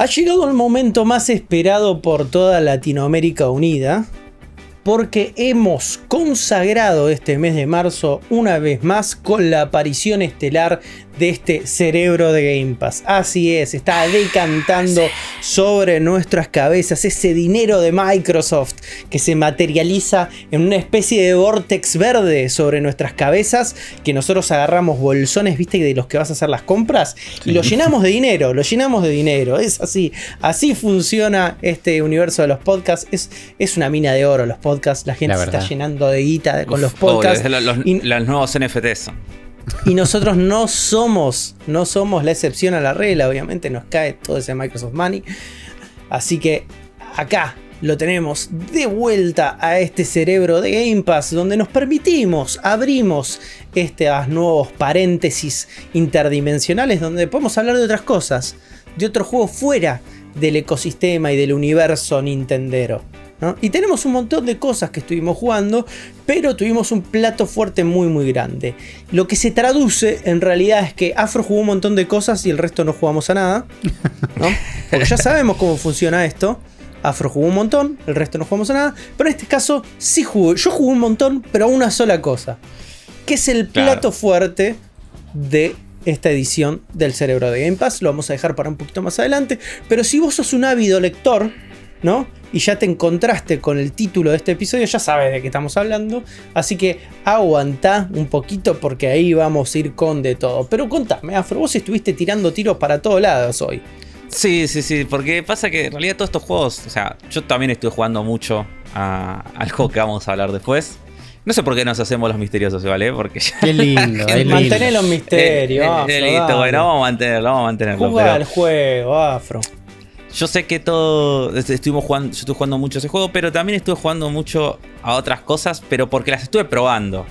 Ha llegado el momento más esperado por toda Latinoamérica Unida, porque hemos consagrado este mes de marzo una vez más con la aparición estelar de este cerebro de Game Pass. Así es, está decantando sobre nuestras cabezas ese dinero de Microsoft que se materializa en una especie de vortex verde sobre nuestras cabezas que nosotros agarramos bolsones, viste, de los que vas a hacer las compras y lo llenamos de dinero, lo llenamos de dinero. Es así, así funciona este universo de los podcasts. Es, es una mina de oro los podcasts, la gente se está llenando de guita con los podcasts. los, los nuevos NFTs. Y nosotros no somos, no somos la excepción a la regla, obviamente nos cae todo ese Microsoft Money. Así que acá lo tenemos de vuelta a este cerebro de Game Pass, donde nos permitimos, abrimos estos nuevos paréntesis interdimensionales, donde podemos hablar de otras cosas, de otros juegos fuera del ecosistema y del universo Nintendero. Y tenemos un montón de cosas que estuvimos jugando, pero tuvimos un plato fuerte muy muy grande. Lo que se traduce en realidad es que Afro jugó un montón de cosas y el resto no jugamos a nada. Porque ya sabemos cómo funciona esto. Afro jugó un montón, el resto no jugamos a nada. Pero en este caso sí jugué. Yo jugué un montón, pero a una sola cosa. Que es el plato fuerte de esta edición del cerebro de Game Pass. Lo vamos a dejar para un poquito más adelante. Pero si vos sos un ávido lector, ¿no? y ya te encontraste con el título de este episodio, ya sabes de qué estamos hablando. Así que aguanta un poquito porque ahí vamos a ir con de todo. Pero contame, Afro, vos estuviste tirando tiros para todos lados hoy. Sí, sí, sí, porque pasa que en realidad todos estos juegos, o sea, yo también estoy jugando mucho al juego que vamos a hablar después. No sé por qué nos hacemos los misteriosos, ¿vale? Porque ya... Qué lindo. Mantener los misterios. Eh, eh, listo, bueno, vamos a mantenerlo, vamos a mantenerlo. Juega el juego, Afro. Yo sé que todo. Estuvimos jugando, yo estuve jugando mucho ese juego, pero también estuve jugando mucho a otras cosas, pero porque las estuve probando.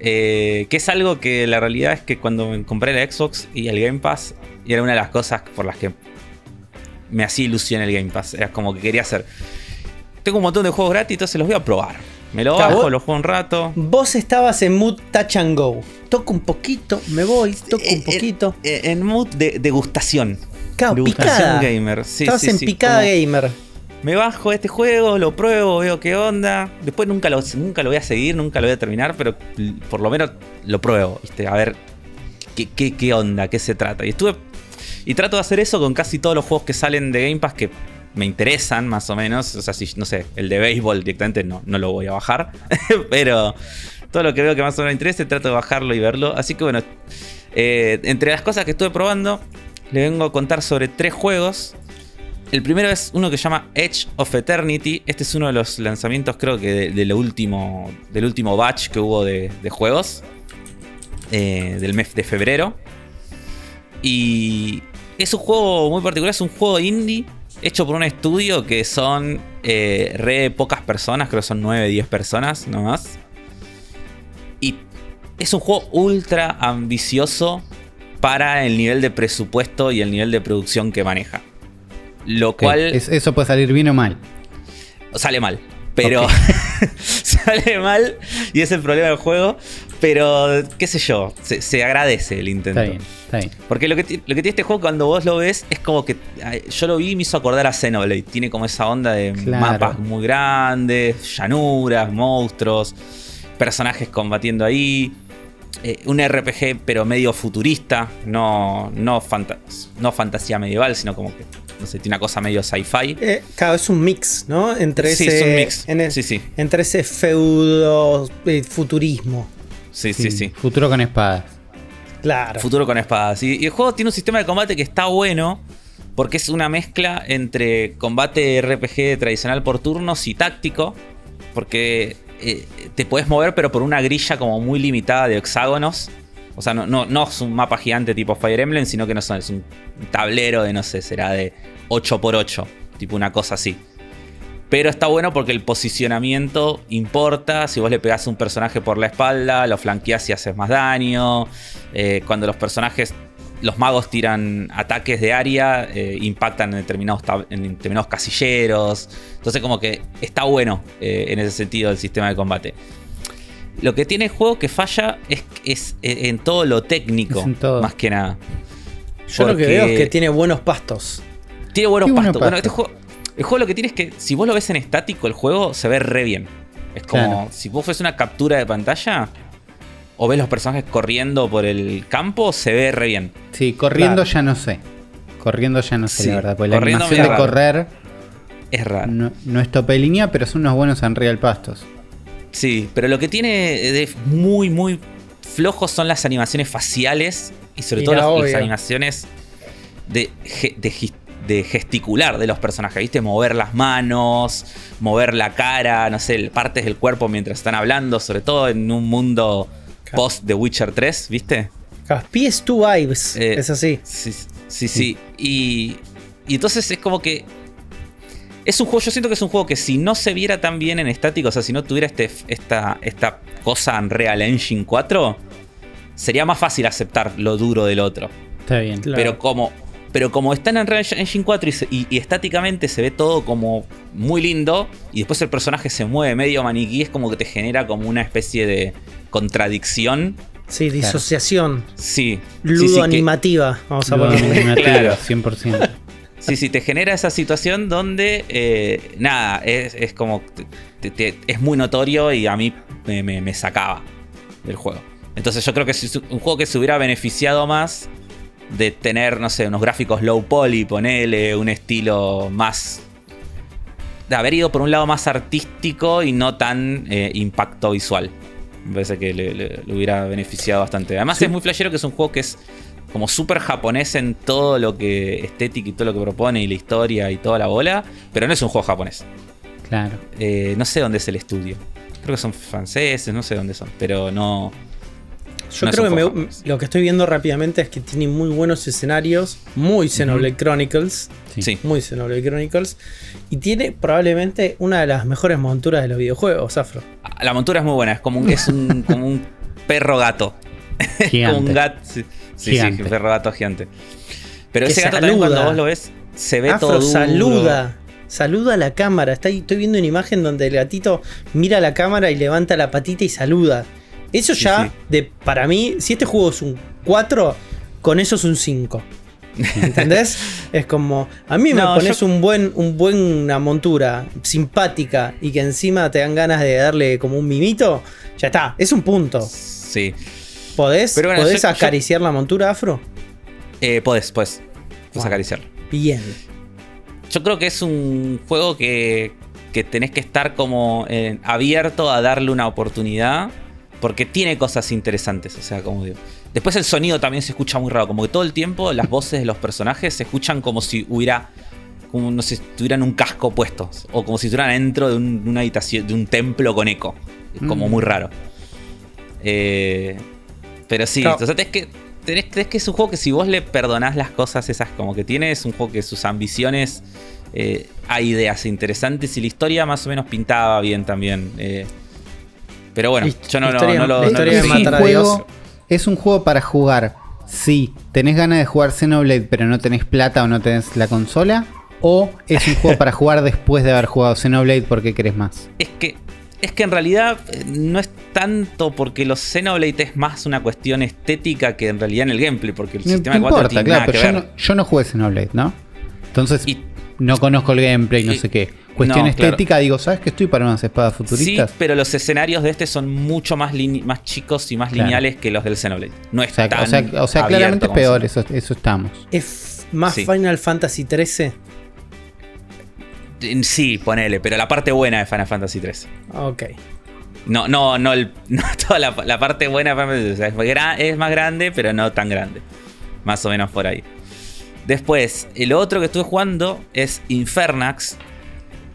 Eh, que es algo que la realidad es que cuando me compré la Xbox y el Game Pass, y era una de las cosas por las que me hacía ilusión el Game Pass. Era como que quería hacer. Tengo un montón de juegos gratis, entonces los voy a probar. Me lo bajo, lo juego un rato. Vos estabas en mood touch and go. Toco un poquito, me voy, toco un eh, poquito. En, mood de degustación picada. gamer. Sí, Estás en picada gamer. Me bajo este juego, lo pruebo, veo qué onda. Después nunca lo, nunca lo voy a seguir, nunca lo voy a terminar, pero por lo menos lo pruebo, ¿viste? A ver qué, qué, onda, qué se trata. Y estuve. Y trato de hacer eso con casi todos los juegos que salen de Game Pass que me interesan, más o menos. O sea, si, no sé, el de béisbol directamente no, no lo voy a bajar. pero todo lo que veo que más o menos me interese, trato de bajarlo y verlo. Así que bueno, eh, entre las cosas que estuve probando, le vengo a contar sobre tres juegos. El primero es uno que se llama Edge of Eternity. Este es uno de los lanzamientos, creo que de, último, del último batch que hubo de, juegos. Eh, del mes de febrero. Y es un juego muy particular, es un juego indie hecho por un estudio que son eh, re pocas personas, creo que son 9, 10 personas nomás. Y es un juego ultra ambicioso para el nivel de presupuesto y el nivel de producción que maneja. Lo cual. eso puede salir bien o mal. Sale mal. Pero. sale mal y es el problema del juego. Pero, qué sé yo, se, agradece el intento. Está bien, está bien. Porque lo que, lo que tiene este juego cuando vos lo ves es como que. Yo lo vi y me hizo acordar a Xenoblade. Tiene como esa onda de mapas muy grandes, llanuras, monstruos, personajes combatiendo ahí. Eh, un RPG pero medio futurista, no, no, no fantasía medieval, sino como que, no sé, tiene una cosa medio sci-fi. Eh, claro, es un mix, ¿no? Entre sí, ese, es un mix. sí, sí. Entre ese feudo eh, futurismo. Sí, sí, sí, Futuro con espadas. Claro. Futuro con espadas. Y, el juego tiene un sistema de combate que está bueno. Porque es una mezcla entre combate RPG tradicional por turnos y táctico. Porque eh, te puedes mover, pero por una grilla como muy limitada de hexágonos. O sea, no, no, es un mapa gigante tipo Fire Emblem, sino que no es un tablero de, no sé, será de 8x8, tipo una cosa así. Pero está bueno porque el posicionamiento importa. Si vos le pegás a un personaje por la espalda, lo flanqueás y haces más daño. Eh, cuando los personajes los magos tiran ataques de área, eh, impactan en determinados, en determinados casilleros. Entonces como que está bueno eh, en ese sentido el sistema de combate. Lo que tiene el juego que falla es, es eh, en todo lo técnico, más que nada. Yo lo que veo es que tiene buenos pastos. Tiene buenos Tiene buenos pastos. Bueno, este juego, el juego lo que tiene es que si vos lo ves en estático, el juego se ve re bien. Es como Claro. si vos fuese una captura de pantalla o ves los personajes corriendo por el campo, se ve re bien. Sí, corriendo Claro. ya no sé. Corriendo ya no sé, Sí, la verdad. Porque la animación de raro. correr Es raro. no, no es tope de línea, pero son unos buenos Unreal pastos. Sí, pero lo que tiene de muy, muy flojo son las animaciones faciales y sobre todo las, animaciones de, de gesticular de los personajes, ¿viste? Mover las manos, mover la cara, no sé, partes del cuerpo mientras están hablando, sobre todo en un mundo Claro. post The Witcher 3, ¿viste? PS2 Vibes. Eh, es así. Sí, sí, sí. Y, y entonces es como que. Es un juego, yo siento que es un juego que si no se viera tan bien en estático, o sea, si no tuviera este, esta, esta cosa Unreal Engine 4, sería más fácil aceptar lo duro del otro. Está bien. Claro. Pero como. Pero como está en Unreal Engine 4 y, se- y- y estáticamente se ve todo como muy lindo, y después el personaje se mueve medio maniquí, es como que te genera como una especie de contradicción. Sí, disociación. Sí. sí, Ludo sí, que- animativa. Vamos a ponerle. Claro. 100%. Sí, sí, te genera esa situación donde, eh, nada, es, es como, te- te- es muy notorio y a mí me, me- me sacaba del juego. Entonces yo creo que es un juego que se hubiera beneficiado más de tener, no sé, unos gráficos low poly, ponele, un estilo más... De haber ido por un lado más artístico y no tan eh, impacto visual. Me parece que le, le- le hubiera beneficiado bastante. Además Sí. es muy flashero que es un juego que es como súper japonés en todo lo que estética y todo lo que propone y la historia y toda la bola, pero no es un juego japonés. Claro. Eh, no sé dónde es el estudio. Creo que son franceses, no sé dónde son, pero no. Yo No creo un que me- lo que estoy viendo rápidamente es que tiene muy buenos escenarios, muy Xenoblade Chronicles, Sí. Muy Xenoblade Chronicles, y tiene probablemente una de las mejores monturas de los videojuegos, Afro. La montura es muy buena, es como un, es un, como un perro gato. Gigante. Como un gato. Sí, sí, Gigante. sí, perro gato gigante. Pero Que ese gato también cuando vos lo ves, se ve Afro todo. duro. saluda, saluda a la cámara. Está estoy viendo una imagen donde el gatito mira a la cámara y levanta la patita y saluda. Eso ya, sí. de para mí, si este juego es un 4, con eso es un 5. ¿Entendés? es como, a mí me No, pones yo- un buen, un buena montura, simpática, y que encima te dan ganas de darle como un mimito, ya está, es un punto. Sí. ¿Podés, Pero bueno, podés yo- yo- acariciar la montura afro? Eh, podés, podés. Podés Wow. Bien. Yo creo que es un juego que, que tenés que estar como eh, abierto a darle una oportunidad. Porque tiene cosas interesantes. O sea, como digo. Después el sonido también se escucha muy raro. Como que todo el tiempo las voces de los personajes se escuchan como si hubiera. Como no sé, tuvieran un casco puesto. O como si estuvieran dentro de, un- de una habitación, de un templo con eco. Es como Mm. muy raro. Eh, pero sí, Claro. o sea, tenés que, tenés, tenés que es un juego que si vos le perdonás las cosas esas como que tiene, es un juego que sus ambiciones, eh, hay ideas interesantes y la historia más o menos pintaba bien también. eh. Pero bueno, Hist- yo no, lo- historia- no lo... la no historia lo de es, seguí. un matar a Dios. juego, es un juego para jugar. Si tenés ganas de jugar Xenoblade pero no tenés plata o no tenés la consola. O es un juego para jugar después de haber jugado Xenoblade porque querés más. Es que, es que en realidad eh, no es tanto porque los Xenoblade es más una cuestión estética que en realidad en el gameplay, porque el No sistema te de 4 importa, tiene claro, nada que pero yo ver. no, yo no jugué Xenoblade, ¿no? Entonces Y- no conozco el gameplay, no y- sé qué. Cuestión no, claro. estética, digo, ¿sabes que estoy para unas espadas Sí, futuristas? pero los escenarios de este son mucho más, más chicos y más Claro. lineales que los del Xenoblade. No es o sea, tan o sea, o sea claramente como peor, eso, eso estamos. ¿Es más Sí. Final Fantasy 13? En Sí, ponele, pero la parte buena de Final Fantasy 3. Ok. No, no, no, el- no toda la, la parte buena de Final Fantasy 3. O sea, es, es más grande, pero no tan grande. Más o menos por ahí. Después, el otro que estuve jugando es Infernax.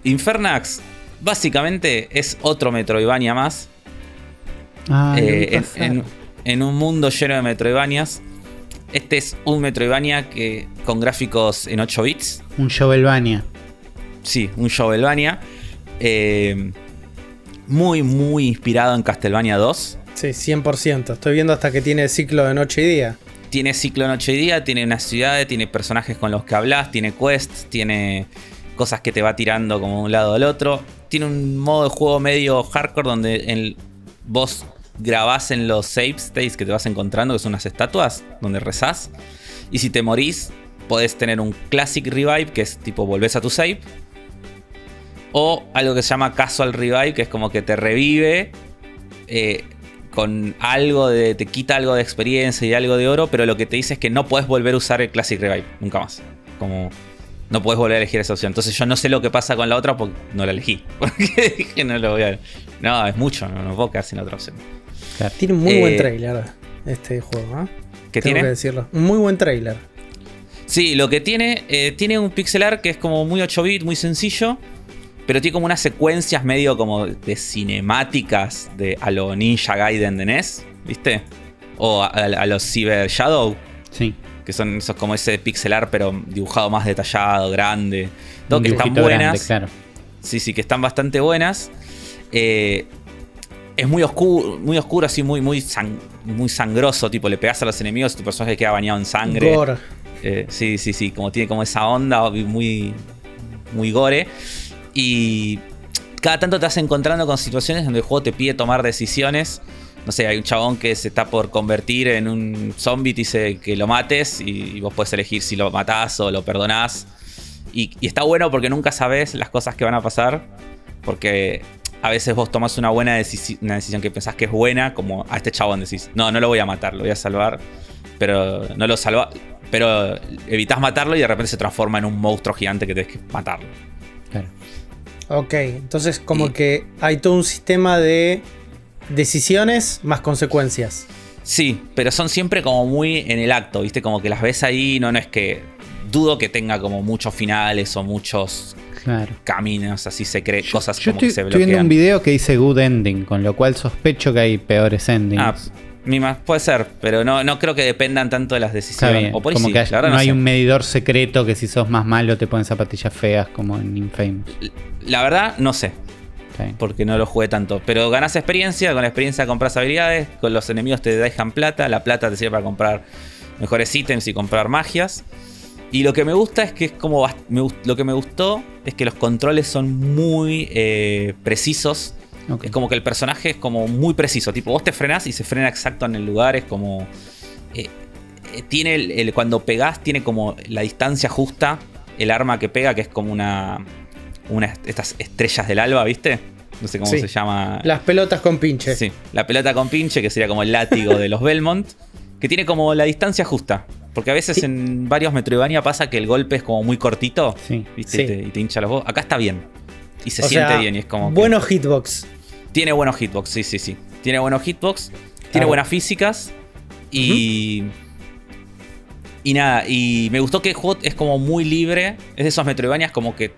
Infernax, básicamente, es otro Metroidvania más. Ah, eh, en, en- en un mundo lleno de Metroidvanias. Este es un Metroidvania que, con gráficos en 8 bits. Un Shovelvania. Sí, un Shovelvania. eh, muy, muy inspirado en Castlevania 2. Sí, 100%. Estoy viendo hasta que tiene ciclo de noche y día. Tiene ciclo de noche y día, tiene una ciudad, tiene personajes con los que hablas, tiene quests, tiene cosas que te va tirando como un lado al otro. Tiene un modo de juego medio hardcore donde el, vos grabás en los save states que te vas encontrando, que son unas estatuas, donde rezás. Y si te morís, podés tener un Classic Revive, que es tipo volvés a tu save. O algo que se llama Casual Revive, que es como que te revive eh, con algo de. te quita algo de experiencia y algo de oro, pero lo que te dice es que no puedes volver a usar el Classic Revive, nunca más. Como. No puedes volver a elegir esa opción. Entonces yo no sé lo que pasa con la otra porque no la elegí. Porque dije no lo voy a. No, es mucho, no, no puedo quedar sin otra opción. Tiene un muy buen Eh, trailer este juego, ¿eh? ¿Qué Tengo tiene? que decirlo. Un muy buen trailer. Sí, lo que tiene, eh, tiene un pixel art que es como muy 8 bit, muy sencillo, pero tiene como unas secuencias medio como de cinemáticas de a lo Ninja Gaiden de NES, ¿viste? O a, a- a los Cyber Shadow, Sí. Que son esos como ese pixel art pero dibujado más detallado, grande, todo Un que están buenas. grande, claro. Sí, sí, que están bastante buenas. Eh, es muy oscuro, muy oscuro, así muy, muy, sang- muy sangroso. Tipo, le pegas a los enemigos y tu personaje queda bañado en sangre. Gore. Eh, sí, sí, sí. Como tiene como esa onda muy, muy gore. Y cada tanto te vas encontrando con situaciones donde el juego te pide tomar decisiones. No sé, hay un chabón que se está por convertir en un zombie, te dice que lo mates y, y vos puedes elegir si lo matás o lo perdonás. Y, y está bueno porque nunca sabes las cosas que van a pasar. Porque a veces vos tomás una buena decisi- una decisión que pensás que es buena, como a este chabón decís, no, no lo voy a matar, lo voy a salvar. Pero no lo salva. Pero evitas matarlo y de repente se transforma en un monstruo gigante que tenés que matarlo. claro. Ok, entonces como Y- que hay todo un sistema de decisiones más consecuencias. Sí, pero son siempre como muy en el acto, ¿viste? Como que las ves ahí, no, no es que. Dudo que tenga como muchos finales o muchos Claro. caminos así secretos, cosas Yo como estoy, que se estoy viendo bloquean. un video que dice good ending, con lo cual sospecho que hay peores endings. Ah, mima, puede ser, pero no, no creo que dependan tanto de las Está decisiones. bien. O por como sí, que hay- no, no hay sé. un medidor secreto que si sos más malo te ponen zapatillas feas como en Infamous. La verdad, no sé. Porque no lo jugué tanto. Pero ganás experiencia, con la experiencia compras habilidades, con los enemigos te dejan plata, la plata te sirve para comprar mejores ítems y comprar magias. Y lo que me gusta es que es como. me lo que me gustó es que los controles son muy eh, precisos. Es como que el personaje es como muy preciso. Tipo, vos te frenás y se frena exacto en el lugar. Es como. eh, eh, tiene el, el- cuando pegás, tiene como la distancia justa. El arma que pega, que es como una. Una estas estrellas del alba, ¿viste? No sé cómo Sí. se llama. Las pelotas con pinche. Sí, la pelota con pinche, que sería como el látigo de los Belmont. Que tiene como la distancia justa. Porque a veces Sí. en varios Metroidvania pasa que el golpe es como muy cortito. Sí. ¿viste? Sí. Y, te, y te hincha los. Acá está bien. Y se O siente sea, bien. Y es como. que- Buenos hitbox. tiene buenos hitbox, sí, sí, sí. Tiene buenos hitbox. Tiene buenas físicas. Y. Y nada, y me gustó que el juego es como muy libre. Es de esos Metroidvanias como que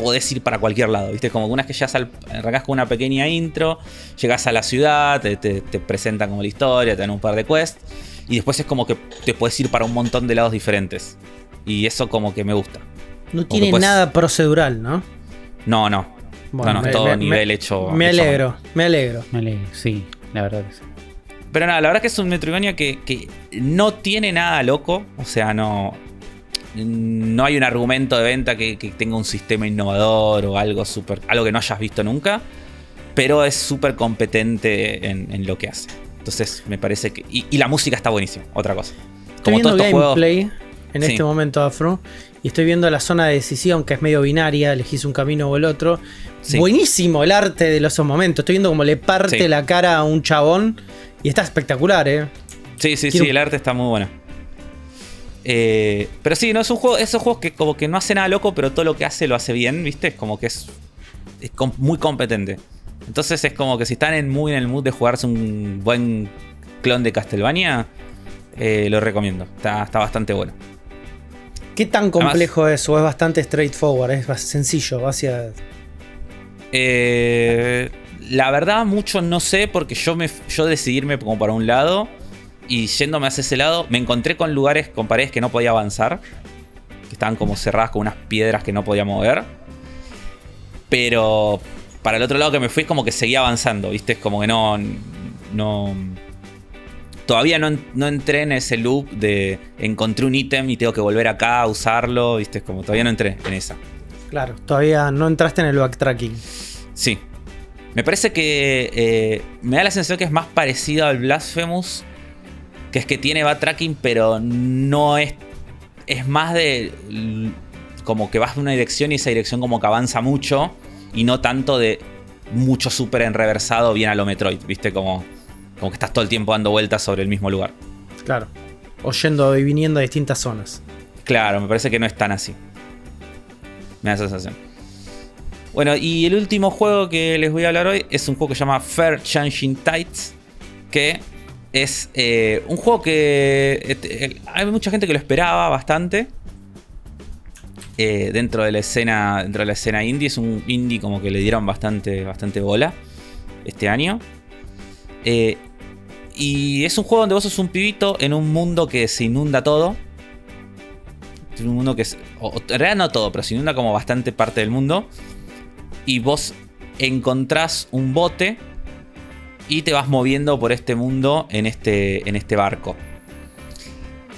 podés ir para cualquier lado, ¿viste? Como que una vez que ya arrancás con una pequeña intro, llegás a la ciudad, te, te- te presentan como la historia, te dan un par de quests. Y después es como que te puedes ir para un montón de lados diferentes. Y eso como que me gusta. No tiene nada procedural, ¿no? No, no. Bueno, no, no, me- es todo me- nivel me- hecho. Me hecho alegro, me alegro. Me alegro. Sí, la verdad que sí. Pero nada, la verdad que es un Metroidvania que, que no tiene nada loco. O sea, no. No hay un argumento de venta que, que tenga un sistema innovador o algo súper. algo que no hayas visto nunca. Pero es súper competente en, en lo que hace. Entonces me parece que. Y, y la música está buenísima, otra cosa. Estoy viendo juegos- gameplay en Sí. este momento, Afro. Y estoy viendo la zona de decisión que es medio binaria, elegís un camino o el otro. Sí. Buenísimo el arte de los momentos. Estoy viendo cómo le parte Sí. la cara a un chabón. Y está espectacular, ¿eh? Sí, sí, Quiero- sí, el arte está muy bueno. Eh, pero sí, no es un juego, esos juegos que como que no hace nada loco, pero todo lo que hace lo hace bien, ¿viste? Es como que es, es com- muy competente. Entonces es como que si están en, muy en el mood de jugarse un buen clon de Castlevania, eh, lo recomiendo. Está, está bastante bueno. ¿Qué tan complejo es? ¿O es bastante straightforward? Es bas- sencillo, hacia. Eh, la verdad, mucho no sé, porque yo, me, yo decidí irme como para un lado. Y yéndome hacia ese lado, me encontré con lugares, con paredes que no podía avanzar. Que estaban como cerradas con unas piedras que no podía mover. Pero para el otro lado que me fui, como que seguía avanzando, ¿viste? Es como que no. No. Todavía no, no entré en ese loop de encontré un ítem y tengo que volver acá a usarlo, ¿viste? Es como todavía no entré en esa. Claro, todavía no entraste en el backtracking. Sí. Me parece que eh, me da la sensación que es más parecido al Blasphemous. Que es que tiene backtracking, pero no es es más de como que vas en una dirección y esa dirección como que avanza mucho y no tanto de mucho súper enreversado bien a lo Metroid, ¿viste? Como, como que estás todo el tiempo dando vueltas sobre el mismo lugar. Claro. O yendo y viniendo a distintas zonas. Claro, me parece que no es tan así. Me da esa sensación. Bueno, y el último juego que les voy a hablar hoy es un juego que se llama Fair Changing Tides. Que es eh, un juego que eh, hay mucha gente que lo esperaba bastante. eh, dentro de la escena. Dentro de la escena indie. Es un indie como que le dieron bastante, bastante bola este año. Eh, y es un juego donde vos sos un pibito en un mundo que se inunda todo. Es un mundo que es. en realidad no todo, pero se inunda como bastante parte del mundo. Y vos encontrás un bote y te vas moviendo por este mundo en este, en este barco.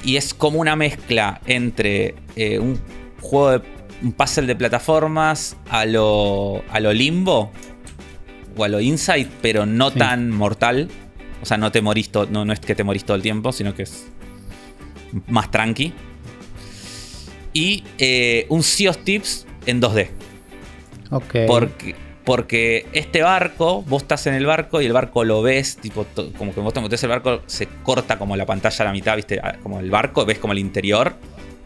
Y es como una mezcla entre eh, un juego de. un puzzle de plataformas a lo. a lo limbo. O a lo inside, pero no Sí. tan mortal. O sea, no te morís no, no es que te morís todo el tiempo, sino que es más tranqui. Y eh, un Sea of Tips en 2D. Ok. Porque, porque este barco, vos estás en el barco y el barco lo ves, tipo, como que vos te metés el barco, se corta como la pantalla a la mitad, viste, como el barco, ves como el interior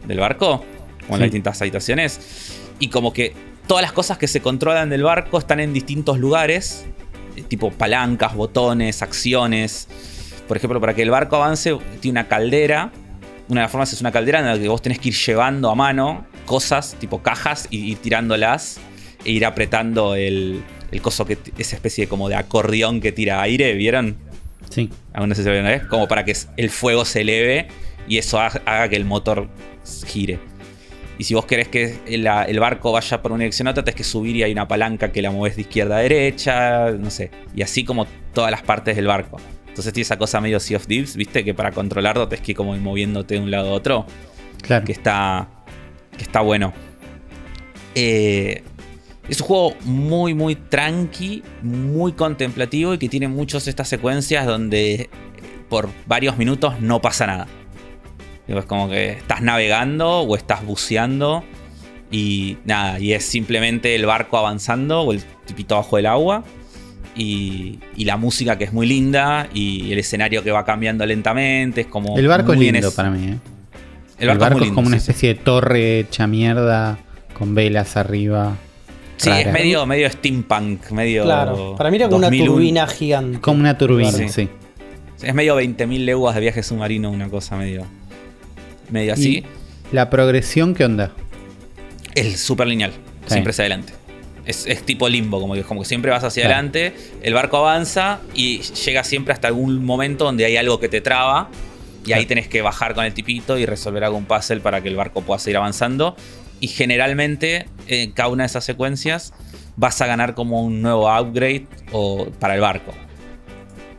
del barco, como en Sí. las distintas habitaciones. Y como que todas las cosas que se controlan del barco están en distintos lugares, eh, tipo palancas, botones, acciones. Por ejemplo, para que el barco avance, tiene una caldera. Una de las formas es una caldera en la que vos tenés que ir llevando a mano cosas, tipo cajas, y ir tirándolas e ir apretando el, el coso que esa especie de como de acordeón que tira aire, ¿vieron? Sí. Aún no sé si lo vieron, ¿eh? Como para que el fuego se eleve y eso ha- haga que el motor gire. Y si vos querés que el, barco vaya por una dirección a otra, tenés que subir y hay una palanca que la mueves de izquierda a derecha, no sé. Y así como todas las partes del barco. Entonces tiene esa cosa medio Sea of Thieves, ¿viste? Que para controlarlo tenés que ir como moviéndote de un lado a otro Claro. que está, que está bueno. Eh, es un juego muy, muy tranqui, muy contemplativo y que tiene muchas estas secuencias donde eh, por varios minutos no pasa nada. Es como que estás navegando o estás buceando y nada, y es simplemente el barco avanzando o el tipito abajo del agua. Y, y la música que es muy linda y el escenario que va cambiando lentamente. Es como El barco es lindo es- para mí, ¿eh? El barco, es, como una sí. especie de torre hecha mierda con velas arriba. Sí, es medio, medio steampunk, medio. Claro. Para mí era como una 2001. turbina gigante. Como una turbina, Sí. sí. Es medio 20.000 leguas de viaje submarino, una cosa medio. medio así. Y la progresión, ¿qué onda? Es súper lineal, Sí. siempre hacia adelante. Es, es tipo limbo, como que, como que siempre vas hacia Claro. adelante, el barco avanza y llega siempre hasta algún momento donde hay algo que te traba. Y ahí tenés que bajar con el tipito y resolver algún puzzle para que el barco pueda seguir avanzando. Y generalmente, en cada una de esas secuencias, vas a ganar como un nuevo upgrade o, para el barco.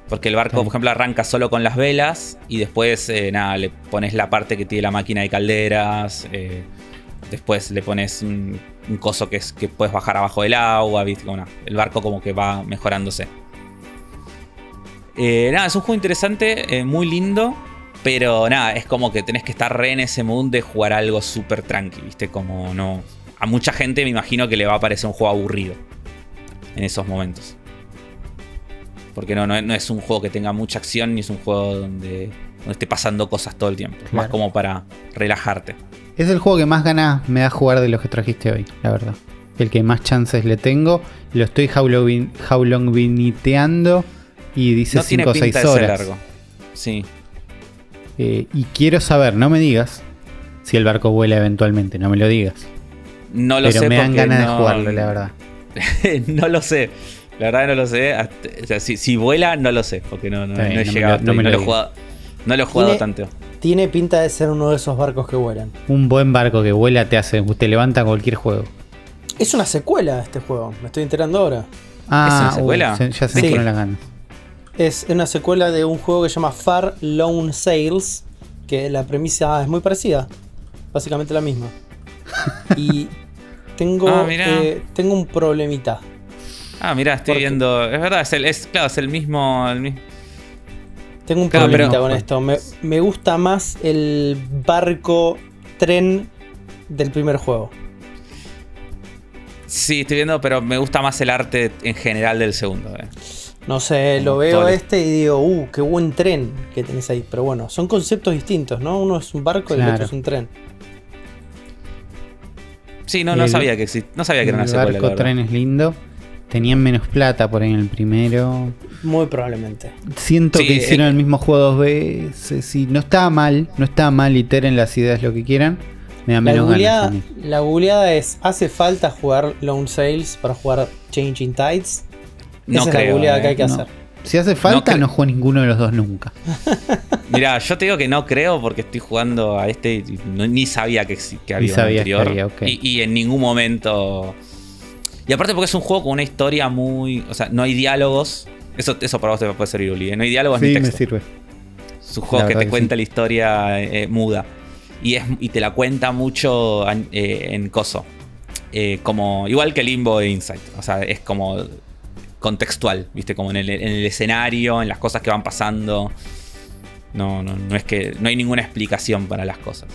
Porque el barco, por ejemplo, arranca solo con las velas y después, eh, nada, le pones la parte que tiene la máquina de calderas. eh, después le pones un, un coso que, es, que puedes bajar abajo del agua. ¿viste? Nada, el barco como que va mejorándose. Eh, nada, es un juego interesante, eh, muy lindo. Pero nada, es como que tenés que estar re en ese mood de jugar algo súper tranqui, ¿viste? Como no. A mucha gente me imagino que le va a parecer un juego aburrido en esos momentos. Porque no, no, es- no es un juego que tenga mucha acción ni es un juego donde, donde esté pasando cosas todo el tiempo. Es más Claro. como para relajarte. Es el juego que más ganas me da jugar de los que trajiste hoy, la verdad. El que más chances le tengo. Lo estoy jaulongviniteando y dice no tiene 5 o 6 pinta de ser horas. largo. Sí. Eh, y quiero saber, no me digas si el barco vuela eventualmente, no me lo digas. No lo Pero sé me dan ganas no- de jugarlo, la verdad. no lo sé. La verdad no lo sé. Hasta- o sea, si, si vuela, no lo sé. Porque no, no, he no me llegado. lo- no me no, lo lo he jugado, no lo he jugado Tiene- tanto. Tiene pinta de ser uno de esos barcos que vuelan. Un buen barco que vuela te hace, te levanta cualquier juego. Es una secuela de este juego, me estoy enterando ahora. Ah, una secuela? se- ya se me Sí. las ganas. Es una secuela de un juego que se llama Far Lone Sails, que la premisa es muy parecida, básicamente la misma. Y tengo, Ah, eh, tengo un problemita. Ah, mirá, estoy Porque- viendo. Es verdad, es el, es, claro, es el mismo. el mi- Tengo un Claro, problemita pero- con esto. Me, me gusta más el barco tren del primer juego. Sí, estoy viendo, pero me gusta más el arte en general del segundo. eh. No sé, lo veo el- este y digo, uh, qué buen tren que tenés ahí. Pero bueno, son conceptos distintos, ¿no? Uno es un barco y el otro es un tren. Sí, no, no El- sabía que exist- no sabía que era una el secuela. la barco tren es lindo. Tenían menos plata por ahí en el primero. Muy probablemente. Siento Sí, que hicieron eh, el mismo juego dos veces. Y no estaba mal. No estaba mal. Iteren las ideas lo que quieran. Me da La menos ganas. googleada, la googleada es, ¿hace falta jugar Lone Sales para jugar Changing Tides? No Esa es creo, la googleada eh. que hay que No. hacer. Si hace falta, cre- no, juego ninguno de los dos nunca. Mirá, yo te digo que no creo porque estoy jugando a este y no- ni sabía que, que había un que anterior. había, y, y en ningún momento. Y aparte porque es un juego con una historia muy. O sea, no hay diálogos. Eso, eso para vos te puede servir, Uli. ¿eh? No hay diálogos ni Sí, me texto. sirve. Es un juego que te que cuenta sí. la historia eh, muda. Y, es, y te la cuenta mucho eh, en coso. Eh, como, igual que Limbo e Insight. O sea, es como contextual, ¿viste? Como en el, en el escenario, en las cosas que van pasando. No, no, no es que. No hay ninguna explicación para las cosas.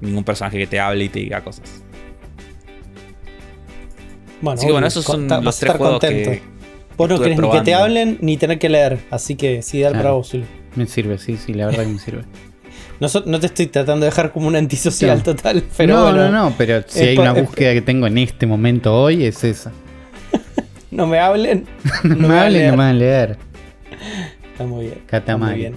Ningún personaje que te hable y te diga cosas. Bueno, Así que bueno, esos son los vas a tres estar juegos contento. que. Vos no querés ni que te hablen ni tener que leer, así que sí, dale Claro. para vos. Me sirve, sí, sí, la verdad que me sirve. No, so- no te estoy tratando de dejar como un antisocial total, pero no, bueno, no, no, pero si hay una búsqueda que tengo en este momento hoy, es esa. No me hablen. No, me hablen, no me van a leer. Está muy bien. Está muy bien.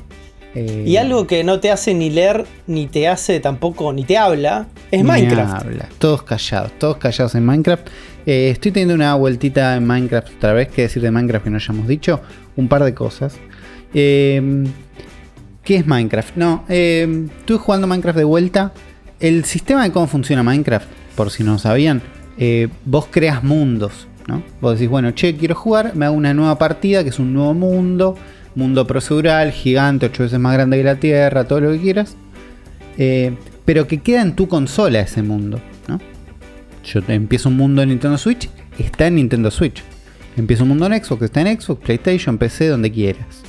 Eh, Y algo que no te hace ni leer, ni te hace tampoco, ni te habla, es me Minecraft. habla. Todos callados, todos callados en Minecraft. Eh, estoy teniendo una vueltita en Minecraft otra vez. ¿Qué decir de Minecraft que no hayamos dicho? Un par de cosas. Eh, ¿Qué es Minecraft? No, eh, estuve jugando Minecraft de vuelta. El sistema de cómo funciona Minecraft, por si no sabían, eh, vos creas mundos, ¿no? Vos decís, bueno, che, quiero jugar, me hago una nueva partida que es un nuevo mundo, mundo procedural, gigante, ocho veces más grande que la Tierra, todo lo que quieras. Eh, pero que queda en tu consola ese mundo, ¿no? Yo empiezo un mundo en Nintendo Switch, está en Nintendo Switch. Empiezo un mundo en Xbox, está en Xbox, PlayStation, PC, donde quieras.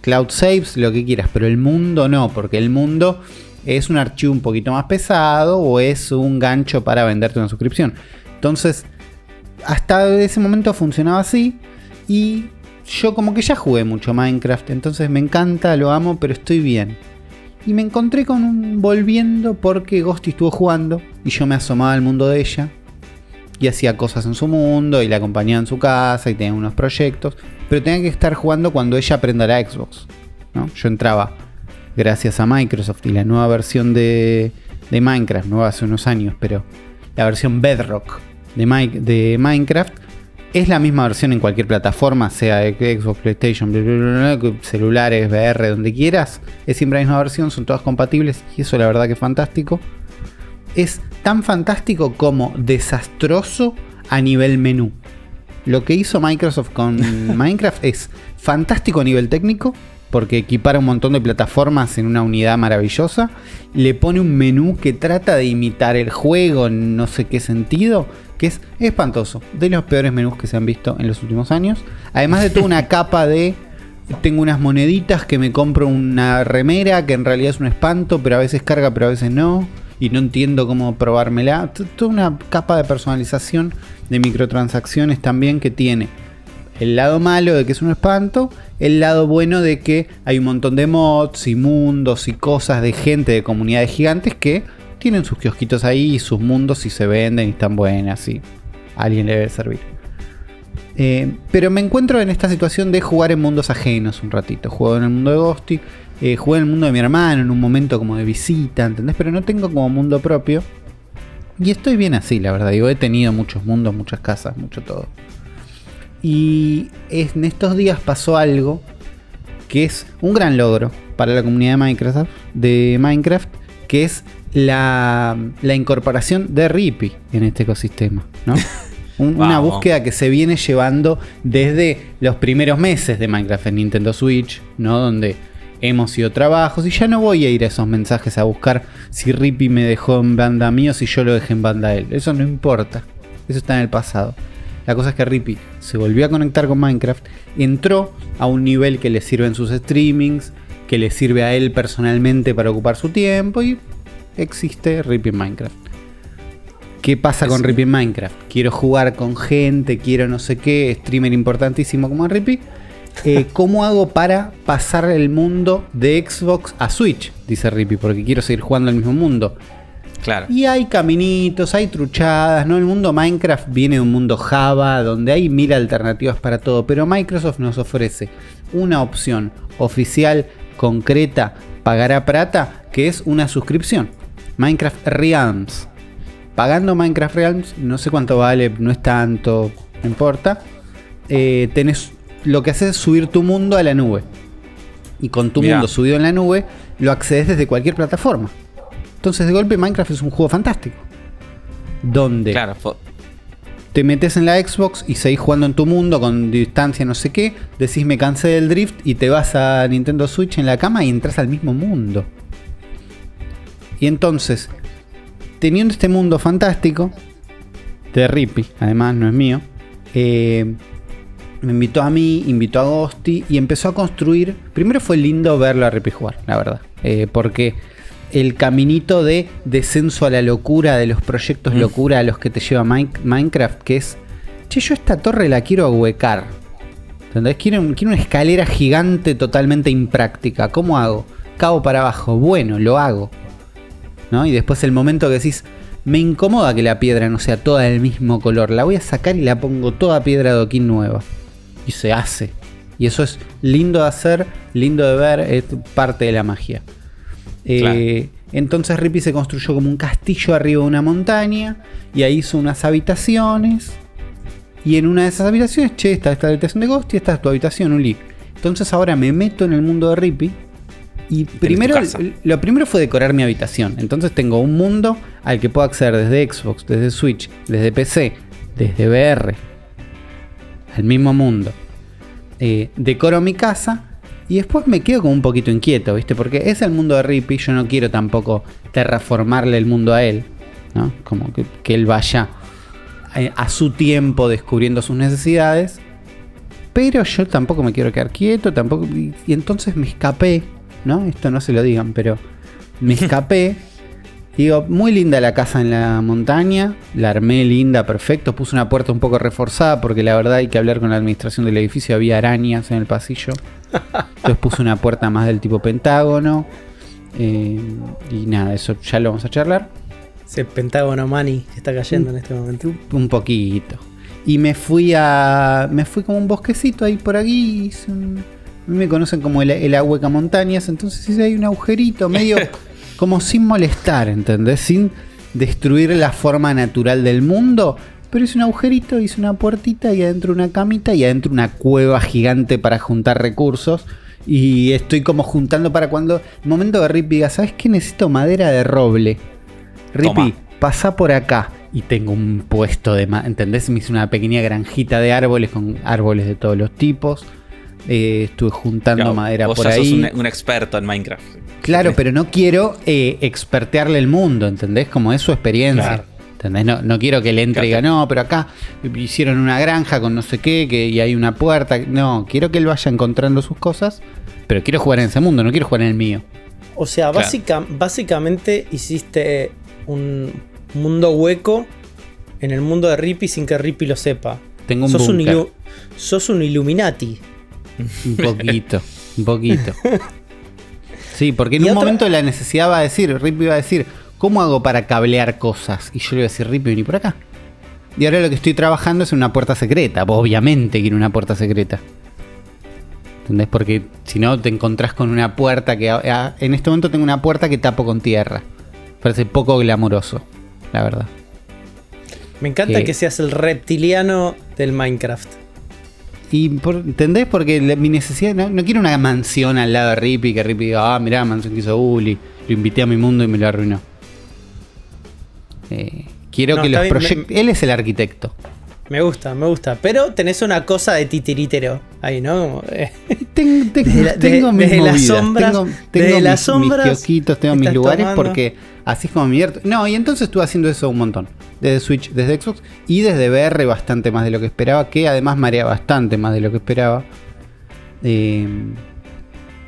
Cloud saves, lo que quieras, pero el mundo no, porque el mundo es un archivo un poquito más pesado o es un gancho para venderte una suscripción. Entonces, hasta ese momento funcionaba así y yo como que ya jugué mucho Minecraft, entonces me encanta, lo amo, pero estoy bien. Y me encontré con un volviendo porque Ghosty estuvo jugando y yo me asomaba al mundo de ella y hacía cosas en su mundo y la acompañaba en su casa y tenía unos proyectos, pero tenía que estar jugando cuando ella aprenda la Xbox. ¿no? Yo entraba gracias a Microsoft y la nueva versión de, de Minecraft, nueva hace unos años, pero la versión Bedrock de, Mi- de Minecraft es la misma versión en cualquier plataforma, sea Xbox, PlayStation, bla, bla, bla, bla, celulares, VR, donde quieras. Es siempre la misma versión, son todas compatibles y eso la verdad que es fantástico. Es tan fantástico como desastroso a nivel menú. Lo que hizo Microsoft con Minecraft es fantástico a nivel técnico, porque equipara un montón de plataformas en una unidad maravillosa. Le pone un menú que trata de imitar el juego en no sé qué sentido, que es espantoso. De los peores menús que se han visto en los últimos años. Además de toda una capa de. Tengo unas moneditas que me compro una remera que en realidad es un espanto, pero a veces carga, pero a veces no. Y no entiendo cómo probármela. Toda una capa de personalización de microtransacciones también que tiene el lado malo de que es un espanto, el lado bueno de que hay un montón de mods y mundos y cosas de gente de comunidades gigantes que tienen sus kiosquitos ahí y sus mundos y se venden y están buenas y alguien le debe servir. Eh, pero me encuentro en esta situación de jugar en mundos ajenos un ratito. Juego en el mundo de Ghosty, eh, jugué en el mundo de mi hermano en un momento como de visita, ¿entendés? Pero no tengo como mundo propio. Y estoy bien así, la verdad. Digo, he tenido muchos mundos, muchas casas, mucho todo. Y en estos días pasó algo que es un gran logro para la comunidad de Minecraft, de Minecraft que es la, la incorporación de Rippy en este ecosistema. ¿no? Un- una búsqueda que se viene llevando desde los primeros meses de Minecraft en Nintendo Switch, ¿no? donde hemos sido trabajos y ya no voy a ir a esos mensajes a buscar si Rippy me dejó en banda mío o si yo lo dejé en banda a él. Eso no importa. Eso está en el pasado. La cosa es que Rippy se volvió a conectar con Minecraft, entró a un nivel que le sirve en sus streamings, que le sirve a él personalmente para ocupar su tiempo y existe Rippy en Minecraft. ¿Qué pasa con Rippy en Minecraft? Quiero jugar con gente, quiero no sé qué, streamer importantísimo como Rippy. Eh, ¿Cómo hago para pasar el mundo de Xbox a Switch? Dice Rippy, porque quiero seguir jugando al mismo mundo. Claro. Y hay caminitos, hay truchadas, ¿no? El mundo Minecraft viene de un mundo Java, donde hay mil alternativas para todo, pero Microsoft nos ofrece una opción oficial, concreta, pagará plata, que es una suscripción. Minecraft Realms. Pagando Minecraft Realms, no sé cuánto vale, no es tanto, no importa. Eh, tenés, lo que haces es subir tu mundo a la nube. Y con tu Mirá. mundo subido en la nube, lo accedes desde cualquier plataforma. Entonces, de golpe, Minecraft es un juego fantástico. Donde Claro. te metes en la Xbox y seguís jugando en tu mundo con distancia, no sé qué. Decís me cansé del drift y te vas a Nintendo Switch en la cama y entras al mismo mundo. Y entonces, teniendo este mundo fantástico, de Rippy, además no es mío, eh, me invitó a mí, invitó a Ghosty y empezó a construir. Primero fue lindo verlo a Rippy jugar, la verdad, eh, porque el caminito de descenso a la locura, de los proyectos Mm. locura a los que te lleva Min- Minecraft, que es, che, yo esta torre la quiero ahuecar. ¿Entendés? Quiero, quiero una escalera gigante totalmente impráctica. ¿Cómo hago? Cabo para abajo. Bueno, lo hago. ¿No? Y después el momento que decís, me incomoda que la piedra no sea toda del mismo color. La voy a sacar y la pongo toda piedra de adoquín nueva. Y se hace. Y eso es lindo de hacer, lindo de ver, es parte de la magia. Eh, Entonces Rippy se construyó como un castillo arriba de una montaña y ahí hizo unas habitaciones. Y en una de esas habitaciones, che, esta es la habitación de Ghost y esta es tu habitación, Uli. Entonces ahora me meto en el mundo de Rippy. Y primero, lo primero fue decorar mi habitación. Entonces tengo un mundo al que puedo acceder desde Xbox, desde Switch, desde PC, desde VR. Al mismo mundo. Eh, decoro mi casa y después me quedo como un poquito inquieto, ¿viste? Porque es el mundo de Rippy, yo no quiero tampoco terraformarle el mundo a él, ¿no? Como que, que él vaya eh, a su tiempo descubriendo sus necesidades. Pero yo tampoco me quiero quedar quieto, tampoco. Y, y entonces me escapé, ¿no? Esto no se lo digan, pero me escapé. Digo, muy linda la casa en la montaña, la armé linda, perfecto. Puse una puerta un poco reforzada porque la verdad hay que hablar con la administración del edificio, había arañas en el pasillo. Entonces puse una puerta más del tipo pentágono. eh, y nada, eso ya lo vamos a charlar. Ese Pentágono Money que está cayendo en este momento. Un poquito. Y me fui a. Me fui como un bosquecito ahí por aquí. hice un- me conocen como el, el Ahueca Montañas. Entonces ahí un agujerito medio como sin molestar, ¿entendés? Sin destruir la forma natural del mundo. Pero hice un agujerito, hice una puertita y adentro una camita y adentro una cueva gigante para juntar recursos. Y estoy como juntando para cuando. El momento que Rip diga, ¿sabes qué? Necesito madera de roble. Rippy, pasa por acá. Y tengo un puesto de... ¿Entendés? Me hice una pequeña granjita de árboles con árboles de todos los tipos. Eh, estuve juntando Claro, madera vos por ya sos ahí. un, un experto en Minecraft. Claro, pero no quiero eh, expertearle el mundo, ¿entendés? Como es su experiencia. Claro. ¿Entendés? No, no quiero que le entre y diga, no, pero acá hicieron una granja con no sé qué, que, y hay una puerta. No, quiero que él vaya encontrando sus cosas, pero quiero jugar en ese mundo, no quiero jugar en el mío. O sea, Claro. básica- básicamente hiciste un mundo hueco en el mundo de Rippy sin que Rippy lo sepa. Tengo un sos, un búnker. ilu- sos un Illuminati. Un poquito, un poquito. Sí, porque en un otra- momento la necesidad va a decir, Rip iba a decir, ¿cómo hago para cablear cosas? Y yo le iba a decir, Rip, vení por acá. Y ahora lo que estoy trabajando es en una puerta secreta. Obviamente quiero una puerta secreta. ¿Entendés? Porque si no te encontrás con una puerta que... ah, En este momento tengo una puerta que tapo con tierra. Parece poco glamuroso, la verdad. Me encanta que seas el reptiliano del Minecraft. Y por- ¿entendés? Porque la- mi necesidad, no, no quiero una mansión al lado de Rippy, que Rippy diga, ah, mirá, la mansión que hizo Uli, lo invité a mi mundo y me lo arruinó. Eh, quiero No, que los proyectos... Él es el arquitecto. Me gusta, me gusta. Pero tenés una cosa de titiritero ahí, ¿no? Eh, Tengo, tengo, Desde la- tengo desde- mis desde las sombras- tengo, desde las mis, sombras mis kiosquitos, tengo mis lugares tomando. porque así es como divierto. No, y entonces estuve haciendo eso un montón. Desde Switch, desde Xbox y desde VR bastante más de lo que esperaba, que además marea bastante más de lo que esperaba. Eh,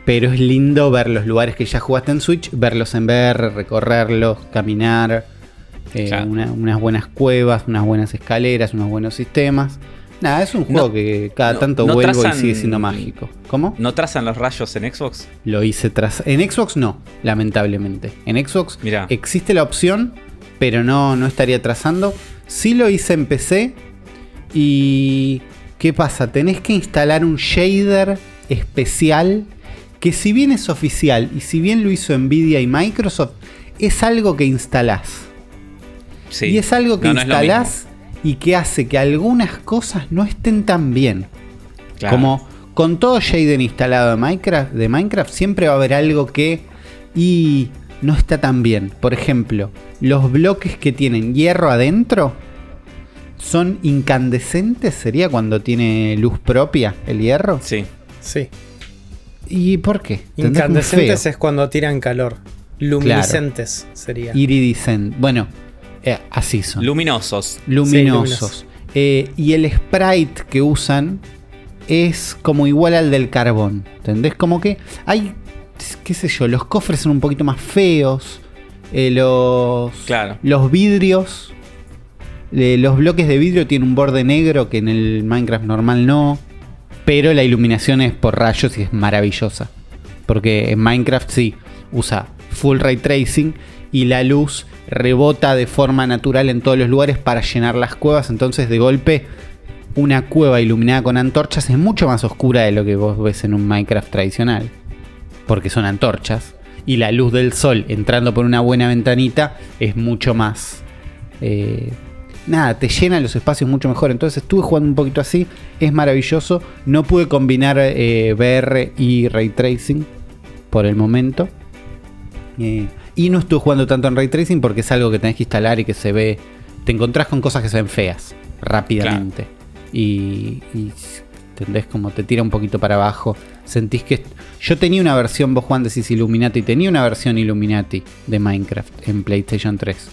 Pero es lindo ver los lugares que ya jugaste en Switch, verlos en VR, recorrerlos, caminar, eh, Claro. una- unas buenas cuevas, unas buenas escaleras, unos buenos sistemas. Nada, es un juego No- que cada no- tanto no vuelvo trazan- y sigue siendo mágico. ¿Cómo? ¿No trazan los rayos en Xbox? Lo hice tras. En Xbox no, lamentablemente. En Xbox Mirá. existe la opción, pero no, no estaría trazando. Sí lo hice en PC. Y. ¿Qué pasa? Tenés que instalar un shader especial. Que si bien es oficial y si bien lo hizo Nvidia y Microsoft, es algo que instalás. Sí. Y es algo que No, instalás y que hace que algunas cosas no estén tan bien. Claro. Como con todo shader instalado de Minecraft, de Minecraft, siempre va a haber algo que y no está tan bien. Por ejemplo, los bloques que tienen hierro adentro son incandescentes, sería cuando tiene luz propia el hierro. Sí. Sí. ¿Y por qué? Incandescentes es cuando tiran calor. Luminiscentes sería. Iridescent. Bueno, eh, así son. Luminosos. luminosos. Eh, y el sprite que usan es como igual al del carbón. ¿Entendés? Como que hay, qué sé yo, los cofres son un poquito más feos. eh, los, Claro. los vidrios. eh, los bloques de vidrio tienen un borde negro que en el Minecraft normal no. Pero la iluminación es por rayos y es maravillosa. Porque en Minecraft sí usa full ray tracing y la luz rebota de forma natural en todos los lugares para llenar las cuevas. Entonces, de golpe, una cueva iluminada con antorchas es mucho más oscura de lo que vos ves en un Minecraft tradicional. Porque son antorchas. Y la luz del sol entrando por una buena ventanita es mucho más. eh, nada, te llena los espacios mucho mejor. Entonces estuve jugando un poquito así. Es maravilloso. No pude combinar eh, VR y ray tracing por el momento. Eh, y no estuve jugando tanto en ray tracing porque es algo que tenés que instalar y que se ve. Te encontrás con cosas que se ven feas rápidamente. Y, y ¿entendés? Como te tira un poquito para abajo. Sentís que. Yo tenía una versión, vos Juan decís Illuminati, tenía una versión Illuminati de Minecraft en PlayStation 3.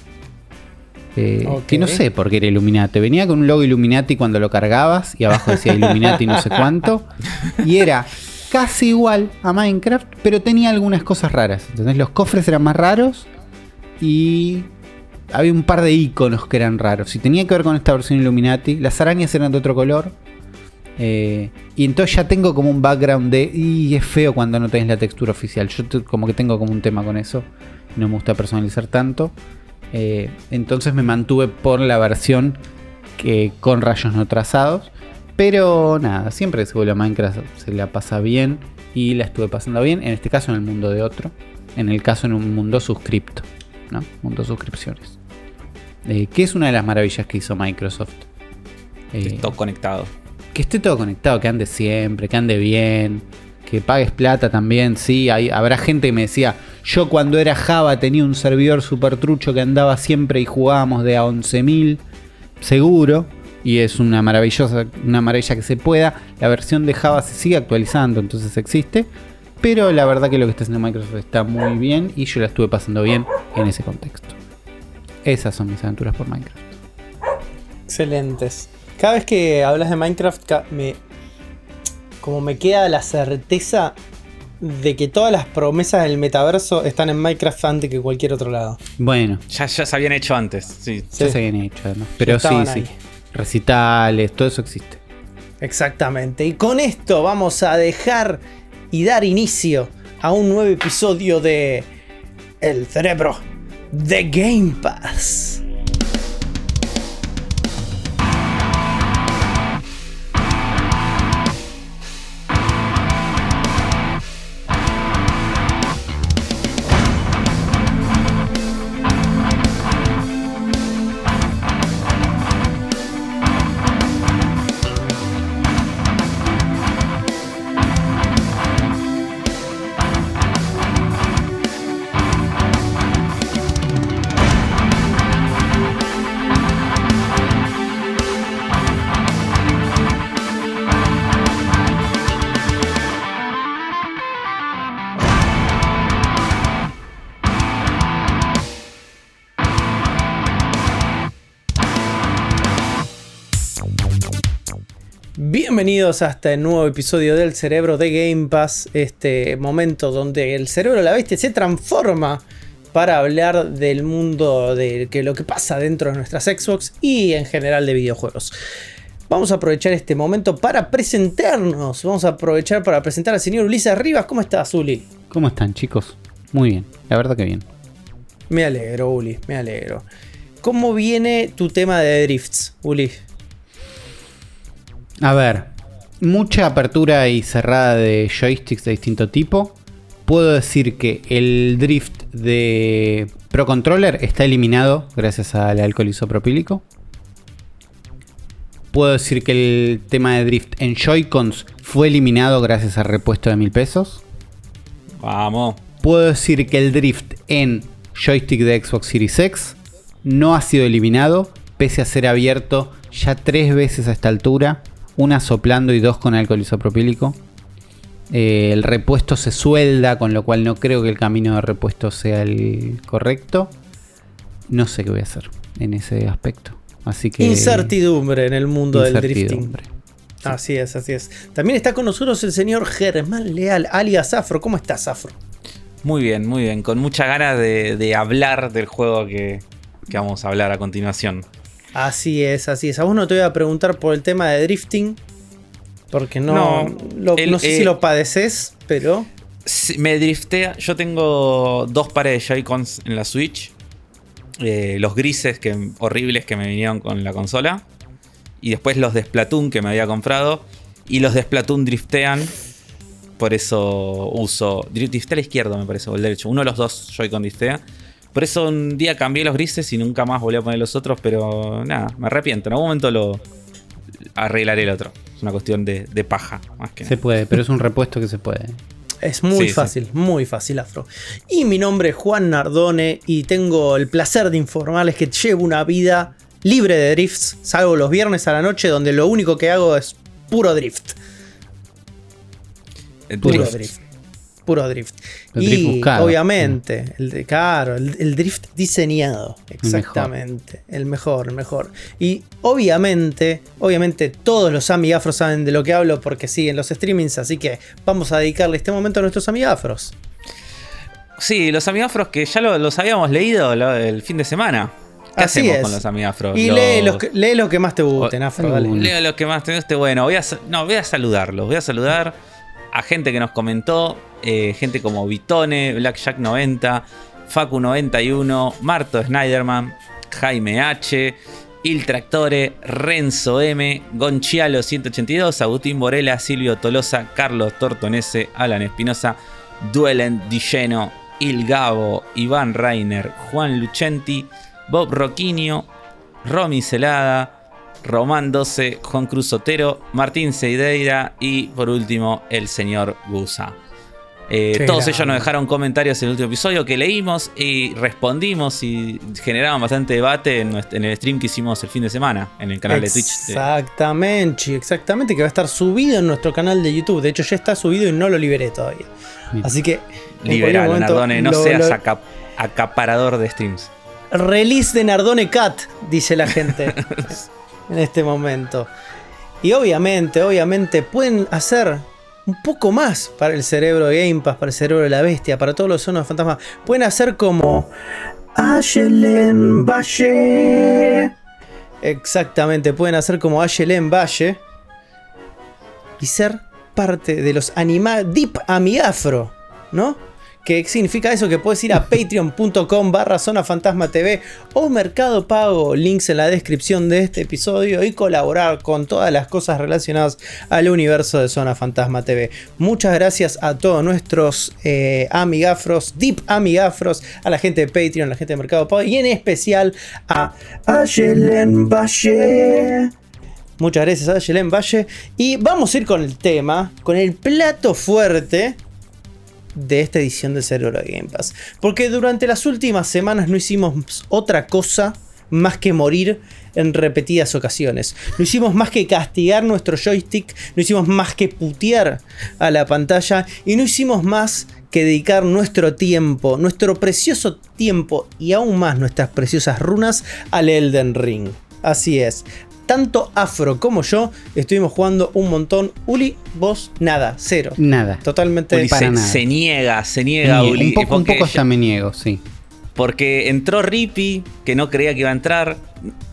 Eh. Que no sé por qué era Illuminati. Venía con un logo Illuminati cuando lo cargabas y abajo decía Illuminati no sé cuánto. Y era casi igual a Minecraft, pero tenía algunas cosas raras. ¿entendés? Los cofres eran más raros y había un par de iconos que eran raros. Y tenía que ver con esta versión Illuminati. Las arañas eran de otro color. Eh, y entonces ya tengo como un background de. Y es feo cuando no tenés la textura oficial. Yo te- como que tengo como un tema con eso. No me gusta personalizar tanto. Eh, entonces me mantuve por la versión que con rayos no trazados. Pero nada, siempre que se vuelve a Minecraft se la pasa bien. Y la estuve pasando bien. En este caso en el mundo de otro. En el caso en un mundo suscripto. ¿no? Mundo suscripciones. Eh, que es una de las maravillas que hizo Microsoft. Eh, Todo conectado. Que esté todo conectado, que ande siempre, que ande bien, que pagues plata también, sí, hay, habrá gente que me decía, yo cuando era Java tenía un servidor super trucho que andaba siempre y jugábamos de a 11.000, seguro, y es una maravillosa, una maravilla que se pueda, la versión de Java se sigue actualizando, entonces existe, pero la verdad que lo que está haciendo Microsoft está muy bien y yo la estuve pasando bien en ese contexto. Esas son mis aventuras por Minecraft. Excelentes. Cada vez que hablas de Minecraft, me. Como me queda la certeza de que todas las promesas del metaverso están en Minecraft antes que cualquier otro lado. Bueno, Ya, ya se habían hecho antes. Sí. ya Sí. se habían hecho además, pero sí, sí, recitales, todo eso existe. Exactamente. Y con esto vamos a dejar y dar inicio a un nuevo episodio de El cerebro de Game Pass. Bienvenidos a este nuevo episodio del Cerebro de Game Pass, este momento donde el cerebro de la bestia se transforma para hablar del mundo de que lo que pasa dentro de nuestras Xbox y en general de videojuegos. Vamos a aprovechar este momento para presentarnos. Vamos a aprovechar para presentar al señor Ulises Rivas. ¿Cómo estás, Uli? ¿Cómo están, chicos? Muy bien, la verdad que bien. Me alegro, Uli, me alegro. ¿Cómo viene tu tema de drifts, Uli? A ver, mucha apertura y cerrada de joysticks de distinto tipo. Puedo decir que el drift de Pro Controller está eliminado gracias al alcohol isopropílico. Puedo decir que el tema de drift en Joy-Cons fue eliminado gracias al repuesto de mil pesos. Vamos. Puedo decir que el drift en joystick de Xbox Series X no ha sido eliminado, pese a ser abierto ya tres veces a esta altura, una soplando y dos con alcohol isopropílico. Eh, el repuesto se suelda, con lo cual no creo que el camino de repuesto sea el correcto. No sé qué voy a hacer en ese aspecto. Así que. Incertidumbre en el mundo del drifting. incertidumbre. Así es, así es. También está con nosotros el señor Germán Leal, alias Afro. ¿Cómo estás, Afro? Muy bien, muy bien. Con mucha ganas de, de hablar del juego que, que vamos a hablar a continuación. Así es, así es. A vos no te voy a preguntar por el tema de drifting. Porque no, No, lo- el- no sé eh, si lo padeces, pero. Me driftea. Yo tengo dos pares de Joy-Cons en la Switch. Eh, los grises que, horribles que me vinieron con la consola. Y después los de Splatoon que me había comprado. Y los de Splatoon driftean. Por eso uso. Driftea a la izquierda, me parece, o el derecho. Uno de los dos Joy-Con driftea. Por eso un día cambié los grises y nunca más volví a poner los otros. Pero nada, me arrepiento. En algún momento lo arreglaré el otro. Es una cuestión de, de paja, más que Se puede, pero es un repuesto que se puede. Es muy Sí, sí. fácil, muy fácil, Afro. Y mi nombre es Juan Nardone y tengo el placer de informarles que llevo una vida libre de drifts. Salgo los viernes a la noche donde lo único que hago es puro drift. El Puro drift. drift. Puro drift. El y drift buscado. obviamente, el de, claro, el, el drift diseñado. Exactamente. El mejor, el mejor. Y obviamente, obviamente todos los amigafros saben de lo que hablo porque siguen los streamings, así que vamos a dedicarle este momento a nuestros amigafros. Sí, los amigafros que ya lo- los habíamos leído lo- el fin de semana. ¿Qué Así hacemos es. con los amigafros? Y Los- lee, los que, lee los que más te gusten, Afro, dale. Leo los que más te guste. Bueno, voy a, no, voy a saludarlos. Voy a saludar a gente que nos comentó. eh, gente como Vitone, Blackjack90, Facu91, Marto Snyderman, Jaime H, Il Tractore, Renzo M, Gonchialo 182, Agustín Borela, Silvio Tolosa, Carlos Tortonese, Alan Espinosa, Duelen Dilleno, Il Gabo, Iván Reiner, Juan Lucenti, Bob Roquinio, Romy Celada, Román 12, Juan Cruz Otero, Martín Seideira y por último el señor Gusa. Eh, todos ellos nos dejaron comentarios en el último episodio que leímos y respondimos y generaban bastante debate en, el stream que hicimos el fin de semana en el canal de Twitch. Exactamente, exactamente, que va a estar subido en nuestro canal de YouTube. De hecho, ya está subido y no lo liberé todavía. Así que. Liberalo, Nardone, no lo- seas lo- acap- acaparador de streams. Release de Nardone Cat, dice la gente en este momento. Y obviamente, obviamente, pueden hacer un poco más para el cerebro de Game Pass, para el cerebro de la bestia, para todos los sonos fantasmas. Pueden hacer como. Ayelen Valle. Exactamente, pueden hacer como Ayelen Valle. Y ser parte de los anima Deep Amigafro, ¿no? ¿Qué significa eso? Que puedes ir a patreon.com barra zona fantasma TV o Mercado Pago, links en la descripción de este episodio y colaborar con todas las cosas relacionadas al universo de Zona Fantasma TV. Muchas gracias a todos nuestros eh, amigafros, deep amigafros, a la gente de Patreon, a la gente de Mercado Pago y en especial a Ayelen Valle. Muchas gracias a Yelén Valle. Y vamos a ir con el tema, con el plato fuerte de esta edición de Cerebro de Game Pass. Porque durante las últimas semanas no hicimos otra cosa más que morir en repetidas ocasiones. No hicimos más que castigar nuestro joystick, no hicimos más que putear a la pantalla y no hicimos más que dedicar nuestro tiempo, nuestro precioso tiempo y aún más nuestras preciosas runas al Elden Ring. Así es. Tanto Afro como yo estuvimos jugando un montón. Uli, vos nada, cero. Nada. Totalmente Uli para se, nada. se niega, se niega. Uli. un poco, un poco ya me niego, sí. Porque entró Rippy, que no creía que iba a entrar.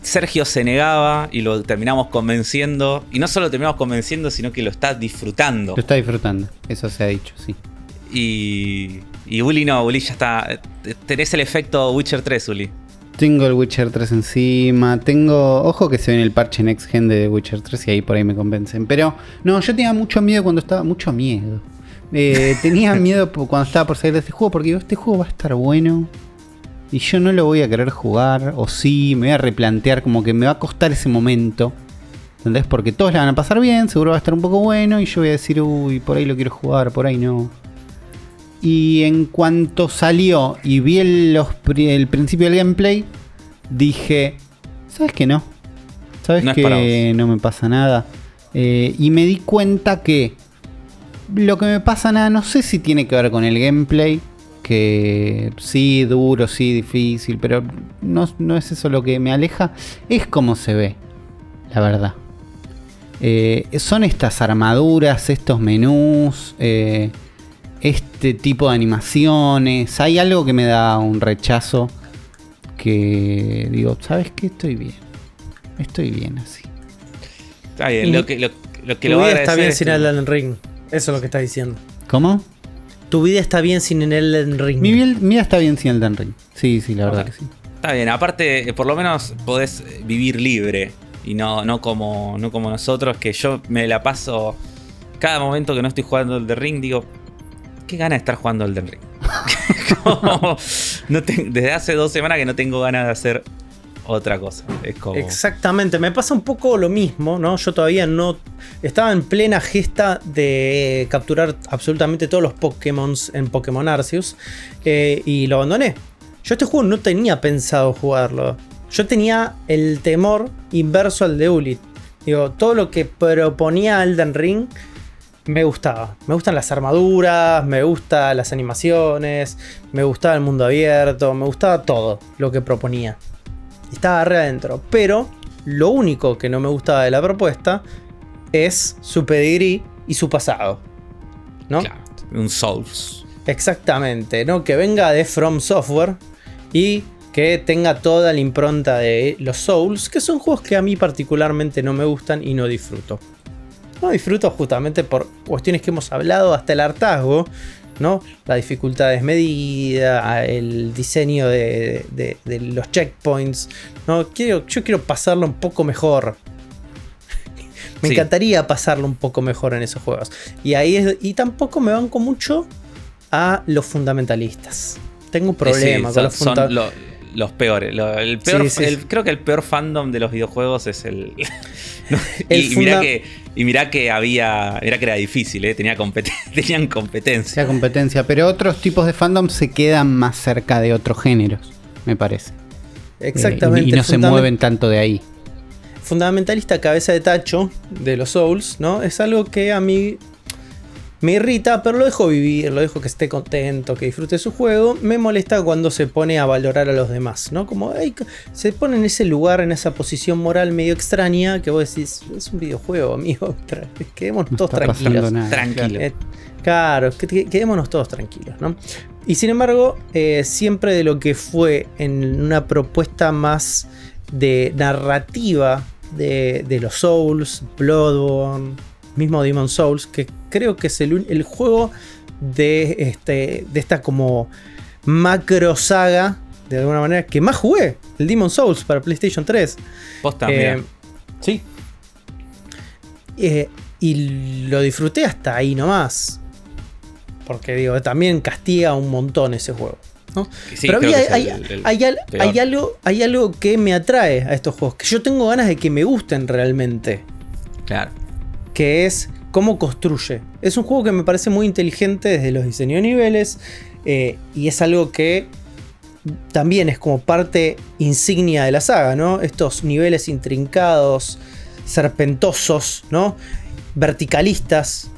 Sergio se negaba y lo terminamos convenciendo. Y no solo lo terminamos convenciendo, sino que lo está disfrutando. Lo está disfrutando, eso se ha dicho, sí. Y, y Uli no, Uli ya está. Tenés el efecto Witcher 3, Uli. Tengo el Witcher 3 encima. Tengo. Ojo que se ve en el parche Next Gen de Witcher 3 y ahí por ahí me convencen. Pero no, yo tenía mucho miedo cuando estaba. Mucho miedo. Eh, tenía miedo cuando estaba por salir de este juego porque digo, este juego va a estar bueno. Y yo no lo voy a querer jugar. O sí, me voy a replantear como que me va a costar ese momento. ¿Entendés? Porque todos la van a pasar bien, seguro va a estar un poco bueno. Y yo voy a decir, uy, por ahí lo quiero jugar, por ahí no. Y en cuanto salió y vi el, los pri- el principio del gameplay, dije, ¿sabes que no? ¿Sabes No que no me pasa nada? Eh, y me di cuenta que lo que me pasa nada, no sé si tiene que ver con el gameplay, que sí, duro, sí, difícil, pero no, no es eso lo que me aleja, es cómo se ve, la verdad. Eh, son estas armaduras, estos menús, eh, este tipo de animaciones. Hay algo que me da un rechazo que digo, ¿sabes qué? Estoy bien. Estoy bien así. Está bien, Y lo que, lo, lo que tu lo vida está bien es sin que- Elden Ring. Eso es lo que estás diciendo. ¿Cómo? Tu vida está bien sin el Elden Ring. Mi vida, está bien sin Elden Ring. Sí, sí, la verdad que sí. Está bien, aparte, eh, por lo menos podés eh, vivir libre. Y no, no, como, no como nosotros, que yo me la paso. Cada momento que no estoy jugando el The Ring, digo. Qué gana de estar jugando el The Ring. Desde hace dos semanas que no tengo ganas de hacer otra cosa. Es como. Exactamente, me pasa un poco lo mismo, ¿no? Yo todavía no. Estaba en plena gesta de capturar absolutamente todos los Pokémon en Pokémon Arceus eh, y lo abandoné. Yo este juego no tenía pensado jugarlo. Yo tenía el temor inverso al de Ulit. Digo, todo lo que proponía Elden Ring me gustaba. Me gustan las armaduras, me gustan las animaciones, me gustaba el mundo abierto, me gustaba todo lo que proponía. Estaba re adentro. Pero lo único que no me gustaba de la propuesta es su pedigrí y su pasado. ¿No? Claro, un Souls. Exactamente, ¿no? Que venga de From Software y que tenga toda la impronta de los Souls, que son juegos que a mí particularmente no me gustan y no disfruto. No disfruto justamente por cuestiones que hemos hablado hasta el hartazgo, ¿no? La dificultad desmedida, el diseño de, de- de los checkpoints, ¿no? Quiero, yo quiero pasarlo un poco mejor. Me Sí. encantaría pasarlo un poco mejor en esos juegos. Y ahí es, y tampoco me banco mucho a los fundamentalistas. Tengo un problema Sí, con los fundamentalistas. Lo- los peores. Lo- el peor, Sí, sí, el- sí. creo que el peor fandom de los videojuegos es el. No, El y, y mirá funda- que, y mirá que había. Mirá que era difícil, ¿eh? Tenía competen- tenían competencia. Sea competencia, pero otros tipos de fandom se quedan más cerca de otros géneros, me parece. Eh, Exactamente. y, y no se mueven tanto de ahí. Fundamentalista cabeza de tacho de los Souls, ¿no? Es algo que a mí me irrita, pero lo dejo vivir, lo dejo que esté contento, que disfrute su juego. Me molesta cuando se pone a valorar a los demás, ¿no? Como ay, se pone en ese lugar, en esa posición moral medio extraña, que vos decís, es un videojuego, amigo. Quedémonos No todos tranquilos. nada. Tranquilo. Eh, claro, que- quedémonos todos tranquilos, ¿no? Y sin embargo, eh, siempre de lo que fue en una propuesta más de narrativa de, de los Souls, Bloodborne, mismo Demon Souls, que creo que es el, el juego de, este, de esta como macro saga, de alguna manera, que más jugué, el Demon Souls para PlayStation 3. Posta, Eh, mirá. sí. Eh, y lo disfruté hasta ahí nomás. Porque digo, también castiga un montón ese juego. ¿no? Sí, Pero hay, el- hay hay algo, hay algo que me atrae a estos juegos. Que yo tengo ganas de que me gusten realmente. Claro. Que es cómo construye. Es un juego que me parece muy inteligente desde los diseños de niveles. eh, y es algo que también es como parte insignia de la saga, ¿no? Estos niveles intrincados, serpentosos, ¿no? Verticalistas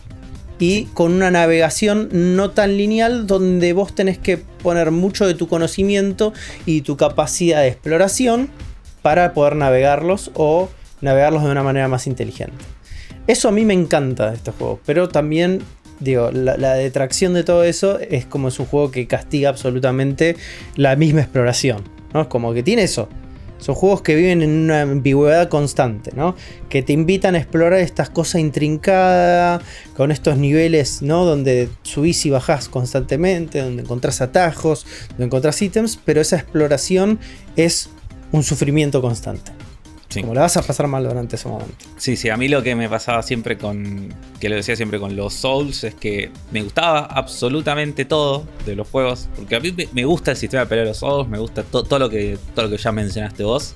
y con una navegación no tan lineal donde vos tenés que poner mucho de tu conocimiento y tu capacidad de exploración para poder navegarlos o navegarlos de una manera más inteligente. Eso a mí me encanta estos juegos, pero también, digo, la, la detracción de todo eso es como es un juego que castiga absolutamente la misma exploración, ¿no? Es como que tiene eso. Son juegos que viven en una ambigüedad constante, ¿no? Que te invitan a explorar estas cosas intrincadas, con estos niveles, ¿no? Donde subís y bajás constantemente, donde encontrás atajos, donde encontrás ítems, pero esa exploración es un sufrimiento constante. Sí. Como la vas a pasar mal durante ese momento. Sí, sí, a mí lo que me pasaba siempre con, que lo decía siempre con los Souls, es que me gustaba absolutamente todo de los juegos, porque a mí me- gusta el sistema de pelea de los Souls, me gusta to- todo, lo que, todo lo que ya mencionaste vos,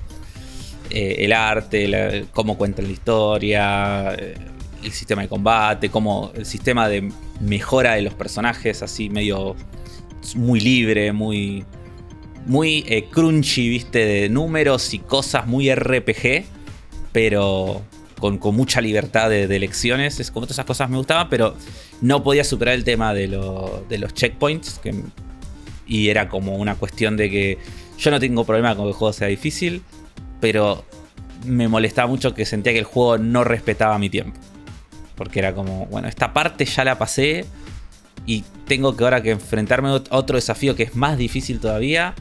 Eh, el arte, la- cómo cuentan la historia, eh, el sistema de combate, cómo el sistema de mejora de los personajes, así medio muy libre, muy muy eh, crunchy, viste, de números y cosas muy RPG, pero con, con mucha libertad de, elecciones. Es como todas esas cosas me gustaban, pero no podía superar el tema de, lo- de los checkpoints. y era como una cuestión de que yo no tengo problema con que el juego sea difícil, pero me molestaba mucho que sentía que el juego no respetaba mi tiempo. Porque era como, bueno, esta parte ya la pasé y tengo que ahora que enfrentarme a otro desafío que es más difícil todavía,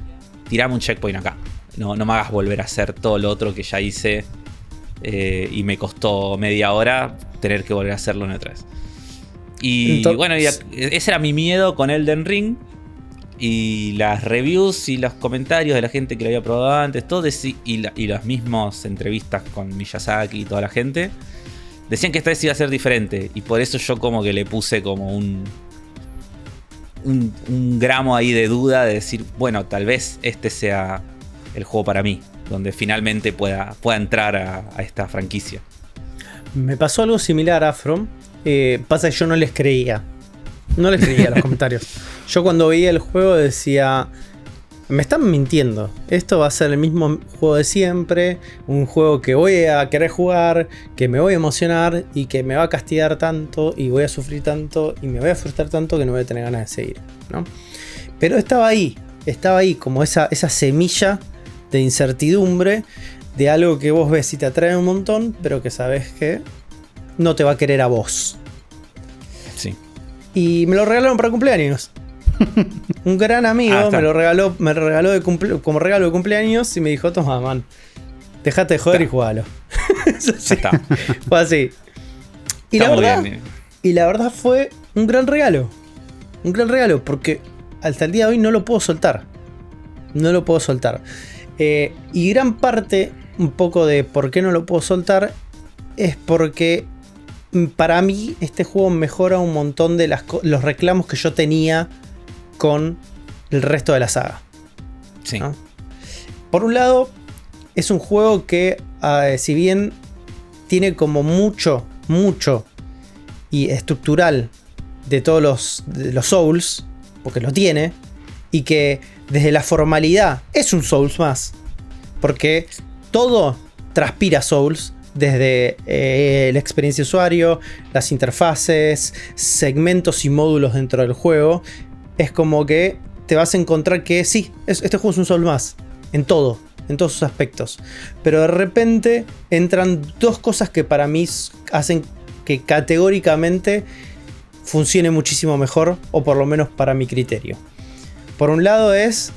tirame un checkpoint acá. No, no me hagas volver a hacer todo lo otro que ya hice eh, y me costó media hora tener que volver a hacerlo una otra vez. Y Entonces- bueno, y a- ese era mi miedo con Elden Ring. Y las reviews y los comentarios de la gente que lo había probado antes, todo y, la- y las mismas entrevistas con Miyazaki y toda la gente, decían que esta vez iba a ser diferente. Y por eso yo como que le puse como un, un, un gramo ahí de duda de decir, bueno, tal vez este sea el juego para mí, donde finalmente pueda, pueda entrar a, a esta franquicia. Me pasó algo similar a Afro. eh, pasa que yo no les creía. No les creía los comentarios. Yo cuando veía el juego decía. Me están mintiendo. Esto va a ser el mismo juego de siempre. Un juego que voy a querer jugar. Que me voy a emocionar. Y que me va a castigar tanto. Y voy a sufrir tanto. Y me voy a frustrar tanto que no voy a tener ganas de seguir. ¿no? Pero estaba ahí. Estaba ahí como esa, esa semilla de incertidumbre. De algo que vos ves y te atrae un montón. Pero que sabes que no te va a querer a vos. Sí. Y me lo regalaron para cumpleaños. Un gran amigo Ah, me lo regaló, me lo regaló de cumple- como regalo de cumpleaños y me dijo, toma, man, dejate de joder y jugalo. Sí, está. fue así. Y Está la, verdad, bien. y la verdad fue un gran regalo. Un gran regalo porque hasta el día de hoy no lo puedo soltar. No lo puedo soltar. Eh, y gran parte, un poco de por qué no lo puedo soltar, es porque para mí este juego mejora un montón de las los reclamos que yo tenía con el resto de la saga. Sí. ¿no? Por un lado, es un juego que, ah, si bien tiene como mucho, mucho y estructural de todos los, de los Souls, porque lo tiene, y que desde la formalidad es un Souls más, porque todo transpira Souls. Desde eh, la experiencia de usuario, las interfaces, segmentos y módulos dentro del juego, es como que te vas a encontrar que sí, es- este juego es un Souls más, en todo, en todos sus aspectos. Pero de repente entran dos cosas que para mí hacen que categóricamente funcione muchísimo mejor, o por lo menos para mi criterio. Por un lado es,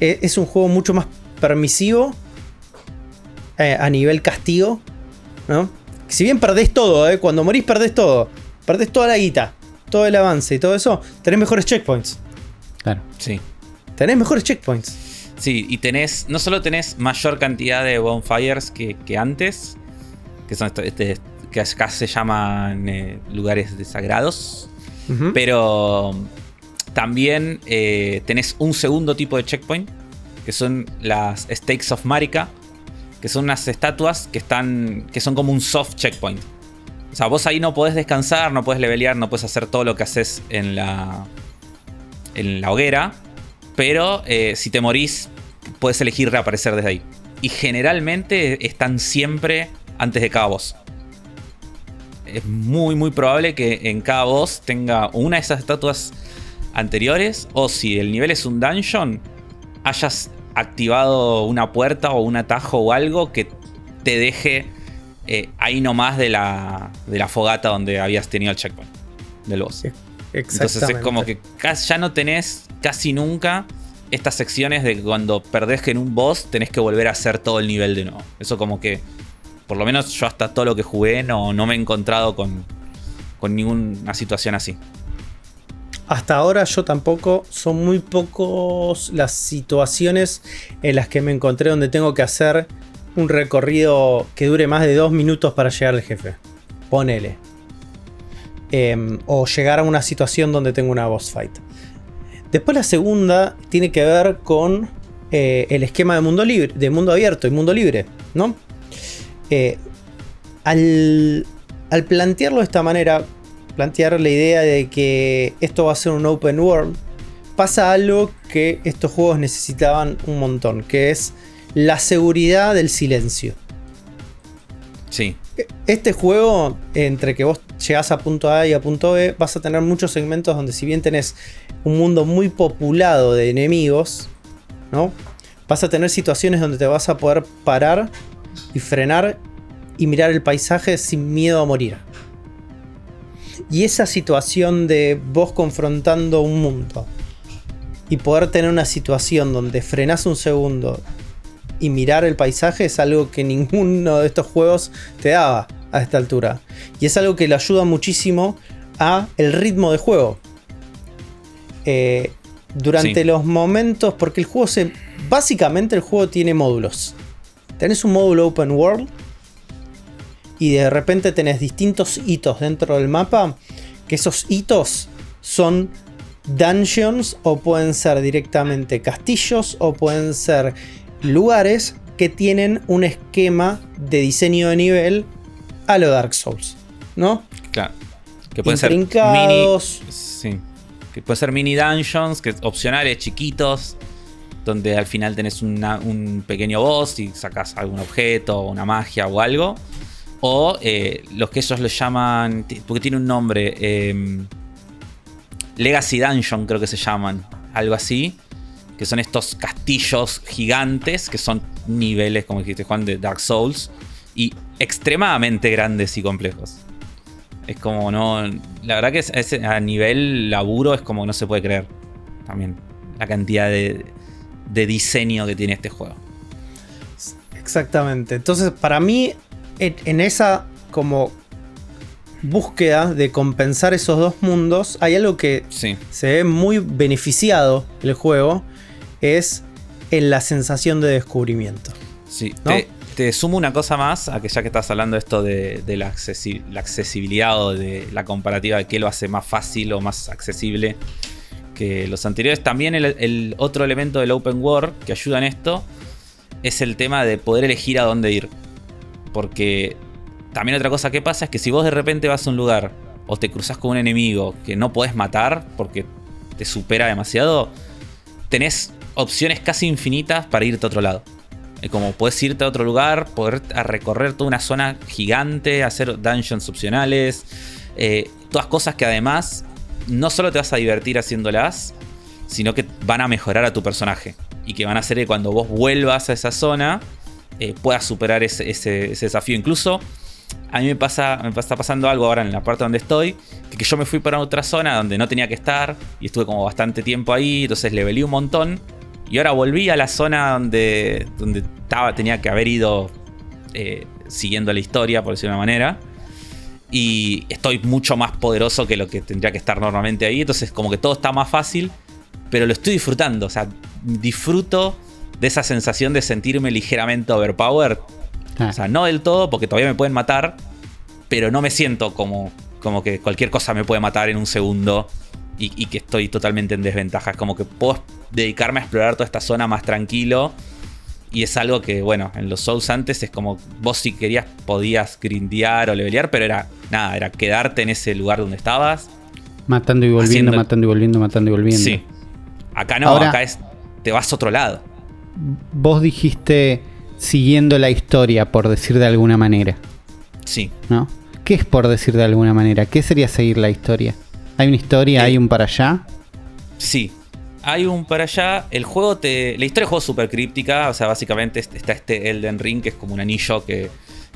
e- es un juego mucho más permisivo eh, a nivel castigo, ¿no? Si bien perdés todo, ¿eh? cuando morís perdés todo, perdés toda la guita, todo el avance y todo eso, tenés mejores checkpoints. Claro. Sí. Tenés mejores checkpoints. Sí, y tenés, no solo tenés mayor cantidad de bonfires que, que antes, que son esto- este, que acá se llaman eh, lugares desagrados, pero también eh, tenés un segundo tipo de checkpoint, que son las Stakes of Marika, que son unas estatuas que están, que son como un soft checkpoint. O sea, vos ahí no podés descansar, no podés levelear, no podés hacer todo lo que haces en la, en la hoguera, pero eh, si te morís, puedes elegir reaparecer desde ahí. Y generalmente están siempre antes de cada boss. Es muy, muy probable que en cada boss tenga una de esas estatuas anteriores. O si el nivel es un dungeon, hayas activado una puerta o un atajo o algo que te deje eh, ahí nomás de la, de la fogata donde habías tenido el checkpoint del boss. Entonces es como que ya no tenés casi nunca estas secciones de que cuando perdés en un boss tenés que volver a hacer todo el nivel de nuevo. Eso como que, por lo menos yo hasta todo lo que jugué no, no me he encontrado con, con ninguna situación así. Hasta ahora yo tampoco, son muy pocos las situaciones en las que me encontré donde tengo que hacer un recorrido que dure más de dos minutos para llegar al jefe. Ponele. Em, o llegar a una situación donde tengo una boss fight. Después la segunda tiene que ver con eh, el esquema de mundo libre, de mundo abierto y mundo libre, ¿no? Eh, al, al plantearlo de esta manera, plantear la idea de que esto va a ser un open world, pasa algo que estos juegos necesitaban un montón, que es la seguridad del silencio. Sí. Este juego, entre que vos llegás a punto A y a punto B, vas a tener muchos segmentos donde si bien tenés un mundo muy populado de enemigos, ¿no? Vas a tener situaciones donde te vas a poder parar y frenar y mirar el paisaje sin miedo a morir. Y esa situación de vos confrontando un mundo y poder tener una situación donde frenás un segundo y mirar el paisaje es algo que ninguno de estos juegos te daba a esta altura. Y es algo que le ayuda muchísimo a el ritmo de juego. Eh, durante los momentos, porque el juego se... Básicamente el juego tiene módulos. Tenés un módulo open world y de repente tenés distintos hitos dentro del mapa, que esos hitos son dungeons o pueden ser directamente castillos o pueden ser lugares que tienen un esquema de diseño de nivel a lo Dark Souls, ¿no? Claro. Que pueden ser mini, sí. Que pueden ser mini dungeons, que opcionales, chiquitos, donde al final tenés un pequeño boss y sacas algún objeto, una magia o algo. O eh, los que ellos lo llaman, porque tiene un nombre, em, Legacy Dungeon creo que se llaman, algo así que son estos castillos gigantes, que son niveles, como dijiste Juan, de Dark Souls, y extremadamente grandes y complejos. Es como no. La verdad que a nivel laburo es como no se puede creer. También la cantidad de, de diseño que tiene este juego. Exactamente. Entonces, para mí, en esa como búsqueda de compensar esos dos mundos, hay algo que se ve muy beneficiado el juego, es en la sensación de descubrimiento. Sí, te, sumo una cosa más, a que ya que estás hablando de esto de, la, accesibilidad o de la comparativa de qué lo hace más fácil o más accesible que los anteriores, también el, otro elemento del open world que ayuda en esto es el tema de poder elegir a dónde ir. Porque también otra cosa que pasa es que si vos de repente vas a un lugar o te cruzas con un enemigo que no podés matar porque te supera demasiado, tenés opciones casi infinitas para irte a otro lado. Como puedes irte a otro lugar, poder recorrer toda una zona gigante, hacer dungeons opcionales, eh, todas cosas que además no solo te vas a divertir haciéndolas, sino que van a mejorar a tu personaje. Y que van a hacer que cuando vos vuelvas a esa zona eh, puedas superar ese, desafío. Incluso a mí me pasa, me está pasando algo ahora en la parte donde estoy, que, que, yo me fui para otra zona donde no tenía que estar y estuve como bastante tiempo ahí, entonces le velí un montón y ahora volví a la zona donde, donde estaba, tenía que haber ido eh, siguiendo la historia, por decirlo de una manera. Y estoy mucho más poderoso que lo que tendría que estar normalmente ahí. Entonces, como que todo está más fácil, pero lo estoy disfrutando. O sea, disfruto de esa sensación de sentirme ligeramente overpowered. Ah. O sea, no del todo, porque todavía me pueden matar, pero no me siento como, como que cualquier cosa me puede matar en un segundo y, y que estoy totalmente en desventaja. Es como que puedo dedicarme a explorar toda esta zona más tranquilo. Y es algo que, bueno, en los Souls antes es como vos si querías podías grindear o levelear, pero era nada, era quedarte en ese lugar donde estabas. Matando y volviendo, matando y volviendo, matando y volviendo. Sí. Acá no, acá es te vas a otro lado. Vos dijiste siguiendo la historia, por decir de alguna manera. Sí. ¿No? ¿Qué es por decir de alguna manera? ¿Qué sería seguir la historia? ¿Hay una historia? ¿Hay un para allá? Sí, hay un para allá. El juego te. La historia del juego es súper críptica. O sea, básicamente está este Elden Ring, que es como un anillo que,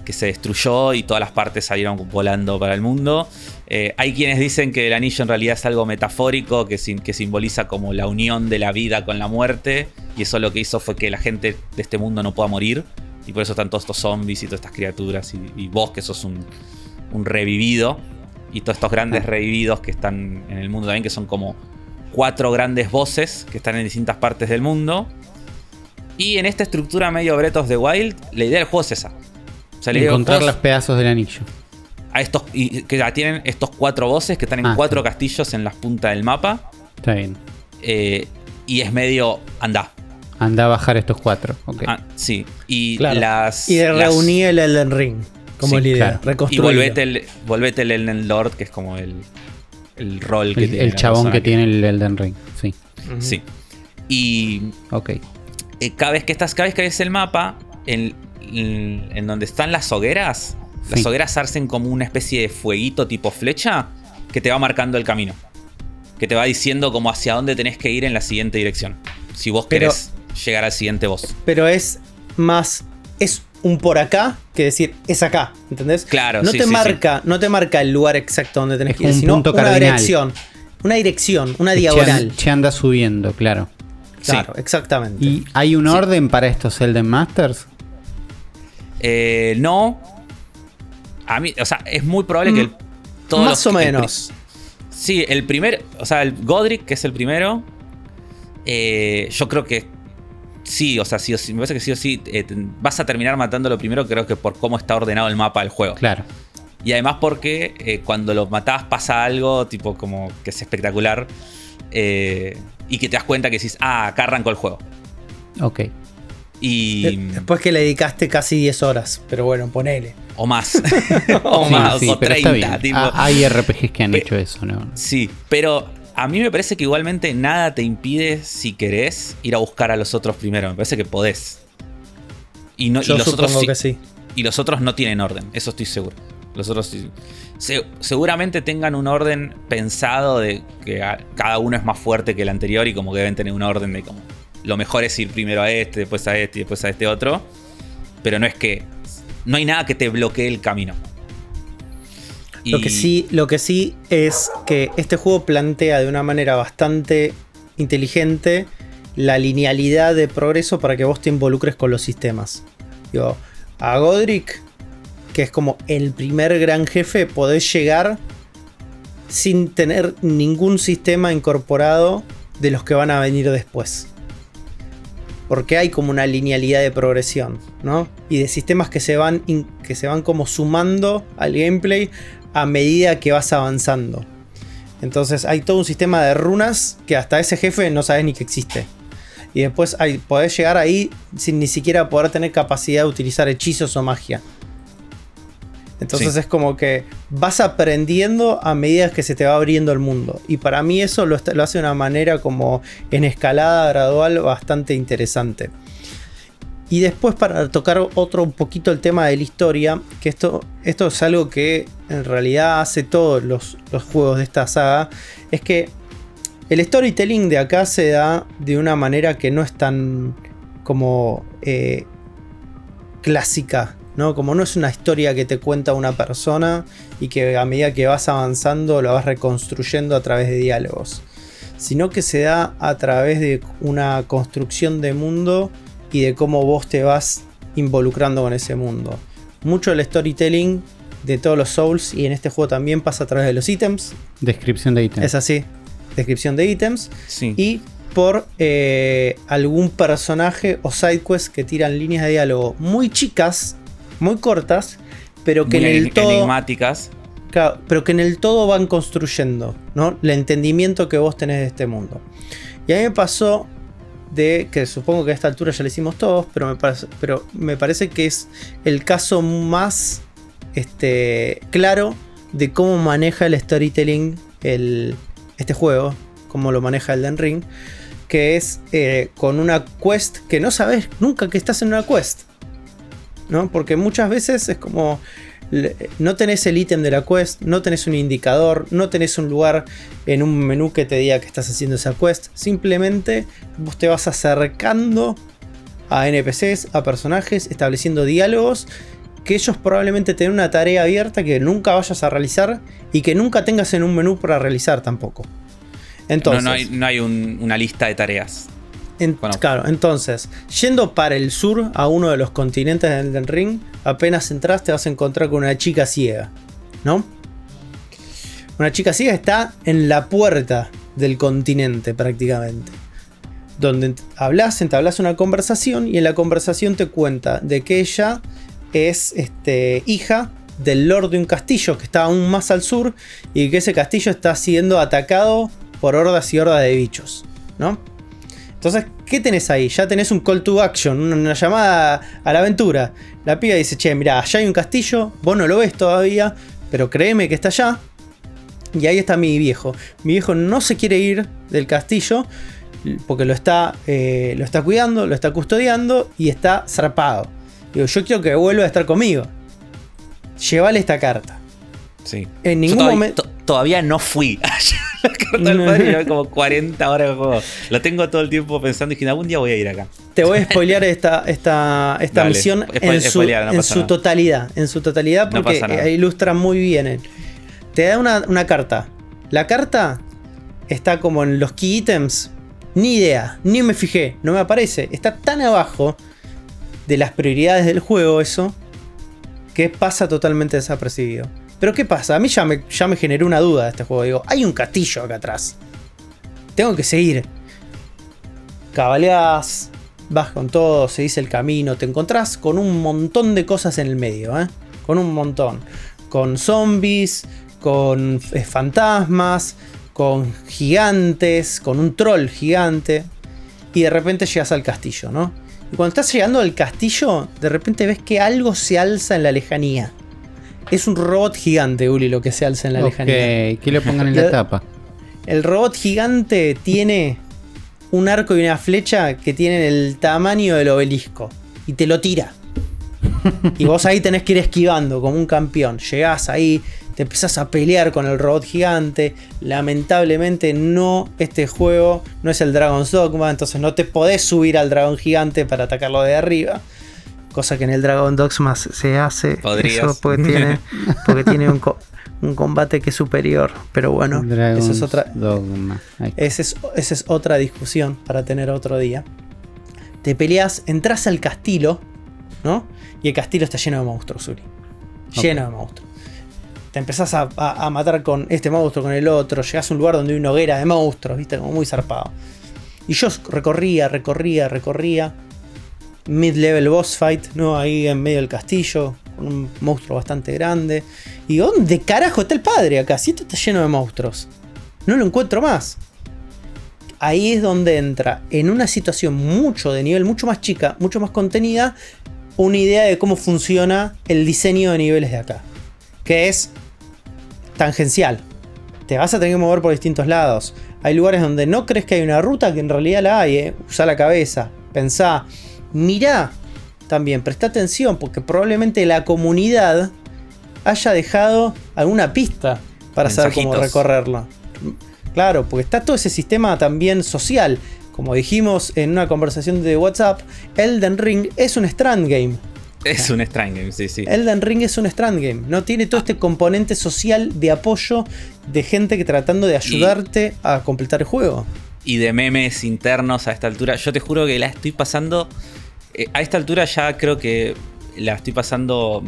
que se destruyó y todas las partes salieron volando para el mundo. Eh, hay quienes dicen que el anillo en realidad es algo metafórico, que, que simboliza como la unión de la vida con la muerte, y eso lo que hizo fue que la gente de este mundo no pueda morir, y por eso están todos estos zombies y todas estas criaturas, y, vos que sos un, un, revivido, y todos estos grandes revividos que están en el mundo también, que son como cuatro grandes voces que están en distintas partes del mundo. Y en esta estructura medio Breath of the Wild, la idea del juego es esa. O sea, Encontrar los pedazos del anillo. A estos, y que ya tienen estos cuatro voces que están en ah, cuatro castillos en las puntas del mapa. Está bien. Eh, y es medio. Anda. Anda a bajar estos cuatro. Ah, sí. Y las. Y de reunir el Elden Ring. Como el idea. Y volvete el, volvete el Elden Lord, que es como el, el rol que tiene. El chabón que tiene el Elden Ring. Sí. Sí. Y. Ok. Eh, cada vez que estás, cada vez que ves el mapa, en, en, donde están las hogueras, las hogueras arcen como una especie de fueguito tipo flecha que te va marcando el camino. Que te va diciendo como hacia dónde tenés que ir en la siguiente dirección. Si vos querés llegar al siguiente boss. Pero es más. Es un por acá que decir es acá, ¿entendés? Claro, no te marca, no te marca el lugar exacto donde tenés que ir, sino una dirección, una dirección, una diagonal. Se anda subiendo, claro. Claro, exactamente. ¿Y hay un orden para estos Elden Masters? Eh, no. A mí, o sea, es muy probable que el, mm, Más o menos. sí, el primer. O sea, el Godric, que es el primero. Eh, yo creo que sí, o sea, sí me parece que sí o sí eh, vas a terminar matándolo primero, creo que por cómo está ordenado el mapa del juego. Claro. Y además porque cuando lo matabas pasa algo, tipo como que es espectacular. Eh, y que te das cuenta que decís, ah, acá arrancó el juego. Ok. Y. Después que le dedicaste casi 10 horas, pero bueno, ponele. O más. o más, o 30. Ah, hay RPGs que han hecho eso, ¿no? Sí, pero a mí me parece que igualmente nada te impide, si querés, ir a buscar a los otros primero. Me parece que podés. Y, no, Yo los otros que sí. Y los otros no tienen orden, eso estoy seguro. Los otros seguramente tengan un orden pensado de que cada uno es más fuerte que el anterior y como que deben tener un orden de como lo mejor es ir primero a este, después a este y después a este otro. Pero no es que no hay nada que te bloquee el camino. Lo, que sí, lo que sí es que este juego plantea de una manera bastante inteligente la linealidad de progreso para que vos te involucres con los sistemas. Digo, a Godric que es como el primer gran jefe, podés llegar sin tener ningún sistema incorporado de los que van a venir después. Porque hay como una linealidad de progresión, ¿no? Y de sistemas que se van, que se van como sumando al gameplay a medida que vas avanzando. Entonces hay todo un sistema de runas que hasta ese jefe no sabes ni que existe. Y después hay, podés llegar ahí sin ni siquiera poder tener capacidad de utilizar hechizos o magia. Entonces es como que vas aprendiendo a medida que se te va abriendo el mundo. Y para mí eso lo, hace de una manera como en escalada gradual bastante interesante. Y después para tocar otro un poquito el tema de la historia, que esto, esto es algo que en realidad hace todos los, juegos de esta saga, es que el storytelling de acá se da de una manera que no es tan como eh, clásica como no es una historia que te cuenta una persona y que a medida que vas avanzando lo vas reconstruyendo a través de diálogos, sino que se da a través de una construcción de mundo y de cómo vos te vas involucrando con ese mundo. Mucho del storytelling de todos los Souls y en este juego también pasa a través de los ítems. Descripción de ítems. Es así, descripción de ítems. Y por eh, algún personaje o sidequest que tiran líneas de diálogo muy chicas muy cortas, pero que en el todo. Enigmáticas. pero que en el todo van construyendo, ¿no? El entendimiento que vos tenés de este mundo. Y a mí me pasó de que supongo que a esta altura ya lo hicimos todos, pero me parece, que es el caso más este, claro de cómo maneja el storytelling el, este juego, cómo lo maneja el Den Ring, que es eh, con una quest que no sabes nunca que estás en una quest. Porque muchas veces es como no tenés el ítem de la quest, no tenés un indicador, no tenés un lugar en un menú que te diga que estás haciendo esa quest. Simplemente vos te vas acercando a NPCs, a personajes, estableciendo diálogos que ellos probablemente tengan una tarea abierta que nunca vayas a realizar y que nunca tengas en un menú para realizar tampoco. Entonces, no, no hay, no hay un- una lista de tareas. en- Bueno. Claro, entonces, yendo para el sur a uno de los continentes del Elden Ring, apenas entras te vas a encontrar con una chica ciega, ¿no? Una chica ciega está en la puerta del continente prácticamente. Donde hablas, entablas una conversación y en la conversación te cuenta de que ella es este, hija del lord de un castillo que está aún más al sur y que ese castillo está siendo atacado por hordas y hordas de bichos, ¿no? Entonces, ¿qué tenés ahí? Ya tenés un call to action, una llamada a la aventura. La piba dice, che, mira, allá hay un castillo, vos no lo ves todavía, pero créeme que está allá. Y ahí está mi viejo. Mi viejo no se quiere ir del castillo porque lo está, eh, lo está cuidando, lo está custodiando y está zarpado. Digo, yo quiero que vuelva a estar conmigo. Llévale esta carta. Sí. En ningún momento- to- todavía no fui la carta del padre. Llevo como 40 horas de juego. Lo tengo todo el tiempo pensando y dije, algún día voy a ir acá. Te voy a spoilear esta, esta, esta Dale, misión en, su, no en su totalidad. En su totalidad porque ilustra muy bien. Te da una, una carta. La carta está como en los key items. Ni idea, ni me fijé, no me aparece. Está tan abajo de las prioridades del juego eso que pasa totalmente desapercibido. Pero ¿qué pasa? A mí ya me, ya me generó una duda de este juego. Digo, hay un castillo acá atrás. Tengo que seguir. Cabaleás, vas con todo, seguís el camino, te encontrás con un montón de cosas en el medio, ¿eh? Con un montón. Con zombies, con eh, fantasmas, con gigantes, con un troll gigante. Y de repente llegas al castillo, ¿no? Y cuando estás llegando al castillo, de repente ves que algo se alza en la lejanía. Es un robot gigante, Uli, lo que se alza en la ok, lejanía. que lo pongan en la tapa. El robot gigante tiene un arco y una flecha que tienen el tamaño del obelisco. Y te lo tira. Y vos ahí tenés que ir esquivando como un campeón. Llegás ahí, te empezás a pelear con el robot gigante. Lamentablemente no, este juego no es el Dragon's Dogma, entonces no te podés subir al dragón gigante para atacarlo de arriba. Cosa que en el Dragon Dogma se se hace. Podrías. Eso porque tiene, porque tiene un, co- un combate que es superior. Pero bueno, esa es otra, Dogma. Esa es, esa es otra discusión para tener otro día. Te peleas, entras al castillo, ¿no? Y el castillo está lleno de monstruos, Uri. Lleno de monstruos. Te empezás a, a- a matar con este monstruo, con el otro. Llegás a un lugar donde hay una hoguera de monstruos, ¿viste? Como muy zarpado. Y yo recorría, recorría, recorría. Mid-level boss fight, ¿no? Ahí en medio del castillo. Con un monstruo bastante grande. Y ¿dónde carajo está el padre acá? Si esto está lleno de monstruos. No lo encuentro más. Ahí es donde entra, en una situación mucho de nivel, mucho más chica, mucho más contenida, una idea de cómo funciona el diseño de niveles de acá. Que es tangencial. Te vas a tener que mover por distintos lados. Hay lugares donde no crees que hay una ruta, que en realidad la hay. ¿eh? Usa la cabeza, pensá, mirá también, presta atención, porque probablemente la comunidad haya dejado alguna pista para saber cómo recorrerlo. Claro, porque está todo ese sistema también social. Como dijimos en una conversación de WhatsApp, Elden Ring es un Strand Game. Es un Strand Game, sí, sí. Elden Ring es un Strand Game. No tiene todo este componente social de apoyo de gente que tratando de ayudarte a completar el juego. y de memes internos a esta altura. Yo te juro que la estoy pasando. Eh, a esta altura ya creo que la estoy pasando.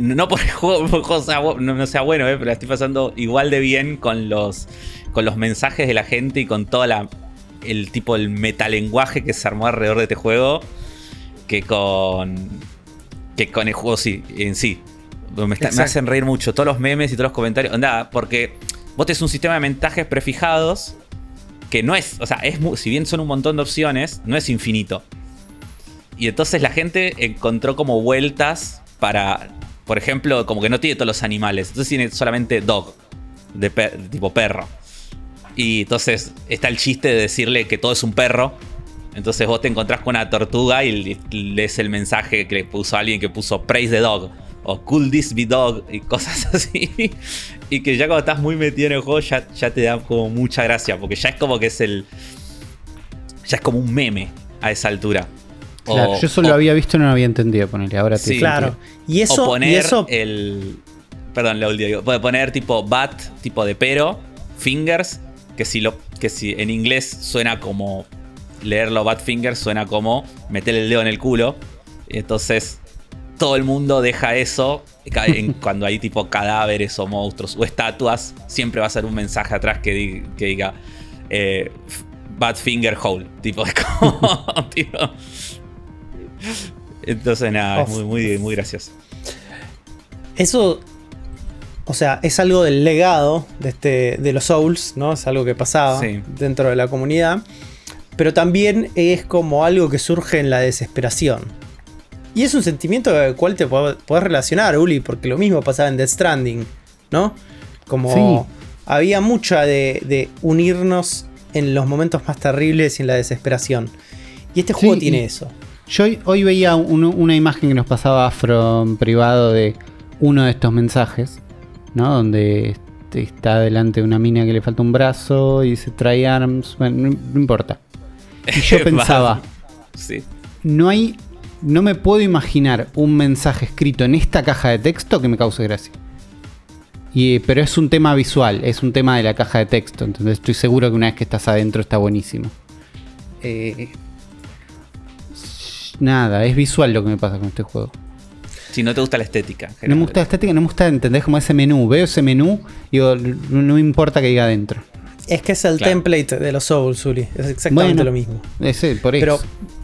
No por el juego, por el juego sea no, no sea bueno, eh, pero la estoy pasando igual de bien con los, con los mensajes de la gente y con toda la. El tipo, el metalenguaje que se armó alrededor de este juego. Que con. Que con el juego sí, en sí. Me, está- me Exacto. hacen reír mucho. Todos los memes y todos los comentarios. Onda, porque vos tenés un sistema de mensajes prefijados que no es, o sea, es si bien son un montón de opciones, no es infinito. Y entonces la gente encontró como vueltas para, por ejemplo, como que no tiene todos los animales, entonces tiene solamente dog, de, per- tipo perro. Y entonces está el chiste de decirle que todo es un perro. Entonces vos te encontrás con una tortuga y le- lees el mensaje que le puso alguien que puso praise the dog. O could this be dog y cosas así. Y que ya cuando estás muy metido en el juego ya, ya te da como mucha gracia. Porque ya es como que es el. Ya es como un meme a esa altura. O- Claro, yo solo lo había visto y no lo había entendido, ponerle. Ahora te Sí. Claro. Y eso, o poner y eso el. Perdón, lo digo. Puede poner tipo bat, tipo de pero, fingers, que si lo. que si en inglés suena como. Leerlo bat fingers suena como meter el dedo en el culo. Entonces, todo el mundo deja eso. en- cuando hay tipo cadáveres o monstruos o estatuas, siempre va a ser un mensaje atrás que, di- que diga. eh, Bad Finger Hole. Tipo, es como. tipo. Entonces, nada, es muy, muy, muy gracioso. Eso, o sea, es algo del legado de, este, de los Souls, ¿no? Es algo que pasaba Sí. dentro de la comunidad. Pero también es como algo que surge en la desesperación. Y es un sentimiento con el cual te pod- podés relacionar, Uli, porque lo mismo pasaba en Death Stranding, ¿no? Como Sí. había mucha de, de unirnos en los momentos más terribles y en la desesperación. Y este Sí, juego y- tiene eso. Yo hoy, hoy veía un- una imagen que nos pasaba Afro en privado de uno de estos mensajes, ¿no? Donde este, está delante de una mina que le falta un brazo y dice try arms, bueno, no, no importa. Y yo pensaba, Sí. no hay, no me puedo imaginar un mensaje escrito en esta caja de texto que me cause gracia. Y, pero es un tema visual, es un tema de la caja de texto, entonces estoy seguro que una vez que estás adentro está buenísimo. Eh, nada, es visual lo que me pasa con este juego. Si no te gusta la estética. No me gusta la estética, no me gusta entender como ese menú. Veo ese menú y digo, no, me importa que diga adentro. Es que es el Claro. template de los Souls, Uli. Es exactamente Bueno. lo mismo. Ese, por eso. Pero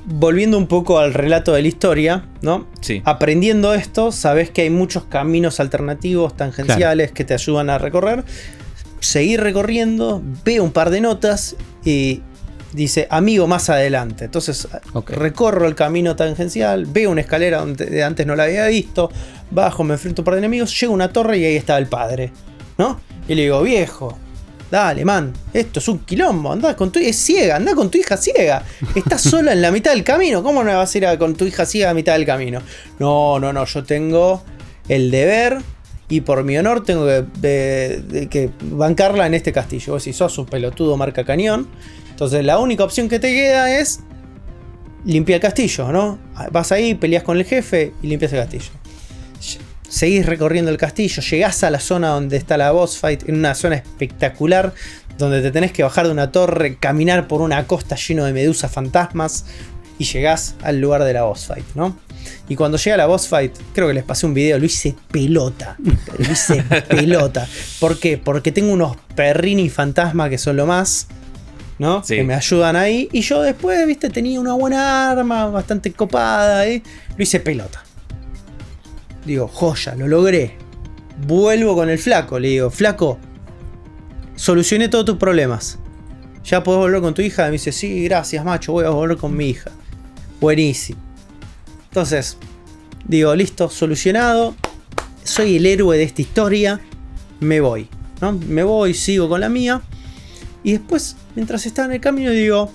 volviendo un poco al relato de la historia, ¿no? Sí. Aprendiendo esto, sabes que hay muchos caminos alternativos, tangenciales, que te ayudan a recorrer. Seguir recorriendo, ve un par de notas y dice amigo más adelante. Entonces recorro el camino tangencial, veo una escalera donde antes no la había visto, bajo, me enfrento a un par de enemigos, llego a una torre y ahí estaba el padre, ¿no? Y le digo, viejo, dale, man, esto es un quilombo, andá con tu es ciega, andá con tu hija ciega. Estás sola en la mitad del camino, ¿cómo no vas a ir a- con tu hija ciega a mitad del camino? No, no, no, yo tengo el deber y por mi honor tengo que, de- de- que bancarla en este castillo. Vos si sos un pelotudo marca cañón, entonces la única opción que te queda es limpiar el castillo, ¿no? Vas ahí, peleas con el jefe y limpias el castillo. Seguís recorriendo el castillo, llegás a la zona donde está la boss fight, en una zona espectacular, donde te tenés que bajar de una torre, caminar por una costa lleno de medusas fantasmas y llegás al lugar de la boss fight, ¿no? Y cuando llega la boss fight, creo que les pasé un video, lo hice pelota. Lo hice pelota. ¿Por qué? Porque tengo unos perrini fantasmas que son lo más. ¿No? Sí. Que me ayudan ahí. Y yo después, viste, tenía una buena arma, bastante copada. ¿eh? Lo hice pelota. Digo, joya, lo logré. Vuelvo con el flaco. Le digo, flaco, solucioné todos tus problemas. ¿Ya podés volver con tu hija? Me dice, sí, gracias, macho, voy a volver con mi hija. Buenísimo. Entonces, digo, listo, solucionado. Soy el héroe de esta historia. Me voy. ¿no? Me voy, sigo con la mía. Y después, mientras estaba en el camino, digo,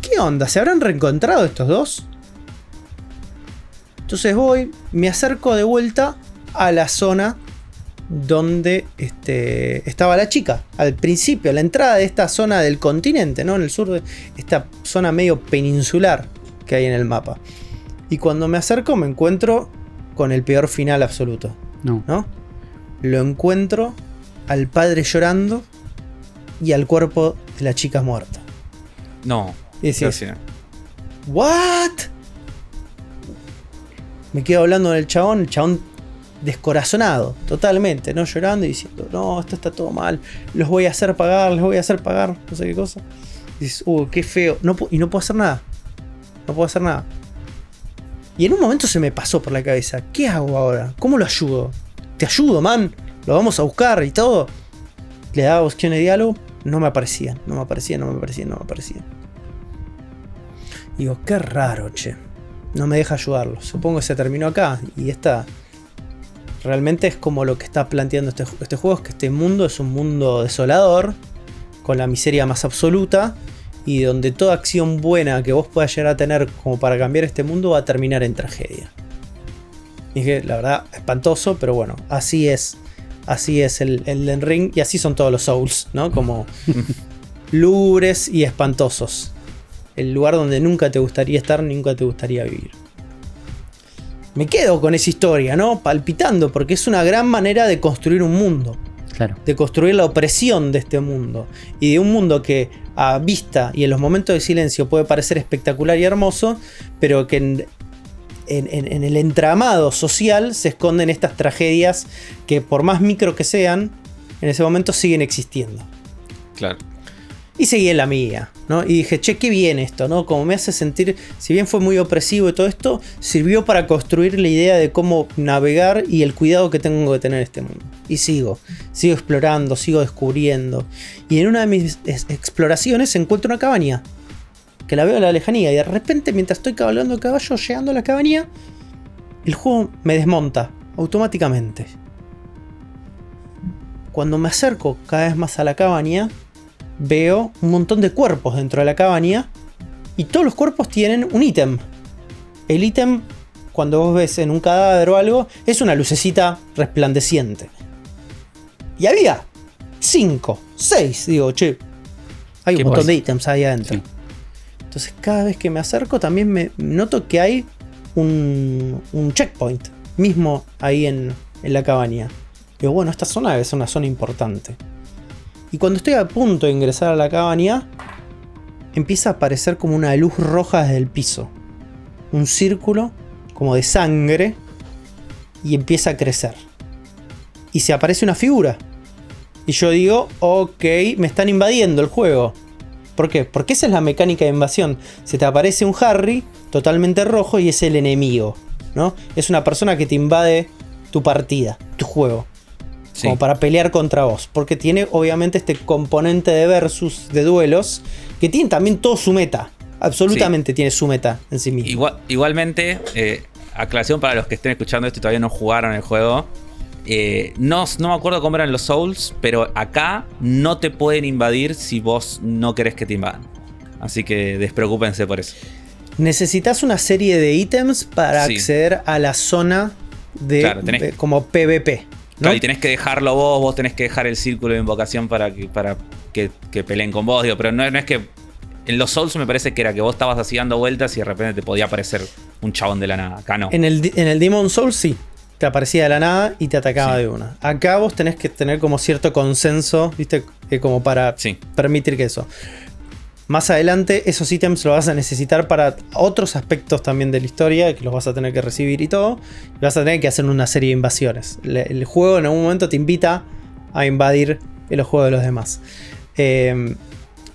¿qué onda? ¿Se habrán reencontrado estos dos? Entonces voy, me acerco de vuelta a la zona donde este, estaba la chica. Al principio, a la entrada de esta zona del continente, ¿no? En el sur de esta zona medio peninsular que hay en el mapa. Y cuando me acerco me encuentro con el peor final absoluto, No. ¿no? Lo encuentro al padre llorando y al cuerpo de la chica muerta. No. Y decís. ¿What? Me quedo hablando con el chabón, el chabón descorazonado, totalmente, ¿no? Llorando y diciendo, no, esto está todo mal, los voy a hacer pagar, los voy a hacer pagar, no sé qué cosa. Y dices, uh, qué feo, no, y no puedo hacer nada, no puedo hacer nada. Y en un momento se me pasó por la cabeza, ¿qué hago ahora? ¿Cómo lo ayudo? ¿Te ayudo, man? ¿Lo vamos a buscar y todo? Le daba opciones de diálogo, no me aparecían, no me aparecían, no me aparecían, no me aparecían. Digo, qué raro, che. No me deja ayudarlo. Supongo que se terminó acá. Y esta. Realmente es como lo que está planteando este, este juego: es que este mundo es un mundo desolador. Con la miseria más absoluta. Y donde toda acción buena que vos puedas llegar a tener como para cambiar este mundo va a terminar en tragedia. Y dije, la verdad, espantoso, pero bueno, así es. Así es el, el Ring. Y así son todos los Souls, ¿no? Como lúgubres y espantosos. el lugar donde nunca te gustaría estar, nunca te gustaría vivir. Me quedo con esa historia, ¿no? Palpitando, porque es una gran manera de construir un mundo. Claro. De construir la opresión de este mundo. Y de un mundo que a vista y en los momentos de silencio puede parecer espectacular y hermoso, pero que en, en- en- en el entramado social se esconden estas tragedias que por más micro que sean, en ese momento siguen existiendo. Claro. Y seguí en la mía, ¿no? Y dije, che, qué bien esto, ¿no? Como me hace sentir, si bien fue muy opresivo y todo esto, sirvió para construir la idea de cómo navegar y el cuidado que tengo que tener en este mundo. Y sigo, sigo explorando, sigo descubriendo. Y en una de mis es- exploraciones encuentro una cabaña, que la veo a la lejanía, y de repente mientras estoy cabalgando el caballo, llegando a la cabaña, el juego me desmonta automáticamente. Cuando me acerco cada vez más a la cabaña, veo un montón de cuerpos dentro de la cabaña y todos los cuerpos tienen un ítem. El ítem, cuando vos ves en un cadáver o algo, es una lucecita resplandeciente. Y había 5, 6, digo, che, hay ¿Qué un montón de ítems ahí adentro. Sí. Entonces cada vez que me acerco también me noto que hay un, checkpoint mismo ahí en, en la cabaña. Digo, bueno, esta zona debe ser una zona importante. Y cuando estoy a punto de ingresar a la cabaña, empieza a aparecer como una luz roja desde el piso. Un círculo como de sangre y empieza a crecer. Y se aparece una figura. Y yo digo, ok, me están invadiendo el juego. ¿Por qué? Porque esa es la mecánica de invasión. Se te aparece un Harry totalmente rojo y es el enemigo. ¿no? Es una persona que te invade tu partida, tu juego Sí. como para pelear contra vos. Porque tiene obviamente este componente de versus, de duelos, que tiene también todo su meta. Absolutamente tiene su meta en sí mismo. Igual- igualmente, eh, aclaración para los que estén escuchando esto y todavía no jugaron el juego. Eh, no, no me acuerdo cómo eran los Souls, pero acá no te pueden invadir si vos no querés que te invadan. Así que despreocúpense por eso. Necesitas una serie de ítems para Sí. acceder a la zona de, Claro, tenés- de- como PvP. ¿no? Claro, y tenés que dejarlo vos, vos tenés que dejar el círculo de invocación para que, para que, que peleen con vos, digo, pero no, no es que. En los Souls me parece que era que vos estabas así dando vueltas y de repente te podía aparecer un chabón de la nada. Acá no. En el, en el Demon Soul sí. Te aparecía de la nada y te atacaba Sí. de una. Acá vos tenés que tener como cierto consenso, ¿viste? Eh, como para Sí. permitir que eso. Más adelante, esos ítems los vas a necesitar para otros aspectos también de la historia, que los vas a tener que recibir y todo. Y vas a tener que hacer una serie de invasiones. Le- El, juego en algún momento te invita a invadir el juego de los demás. Eh,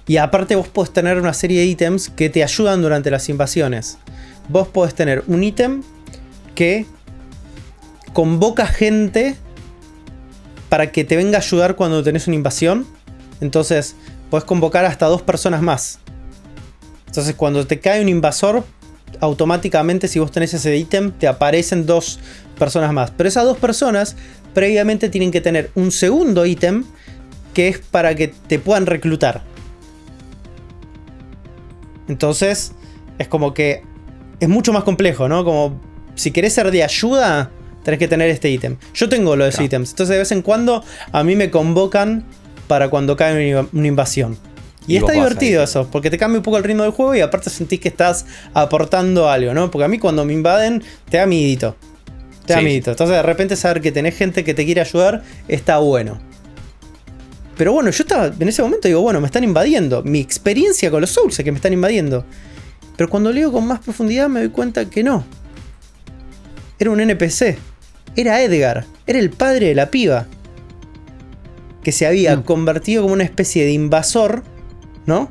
y aparte, vos podés tener una serie de ítems que te ayudan durante las invasiones. Vos podés tener un ítem que convoca gente para que te venga a ayudar cuando tenés una invasión. Entonces, podés convocar hasta dos personas más. Entonces, cuando te cae un invasor, automáticamente, si vos tenés ese ítem, te aparecen dos personas más. Pero esas dos personas previamente tienen que tener un segundo ítem que es para que te puedan reclutar. Entonces, es como que es mucho más complejo, ¿no? Como si querés ser de ayuda, tenés que tener este ítem. Yo tengo los Claro. ítems. Entonces, de vez en cuando a mí me convocan para cuando cae una inv- una invasión. Y, Y está divertido eso, porque te cambia un poco el ritmo del juego y aparte sentís que estás aportando algo, ¿no? Porque a mí cuando me invaden, te da midito. Te da Sí. midito. Entonces de repente saber que tenés gente que te quiere ayudar está bueno. Pero bueno, yo estaba en ese momento digo, bueno, me están invadiendo. Mi experiencia con los Souls es que me están invadiendo. Pero cuando leo con más profundidad me doy cuenta que no. Era un NPC. Era Edgar. Era el padre de la piba. Que se había Mm. convertido como una especie de invasor, ¿no?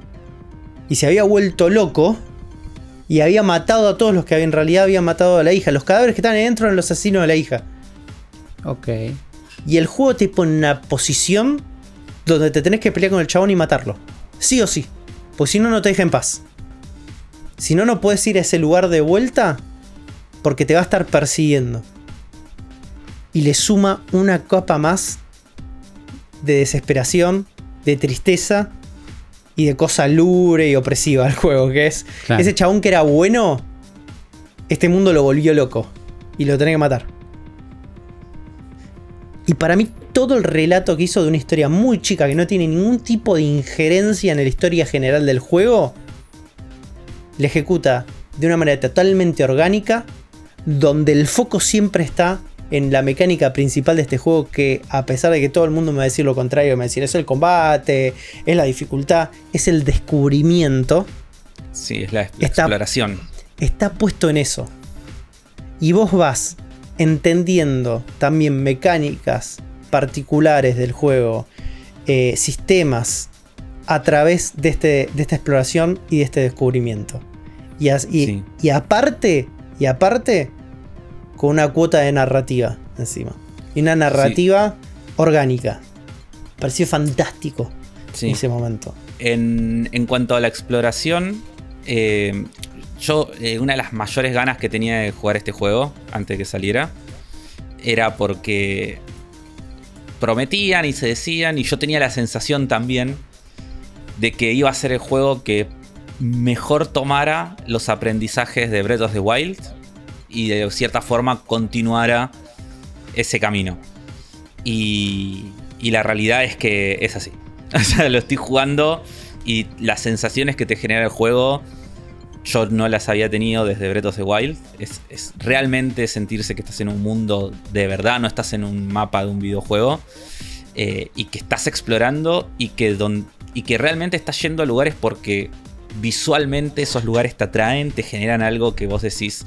Y se había vuelto loco. Y había matado a todos los que en realidad habían matado a la hija. Los cadáveres que ahí dentro eran los asesinos de la hija. Ok. Y el juego te pone en una posición donde te tenés que pelear con el chabón y matarlo. Sí o sí. Pues si no, no te deja en paz. Si no, no puedes ir a ese lugar de vuelta porque te va a estar persiguiendo. Y le suma una capa más de desesperación, de tristeza y de cosa lúgubre y opresiva al juego. Que es Claro. ese chabón que era bueno, este mundo lo volvió loco y lo tenés que matar. Y para mí todo el relato que hizo de una historia muy chica que no tiene ningún tipo de injerencia en la historia general del juego la ejecuta de una manera totalmente orgánica, donde el foco siempre está en la mecánica principal de este juego que a pesar de que todo el mundo me va a decir lo contrario, me va a decir es el combate, es la dificultad, es el descubrimiento. Sí, es la, exploración. Está puesto en eso. Y vos vas entendiendo también mecánicas particulares del juego, eh, sistemas, a través de, este, de esta exploración y de este descubrimiento. Y, y aparte, y aparte, con una cuota de narrativa encima. Y una narrativa orgánica. Pareció fantástico en ese momento. En, cuanto a la exploración, eh, yo eh, una de las mayores ganas que tenía de jugar este juego antes de que saliera era porque prometían y se decían y yo tenía la sensación también de que iba a ser el juego que mejor tomara los aprendizajes de Breath of the Wild y de cierta forma continuara ese camino. Y, y la realidad es que es así. O sea, lo estoy jugando y las sensaciones que te genera el juego yo no las había tenido desde Breath of the Wild. Es, realmente sentirse que estás en un mundo de verdad, no estás en un mapa de un videojuego. Eh, y que estás explorando y que, y que realmente estás yendo a lugares porque visualmente esos lugares te atraen, te generan algo que vos decís,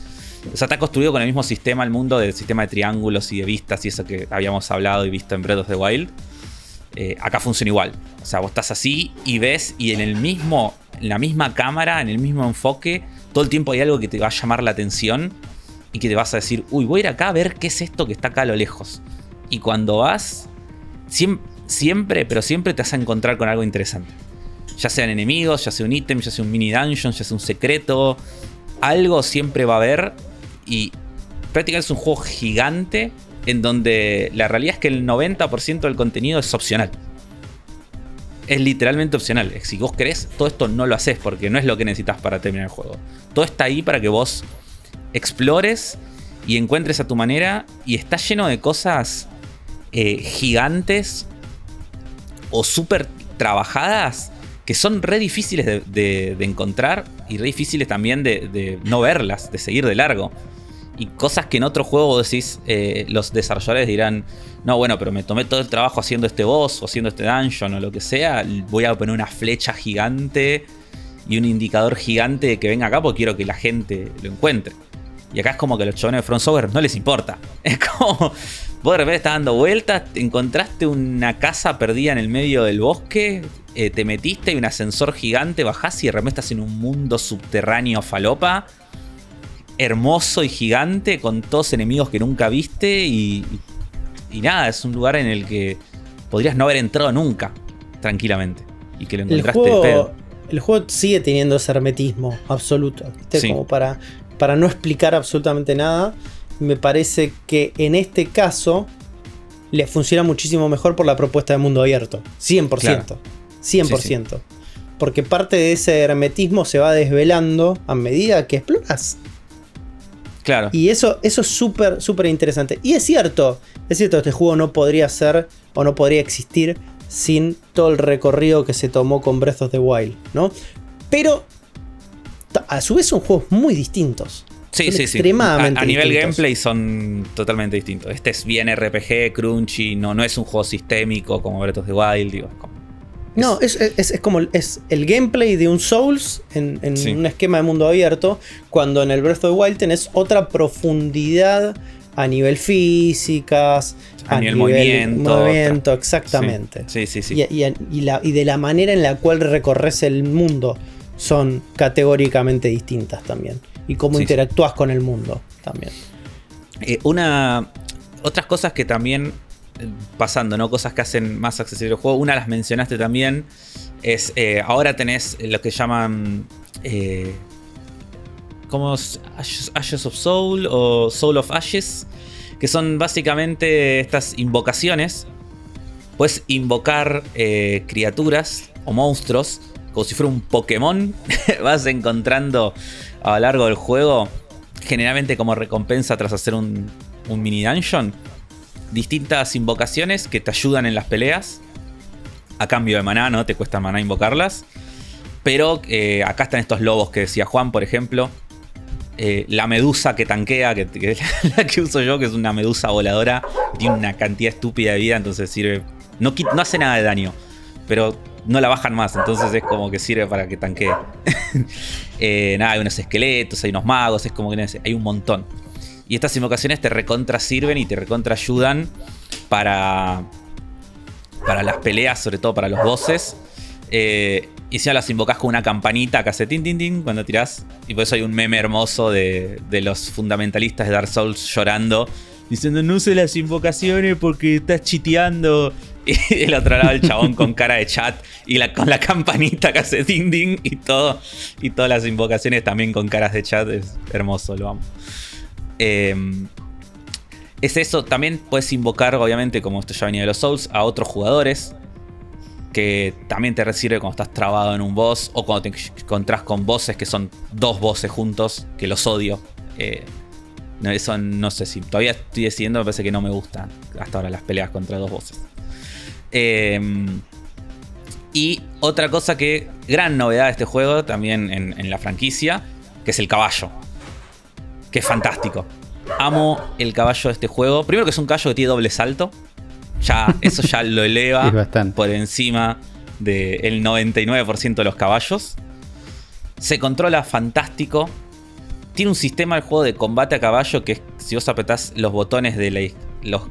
o sea, está construido con el mismo sistema el mundo del sistema de triángulos y de vistas y eso que habíamos hablado y visto en Breath of the Wild. Eh, acá funciona igual. O sea, vos estás así y ves y en el mismo, en la misma cámara, en el mismo enfoque, todo el tiempo hay algo que te va a llamar la atención y que te vas a decir, uy, voy a ir acá a ver qué es esto que está acá a lo lejos. Y cuando vas, siempre, pero siempre te vas a encontrar con algo interesante. Ya sean enemigos, ya sea un ítem, ya sea un mini dungeon, ya sea un secreto. Algo siempre va a haber y prácticamente es un juego gigante en donde la realidad es que el 90% del contenido es opcional. Es literalmente opcional. Si vos querés, todo esto no lo haces porque no es lo que necesitas para terminar el juego. Todo está ahí para que vos explores y encuentres a tu manera. Y está lleno de cosas eh, gigantes o súper trabajadas que son re difíciles de, encontrar y re difíciles también de no verlas, de seguir de largo y cosas que en otro juego decís, eh, los desarrolladores dirán, no, bueno, pero me tomé todo el trabajo haciendo este boss o haciendo este dungeon o lo que sea, voy a poner una flecha gigante y un indicador gigante de que venga acá porque quiero que la gente lo encuentre. Y acá es como que a los chavales de Front Software no les importa. Es como, vos de repente estás dando vueltas, encontraste una casa perdida en el medio del bosque, eh, te metiste y un ascensor gigante, bajás y de repente estás en un mundo subterráneo falopa hermoso y gigante con todos enemigos que nunca viste y, y, nada, es un lugar en el que podrías no haber entrado nunca tranquilamente y que lo encontraste el juego, El juego sigue teniendo ese hermetismo absoluto, como para, para no explicar absolutamente nada. Me parece que en este caso le funciona muchísimo mejor por la propuesta de mundo abierto. 100%. 100%. Porque parte de ese hermetismo se va desvelando a medida que exploras. Claro. Y eso, eso es súper, súper interesante. Y es cierto, es cierto, este juego no podría ser o no podría existir sin todo el recorrido que se tomó con Breath of the Wild, ¿no? Pero a su vez son juegos muy distintos. Sí, sí, extremadamente sí. A, a nivel gameplay son totalmente distintos. Este es bien RPG, crunchy, no, no es un juego sistémico como Breath of the Wild, digo, no, es, como es el gameplay de un Souls en, un esquema de mundo abierto, cuando en el Breath of the Wild tenés otra profundidad a nivel físicas, a, nivel, movimiento. movimiento exactamente. Sí, sí, sí. Y, de la manera en la cual recorres el mundo son categóricamente distintas también. Y cómo interactúas con el mundo también. Eh, una. Otras cosas que también pasando, ¿no? Cosas que hacen más accesible el juego. Una las mencionaste también. Es. Eh, ahora tenés lo que llaman. Eh, como Ashes, of Soul o Soul of Ashes. Que son básicamente estas invocaciones. Puedes invocar eh, criaturas o monstruos. Como si fuera un Pokémon. Vas encontrando a lo largo del juego. Generalmente como recompensa tras hacer un, un mini dungeon distintas invocaciones que te ayudan en las peleas. A cambio de maná, ¿no? Te cuesta maná invocarlas. Pero eh, acá están estos lobos que decía Juan, por ejemplo. Eh, la medusa que tanquea, que, que es la que uso yo, que es una medusa voladora, tiene una cantidad estúpida de vida, entonces sirve. No, no hace nada de daño, pero no la bajan más, entonces es como que sirve para que tanquee. Eh, nada, hay unos esqueletos, hay unos magos, es como que hay un montón. Y estas invocaciones te recontra sirven y te recontra ayudan para, para las peleas, sobre todo para los bosses. Eh, y si las invocas con una campanita que hace tin tin tin cuando tirás. Y por eso hay un meme hermoso de, los fundamentalistas de Dark Souls llorando. Diciendo no sé las invocaciones porque estás chiteando. Y el otro lado el chabón con cara de chat y con la campanita que hace ding ding y todo. Y todas las invocaciones también con caras de chat. Es hermoso, lo amo. Em, es eso, también puedes invocar, obviamente, como esto ya venía de los Souls, a otros jugadores que también te sirve cuando estás trabado en un boss o cuando te encontrás con bosses que son dos bosses juntos, que los odio. Eh, eso no sé si todavía estoy decidiendo, me parece que no me gustan hasta ahora las peleas contra dos bosses. Em, y otra cosa que, gran novedad de este juego, también en la franquicia, que es el caballo. Que es fantástico. Amo el caballo de este juego. Primero que es un caballo que tiene doble salto. Ya, eso ya lo eleva por encima del 99% de los caballos. Se controla fantástico. Tiene un sistema el juego de combate a caballo que si vos apretás los botones de los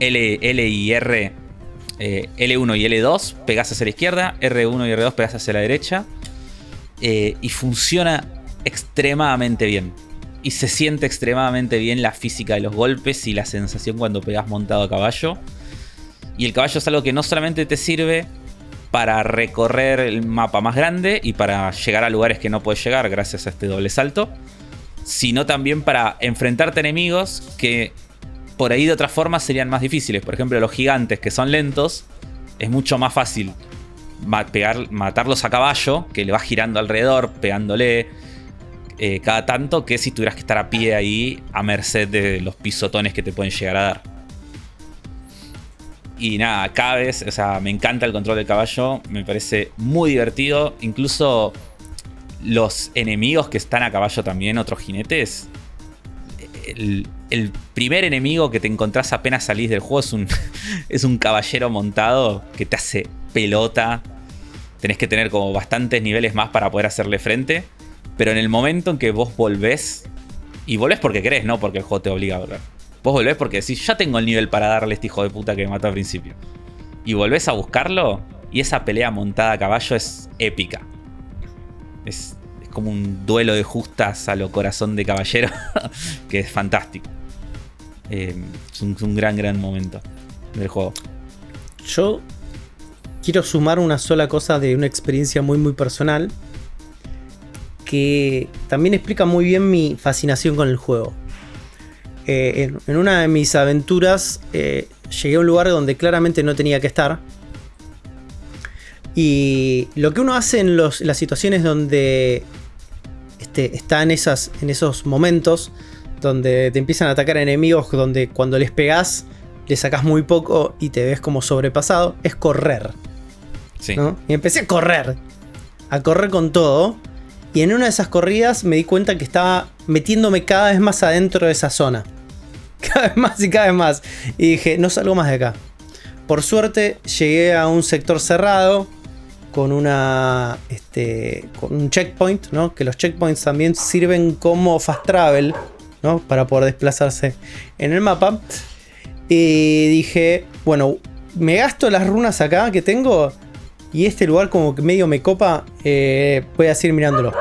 L, L y R, eh, L1 y L2, pegás hacia la izquierda, R1 y R2 pegás hacia la derecha. Eh, y funciona extremadamente bien. Y se siente extremadamente bien la física de los golpes y la sensación cuando pegas montado a caballo. Y el caballo es algo que no solamente te sirve para recorrer el mapa más grande y para llegar a lugares que no puedes llegar gracias a este doble salto, sino también para enfrentarte a enemigos que por ahí de otra forma serían más difíciles. Por ejemplo, los gigantes que son lentos, es mucho más fácil matarlos a caballo, que le vas girando alrededor, pegándole eh, cada tanto, que si tuvieras que estar a pie ahí a merced de los pisotones que te pueden llegar a dar. Y nada, cada vez, o sea, me encanta el control del caballo, me parece muy divertido. Incluso los enemigos que están a caballo también, otros jinetes. El, primer enemigo que te encontrás apenas salís del juego es un, es un caballero montado que te hace pelota. Tenés que tener como bastantes niveles más para poder hacerle frente. Pero en el momento en que vos volvés, y volvés porque querés, no porque el juego te obliga a volver Vos volvés porque decís, ya tengo el nivel para darle a este hijo de puta que me mató al principio. Y volvés a buscarlo y esa pelea montada a caballo es épica. Es, como un duelo de justas a lo corazón de caballero que es fantástico. Eh, es, un gran, gran momento del juego. Yo quiero sumar una sola cosa de una experiencia muy, muy personal que también explica muy bien mi fascinación con el juego. Eh, en, una de mis aventuras eh, llegué a un lugar donde claramente no tenía que estar. Y lo que uno hace en las situaciones donde este, está en, esas, en esos momentos donde te empiezan a atacar enemigos, donde cuando les pegas le sacas muy poco y te ves como sobrepasado, es correr. Y empecé a correr. A correr con todo. Y en una de esas corridas me di cuenta que estaba metiéndome cada vez más adentro de esa zona. cada vez más y cada vez más. Y dije, no salgo más de acá. Por suerte llegué a un sector cerrado con una este, con un checkpoint, ¿no? Que los checkpoints también sirven como fast travel, ¿no? Para poder desplazarse en el mapa. Y dije, bueno, me gasto las runas acá que tengo y este lugar como que medio me copa, eh, voy a seguir mirándolo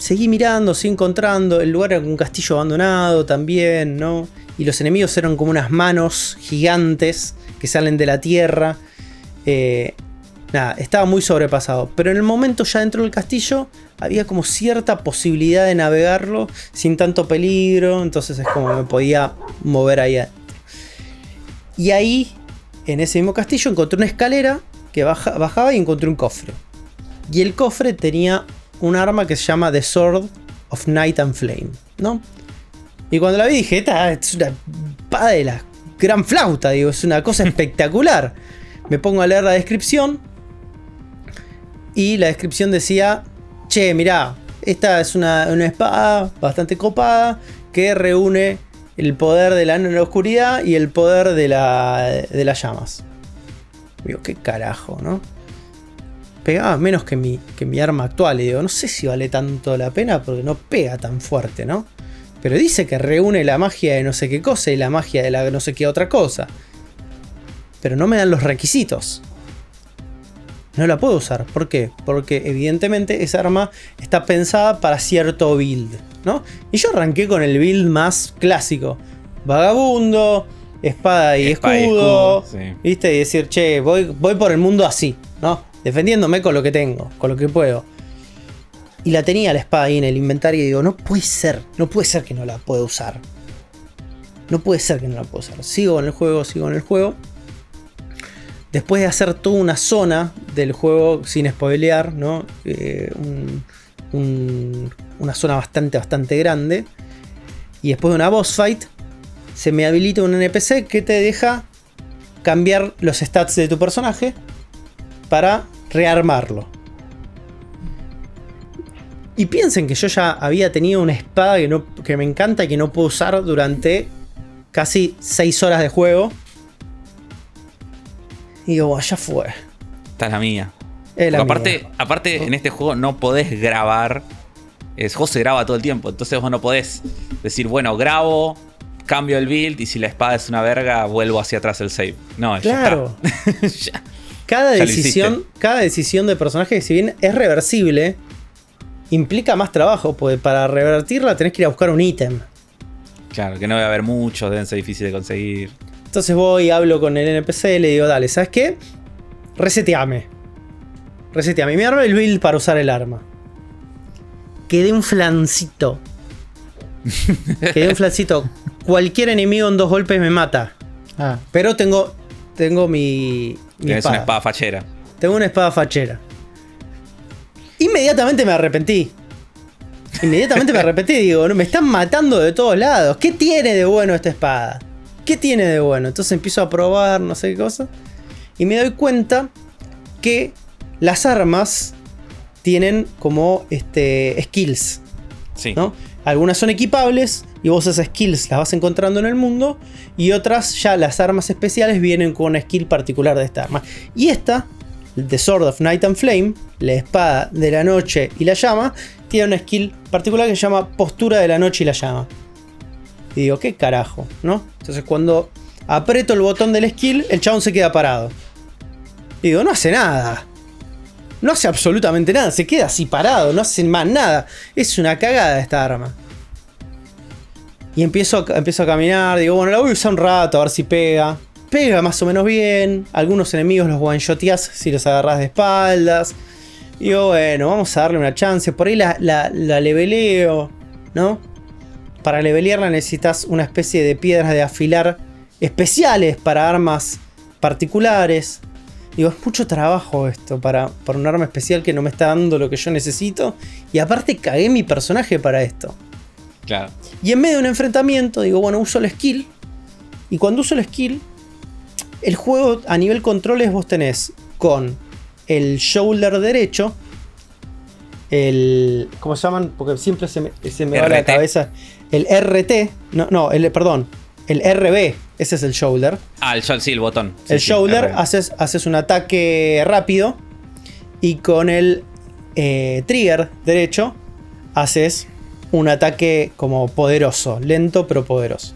seguí mirando, seguí encontrando. El lugar era un castillo abandonado también, ¿no? Y los enemigos eran como unas manos gigantes que salen de la tierra. Eh, nada, estaba muy sobrepasado. Pero en el momento ya dentro del castillo había como cierta posibilidad de navegarlo sin tanto peligro. Entonces es como me podía mover ahí Y ahí, en ese mismo castillo, encontré una escalera que bajaba y encontré un cofre. Y el cofre tenía un arma que se llama The Sword of Night and Flame, ¿no? Y cuando la vi dije, esta es una espada de la gran flauta, digo, es una cosa espectacular. Me pongo a leer la descripción y la descripción decía, che, mirá, esta es una, una espada bastante copada que reúne el poder de la, oscuridad y el poder de, la, de las llamas. Digo, qué carajo, ¿no? Pegaba menos que mi, que mi arma actual. Y digo, no sé si vale tanto la pena porque no pega tan fuerte, ¿no? Pero dice que reúne la magia de no sé qué cosa y la magia de la no sé qué otra cosa. Pero no me dan los requisitos. No la puedo usar. ¿Por qué? Porque evidentemente esa arma está pensada para cierto build, ¿no? Y yo arranqué con el build más clásico. Vagabundo, espada y Espada y escudo. escudo, sí. ¿Viste? Y decir, che, voy, voy por el mundo así, ¿no? Defendiéndome con lo que tengo, con lo que puedo. Y la tenía la espada ahí en el inventario y digo, no puede ser, no puede ser que no la pueda usar. No puede ser que no la pueda usar. Sigo en el juego, sigo en el juego. Después de hacer toda una zona del juego sin spoilear, ¿no? Eh, un- un- una zona bastante, bastante grande. Y después de una boss fight, se me habilita un NPC que te deja cambiar los stats de tu personaje para rearmarlo. Y piensen que yo ya había tenido una espada que, no, que me encanta y que no puedo usar durante casi 6 horas de juego. Y digo, "Buah, ya fue. Esta es la mía. Es la Porque aparte, mía". aparte en este juego no podés grabar. Juego se graba todo el tiempo. Entonces vos no podés decir, bueno, grabo, cambio el build y si la espada es una verga, vuelvo hacia atrás el save. No, ya Claro. está. Ya. Cada Ya decisión, cada decisión de personaje, si bien es reversible, implica más trabajo, porque para revertirla tenés que ir a buscar un ítem. Claro, que no debe haber muchos, deben ser difíciles de conseguir. Entonces voy, hablo con el NPC, le digo, dale, ¿sabes qué? Reseteame. Reseteame. Y me arma el build para usar el arma. Quedé un flancito. Quedé un flancito. Cualquier enemigo en dos golpes me mata. Ah, Pero tengo. Tengo mi. mi Tienes espada. una espada fachera. Tengo una espada fachera. Inmediatamente me arrepentí. Inmediatamente me arrepentí. Digo, no, me están matando de todos lados. ¿Qué tiene de bueno esta espada? ¿Qué tiene de bueno? Entonces empiezo a probar, no sé qué cosa. Y me doy cuenta que las armas tienen como este, skills. Sí. ¿no? Algunas son equipables y vos esas skills las vas encontrando en el mundo y otras ya las armas especiales vienen con una skill particular de esta arma. Y esta, The Sword of Night and Flame, la espada de la noche y la llama, tiene una skill particular que se llama postura de la noche y la llama. Y digo, ¿qué carajo? ¿No? Entonces cuando aprieto el botón del skill, el chabón se queda parado. Y digo, no hace nada. No hace absolutamente nada, se queda así parado, no hace más nada. Es una cagada esta arma. Y empiezo, a- caminar, digo, bueno, la voy a usar un rato a ver si pega. Pega más o menos bien. Algunos enemigos los one-shoteás si los agarras de espaldas. Digo, bueno, vamos a darle una chance. Por ahí la, la leveleo, ¿no? Para levelearla necesitas una especie de piedras de afilar especiales para armas particulares. Digo, es mucho trabajo esto para, para un arma especial que no me está dando lo que yo necesito. Y aparte cagué mi personaje para esto. Claro. Y en medio de un enfrentamiento, digo, bueno, uso el skill. Y cuando uso el skill, el juego a nivel controles vos tenés con el shoulder derecho, el... ¿Cómo se llaman? Porque siempre se me, se me va la cabeza. El RT, no, no, el, perdón, el RB, ese es el shoulder. Ah, el, sí, el botón. Sí, el sí, shoulder haces, haces un ataque rápido y con el eh, trigger derecho haces un ataque como poderoso, lento pero poderoso.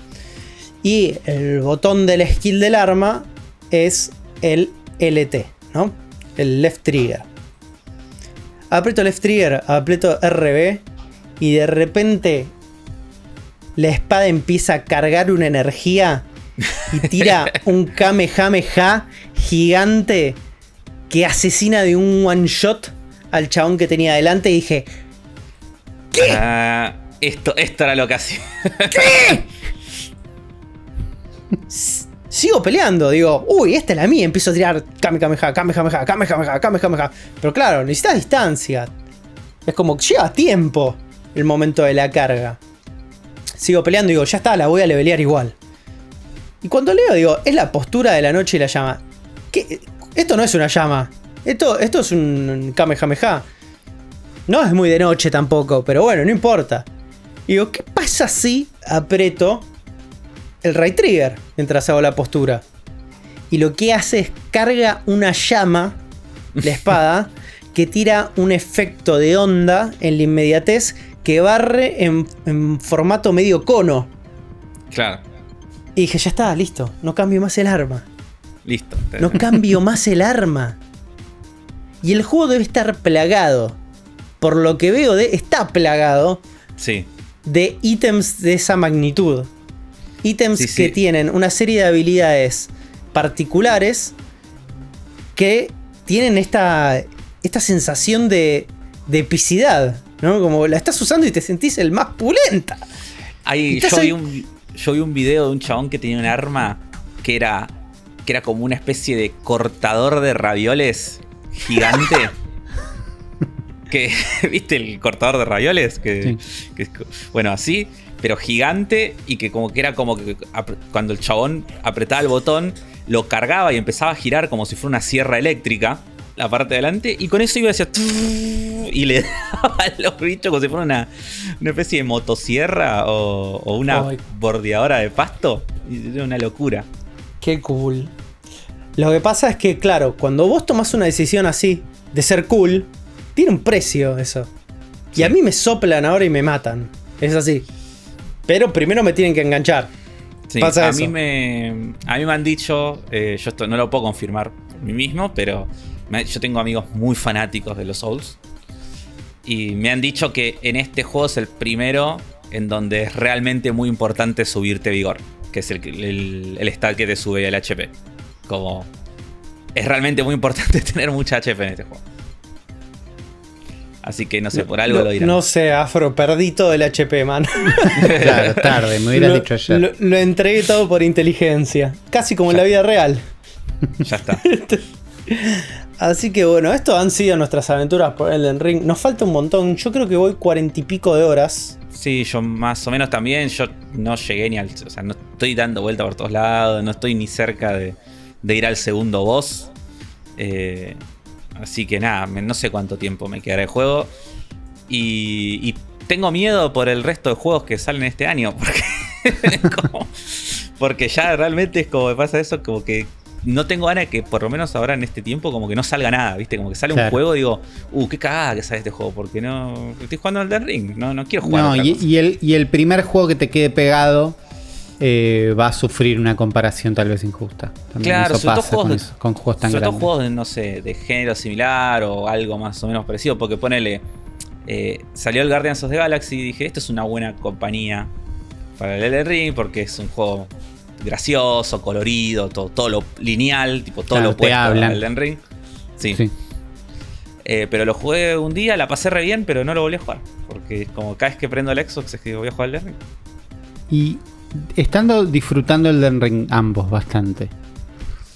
Y el botón del skill del arma es el LT, ¿no? El left trigger. Aprieto left trigger, aprieto RB y de repente la espada empieza a cargar una energía y tira un Kamehameha gigante que asesina de un one shot al chabón que tenía delante y dije, Ah, esto, esto era lo que hacía. sigo peleando, digo, uy, esta es la mía, empiezo a tirar Kamehameha, Kamehameha, Kamehameha, Kamehameha. Pero claro, necesitas distancia. Es como que lleva tiempo el momento de la carga. Sigo peleando, digo, ya está, la voy a levelear igual. Y cuando leo, digo, es la postura de la noche y la llama. ¿Qué? Esto no es una llama. esto, esto es un Kamehameha. No es muy de noche tampoco, pero bueno, no importa. Y digo, ¿qué pasa si aprieto el Ray Trigger mientras hago la postura? Y lo que hace es carga una llama, la espada, que tira un efecto de onda en la inmediatez que barre en, en formato medio cono. Claro, Y dije, ya está, listo, no cambio más el arma. listo. No cambio más el arma. Y el juego debe estar plagado. Por lo que veo, de, está plagado Sí, de ítems de esa magnitud. Ítems Sí, sí. que tienen una serie de habilidades particulares que tienen esta, esta sensación de, de epicidad. ¿no? Como la estás usando y te sentís el más pulenta. Ahí yo vi, un, yo vi un video de un chabón que tenía un arma que era, que era como una especie de cortador de ravioles gigante. que, ¿viste el cortador de ravioles? Que, bueno, así, pero gigante y que como que era como que cuando el chabón apretaba el botón, lo cargaba y empezaba a girar como si fuera una sierra eléctrica. La parte de adelante, y con eso iba hacia. Y le daba a los bichos como si fuera una, una especie de motosierra o, o una Ay. bordeadora de pasto. Y Era una locura. Qué cool. Lo que pasa es que, claro, cuando vos tomás una decisión así, de ser cool, tiene un precio eso. Y a mí me soplan ahora y me matan. Es así. Pero primero me tienen que enganchar. Sí, Pasa a, eso. mí me, a mí me han dicho, eh, yo esto no lo puedo confirmar por mí mismo, pero yo tengo amigos muy fanáticos de los Souls. Y me han dicho que en este juego es el primero en donde es realmente muy importante subirte vigor, que es el, el, el stat que te sube el HP. Como es realmente muy importante tener mucha HP en este juego. Así que no sé, por algo no, lo dirán. No sé, Afro, perdí todo el HP, man. Claro, tarde, me hubieras lo, dicho ayer. Lo, lo entregué todo por inteligencia. Casi como en la vida real. Ya está. Así que bueno, esto han sido nuestras aventuras por Elden Ring. Nos falta un montón. Yo creo que voy cuarenta y pico de horas. Sí, yo más o menos también, yo no llegué ni al... O sea, no estoy dando vuelta por todos lados, no estoy ni cerca de, ir al segundo boss. Eh, así que nada, no sé cuánto tiempo me quedará de juego. Y, y tengo miedo por el resto de juegos que salen este año. Porque, porque ya realmente es como me pasa eso, como que no tengo ganas de que por lo menos ahora en este tiempo como que no salga nada, ¿viste? Como que sale un juego y digo, uh, qué cagada que sale este juego, porque no... Estoy jugando al Elden Ring, no, no quiero jugar. No, y, y el, y el primer juego que te quede pegado eh, va a sufrir una comparación tal vez injusta. También Claro, sobre todo pasa juegos con, eso- con juegos tan Sobre todo grandes. juegos no sé, de género similar o algo más o menos parecido. Porque ponele. eh, salió el Guardians of the Galaxy y dije, esto es una buena compañía para el Elden Ring porque es un juego gracioso, colorido, todo, todo lo lineal, tipo todo Claro, lo opuesto hablan. al Elden Ring. Sí. Sí. Eh, pero lo jugué un día, la pasé re bien, pero no lo volví a jugar. Porque como cada vez que prendo el Xbox es que voy a jugar al Elden Ring. Y estando disfrutando el Elden Ring ambos bastante,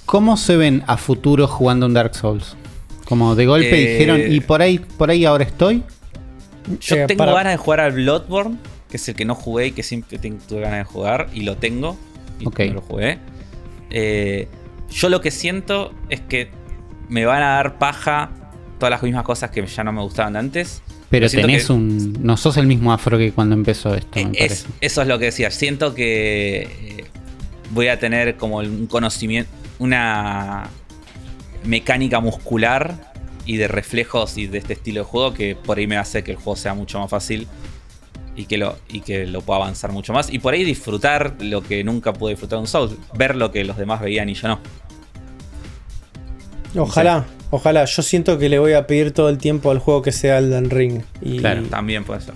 ¿cómo se ven a futuro jugando un Dark Souls? Como de golpe Eh, dijeron, y por ahí, por ahí ahora estoy. Yo Eh, tengo para- ganas de jugar al Bloodborne, que es el que no jugué y que siempre tuve ganas de jugar, y lo tengo, y no lo jugué. Eh, yo lo que siento es que me van a dar paja todas las mismas cosas que ya no me gustaban antes. Pero tenés que- un. No sos el mismo afro que cuando empezó esto, me Eh, parece. es- eso es lo que decía. Siento que eh, voy a tener como un conocimiento, una mecánica muscular y de reflejos y de este estilo de juego que por ahí me hace que el juego sea mucho más fácil y que lo, y que lo pueda avanzar mucho más. Y por ahí disfrutar lo que nunca pude disfrutar de un Souls. Ver lo que los demás veían y yo no. Ojalá, ojalá. Yo siento que le voy a pedir todo el tiempo al juego que sea Elden Ring. Y Claro, También puede ser.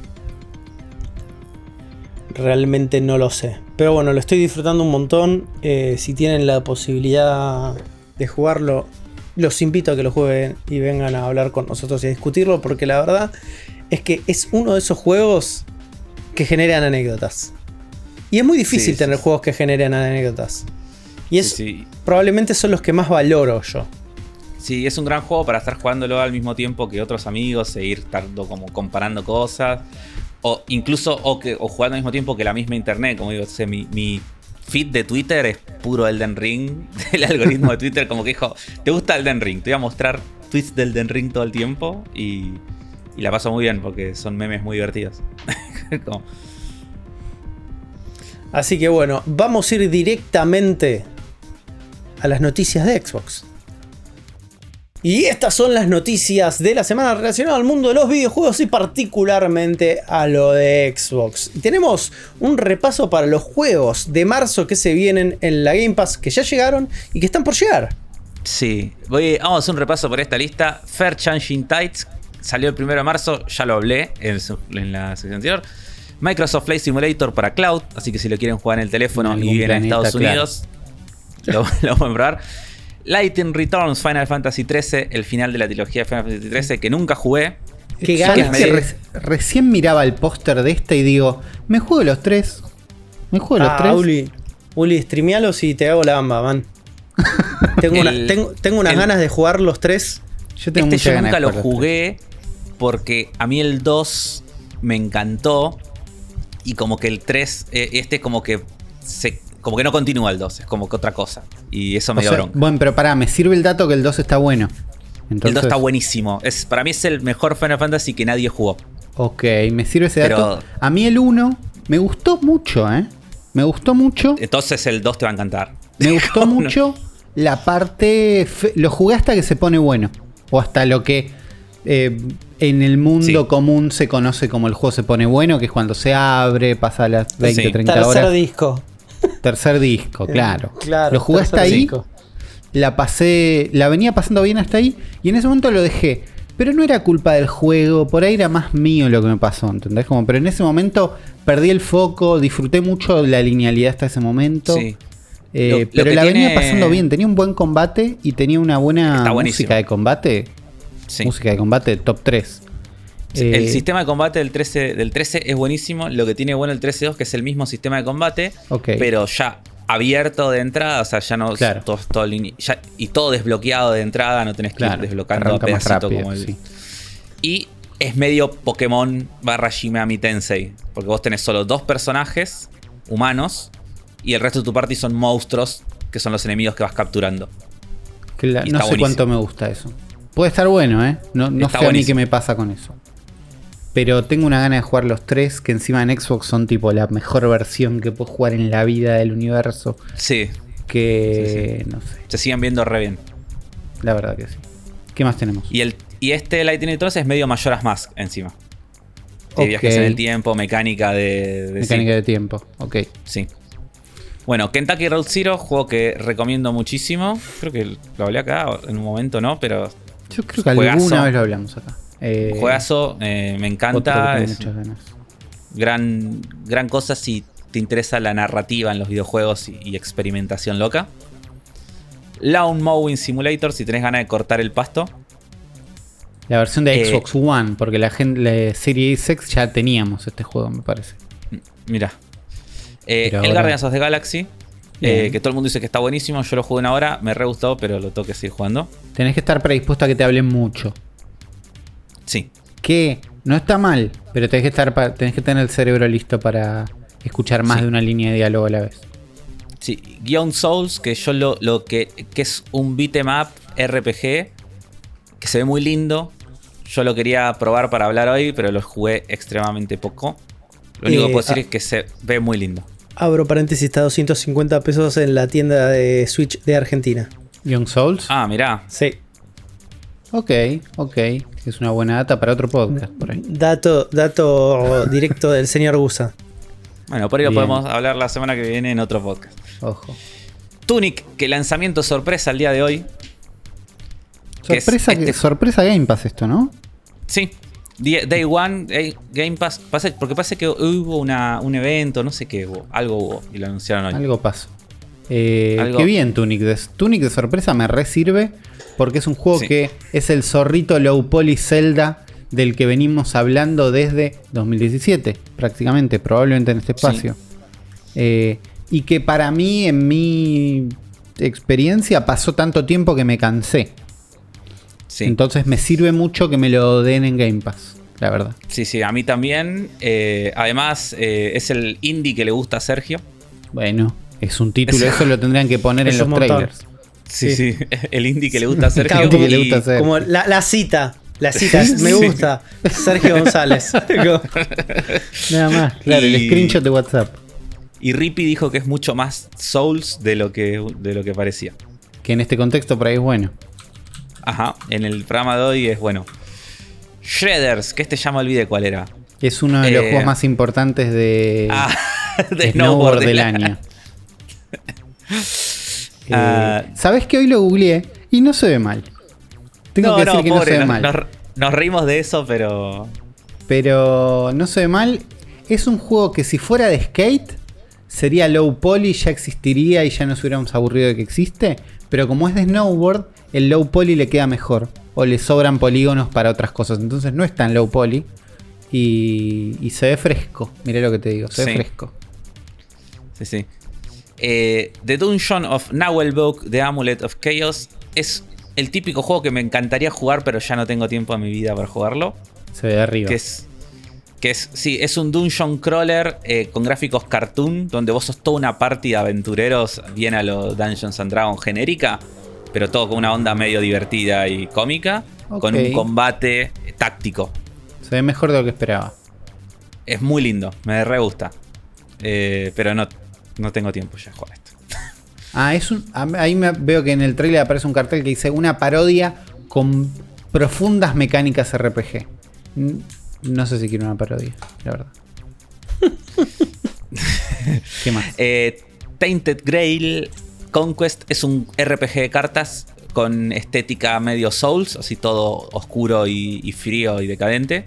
realmente no lo sé. Pero bueno, lo estoy disfrutando un montón. Eh, si tienen la posibilidad de jugarlo, los invito a que lo jueguen y vengan a hablar con nosotros y a discutirlo. Porque la verdad es que es uno de esos juegos que generan anécdotas. Y es muy difícil Sí, tener sí. juegos que generen anécdotas. Y es, Sí, probablemente son los que más valoro yo. Sí, es un gran juego para estar jugándolo al mismo tiempo que otros amigos e ir estando como comparando cosas. O incluso o, que, o jugando al mismo tiempo que la misma internet. Como digo, o sea, mi, mi feed de Twitter es puro Elden Ring. El algoritmo de Twitter como que dijo, ¿te gusta Elden Ring? Te voy a mostrar tweets del Den Ring todo el tiempo y, y la paso muy bien porque son memes muy divertidos. Como- Así que bueno, vamos a ir directamente a las noticias de Xbox. Y estas son las noticias de la semana relacionadas al mundo de los videojuegos y particularmente a lo de Xbox. Tenemos un repaso para los juegos de marzo que se vienen en la Game Pass que ya llegaron y que están por llegar. Sí, voy, vamos a hacer un repaso por esta lista. Fair Changing Tides salió el 1 de marzo, ya lo hablé en, su- en la sección anterior. Microsoft Flight Simulator para Cloud, así que si lo quieren jugar en el teléfono y viven en Estados Unidos, lo, lo pueden probar. Lightning Returns Final Fantasy XIII, el final de la trilogía de Final Fantasy XIII, que nunca jugué. Qué ¿Sabés ganas que re- recién miraba el póster de este y digo, me juego los tres. Me juego los Ah, tres. Uli, Uli, streamealos y te hago la bamba, man. tengo, una- tengo, tengo unas el- ganas de jugar los tres. Yo tengo Este yo nunca lo los tres. Porque a mí el 2 me encantó y como que el 3, eh, este como que se, como que no continúa el 2, es como que otra cosa. Y eso me O dio sea, bronca. bueno, pero pará, me sirve el dato que el 2 está bueno. el Entonces, 2 está buenísimo. Es, para mí es el mejor Final Fantasy que nadie jugó. Ok, me sirve ese Pero- dato. A mí el 1 me gustó mucho, ¿eh? Me gustó mucho. Entonces el 2 te va a encantar. Me gustó No. mucho la parte. Lo jugué hasta que se pone bueno. O hasta lo que eh, en el mundo Sí. común se conoce como el juego se pone bueno, que es cuando se abre, pasa las 20, Sí. 30 Tercer horas. disco. Tercer disco, claro. Claro, lo jugué tercer hasta ahí. disco. La pasé. La venía pasando bien hasta ahí. Y en ese momento lo dejé. Pero no era culpa del juego. Por ahí era más mío lo que me pasó. ¿Entendés? Como, pero en ese momento perdí el foco. Disfruté mucho la linealidad hasta ese momento. Sí. Eh, Lo- pero la venía pasando bien. Tenía un buen combate y tenía una buena música de combate. Sí. Música de combate top 3. el sistema de combate del 13, del 13 es buenísimo. Lo que tiene bueno el 13.2 que es el mismo sistema de combate, pero ya abierto de entrada, o sea, ya no Claro. todo, todo line- ya- y todo desbloqueado de entrada, no tenés que Claro, ir desbloqueando más rápido. como el. sí. Y es medio Pokémon barra Shimami Tensei, porque vos tenés solo dos personajes humanos y el resto de tu party son monstruos que son los enemigos que vas capturando. Cla- Y no sé buenísimo. cuánto me gusta eso. Puede estar bueno, ¿eh? No, sé a mí qué me pasa con eso. Pero tengo una gana de jugar los tres, que encima en Xbox son tipo la mejor versión que puedo jugar en la vida del universo. Sí, Que no sé, se siguen viendo re bien. la verdad que sí. ¿Qué más tenemos? Y, el, y este Lightning Returns es medio Majora's Mask encima. De Ok. viajes en el tiempo, mecánica de. de- Mecánica sí, de tiempo, ok. sí. Bueno, Kentucky Road Zero, juego que recomiendo muchísimo. Creo que lo hablé acá en un momento, ¿no? Pero Yo creo que Juegazo. alguna vez lo hablamos acá. Eh, juegazo, eh, me encanta. Es muchas ganas. gran, gran cosa si te interesa la narrativa en los videojuegos y, y experimentación loca. Lawn Mowing Simulator, si tenés ganas de cortar el pasto. La versión de Eh, Xbox One, porque la gente, la Series X ya teníamos este juego, me parece. Mira. Eh, el ahora- Guardians of the Galaxy. Eh, que todo el mundo dice que está buenísimo. Yo lo jugué una hora, me re gustó, pero lo tengo que seguir jugando. Tenés que estar predispuesto a que te hablen mucho. Sí. Que no está mal, pero tenés que estar pa- tenés que tener el cerebro listo para escuchar más Sí. de una línea de diálogo a la vez. Sí. Guion Souls, que yo lo, lo que, que es un beat'em up RPG. Que se ve muy lindo. Yo lo quería probar para hablar hoy, pero lo jugué extremadamente poco. Lo único Eh, que puedo decir ah. es que se ve muy lindo. Abro paréntesis, está a 250 pesos en la tienda de Switch de Argentina. Young Souls. Ah, mirá. Sí. Ok, ok. Es una buena data para otro podcast por ahí. Dato, dato directo del señor Gusa. Bueno, por ahí lo podemos hablar la semana que viene en otro podcast. Ojo. Tunic, que lanzamiento sorpresa el día de hoy. Que es Sorpresa, este- sorpresa Game Pass esto, ¿no? Sí. Day One, eh, Game Pass. pasa- porque pasa que hubo una, un evento, no sé qué hubo. Algo hubo y lo anunciaron hoy. Algo pasó. Eh, Algo- Qué bien Tunic. De, Tunic de sorpresa me re sirve porque es un juego Sí. que es el zorrito low poly Zelda del que venimos hablando desde 2017, prácticamente, probablemente en este espacio. Eh, y que para mí, en mi experiencia, pasó tanto tiempo que me cansé. Sí. Entonces me sirve mucho que me lo den en Game Pass, la verdad. sí, sí, a mí también. Eh, además, eh, es el indie que le gusta a Sergio. Bueno, es un título, Es- eso lo tendrían que poner en los montón. trailers. Sí, Sí. sí. El indie que le gusta a Sergio. Le y- gusta. Como la, la cita. La cita, me Sí. gusta. Sergio González. Como- Nada más, claro, el Y- screenshot de WhatsApp. Y Rippy dijo que es mucho más Souls de lo que, de lo que parecía. Que en este contexto por ahí es bueno. Ajá, en el programa de hoy es bueno. Shredders, que este ya me olvidé cuál era. Es uno de los Eh, juegos más importantes de, Ah, de snowboard snowboard del año. Eh, Ah. ¿Sabes que hoy lo googleé y no se ve mal? Tengo No, que decir no, que no se ve nos, mal. nos- nos reímos de eso, pero. Pero no se ve mal. Es un juego que si fuera de skate sería low poly, ya existiría y ya nos hubiéramos aburrido de que existe. Pero como es de snowboard, el low poly le queda mejor. O le sobran polígonos para otras cosas. Entonces no es tan low poly. Y, y se ve fresco. Mirá lo que te digo, se ve fresco. Sí, sí. Eh, The Dungeon of Nahuelbook, The Amulet of Chaos, es el típico juego que me encantaría jugar, pero ya no tengo tiempo en mi vida para jugarlo. Se ve de arriba. Que es. Que es. Sí, es un dungeon crawler eh, con gráficos cartoon, donde vos sos toda una party de aventureros, bien a los Dungeons and Dragons genérica, pero todo con una onda medio divertida y cómica, con un combate táctico. Se ve mejor de lo que esperaba. Es muy lindo, me re gusta. Eh, pero no, no tengo tiempo ya jugar esto. Ah, es un. Ahí me veo que en el trailer aparece un cartel que dice una parodia con profundas mecánicas RPG. No sé si quiero una parodia, la verdad. ¿Qué más? Eh, Tainted Grail Conquest es un RPG de cartas con estética medio Souls, así todo oscuro y, y frío y decadente.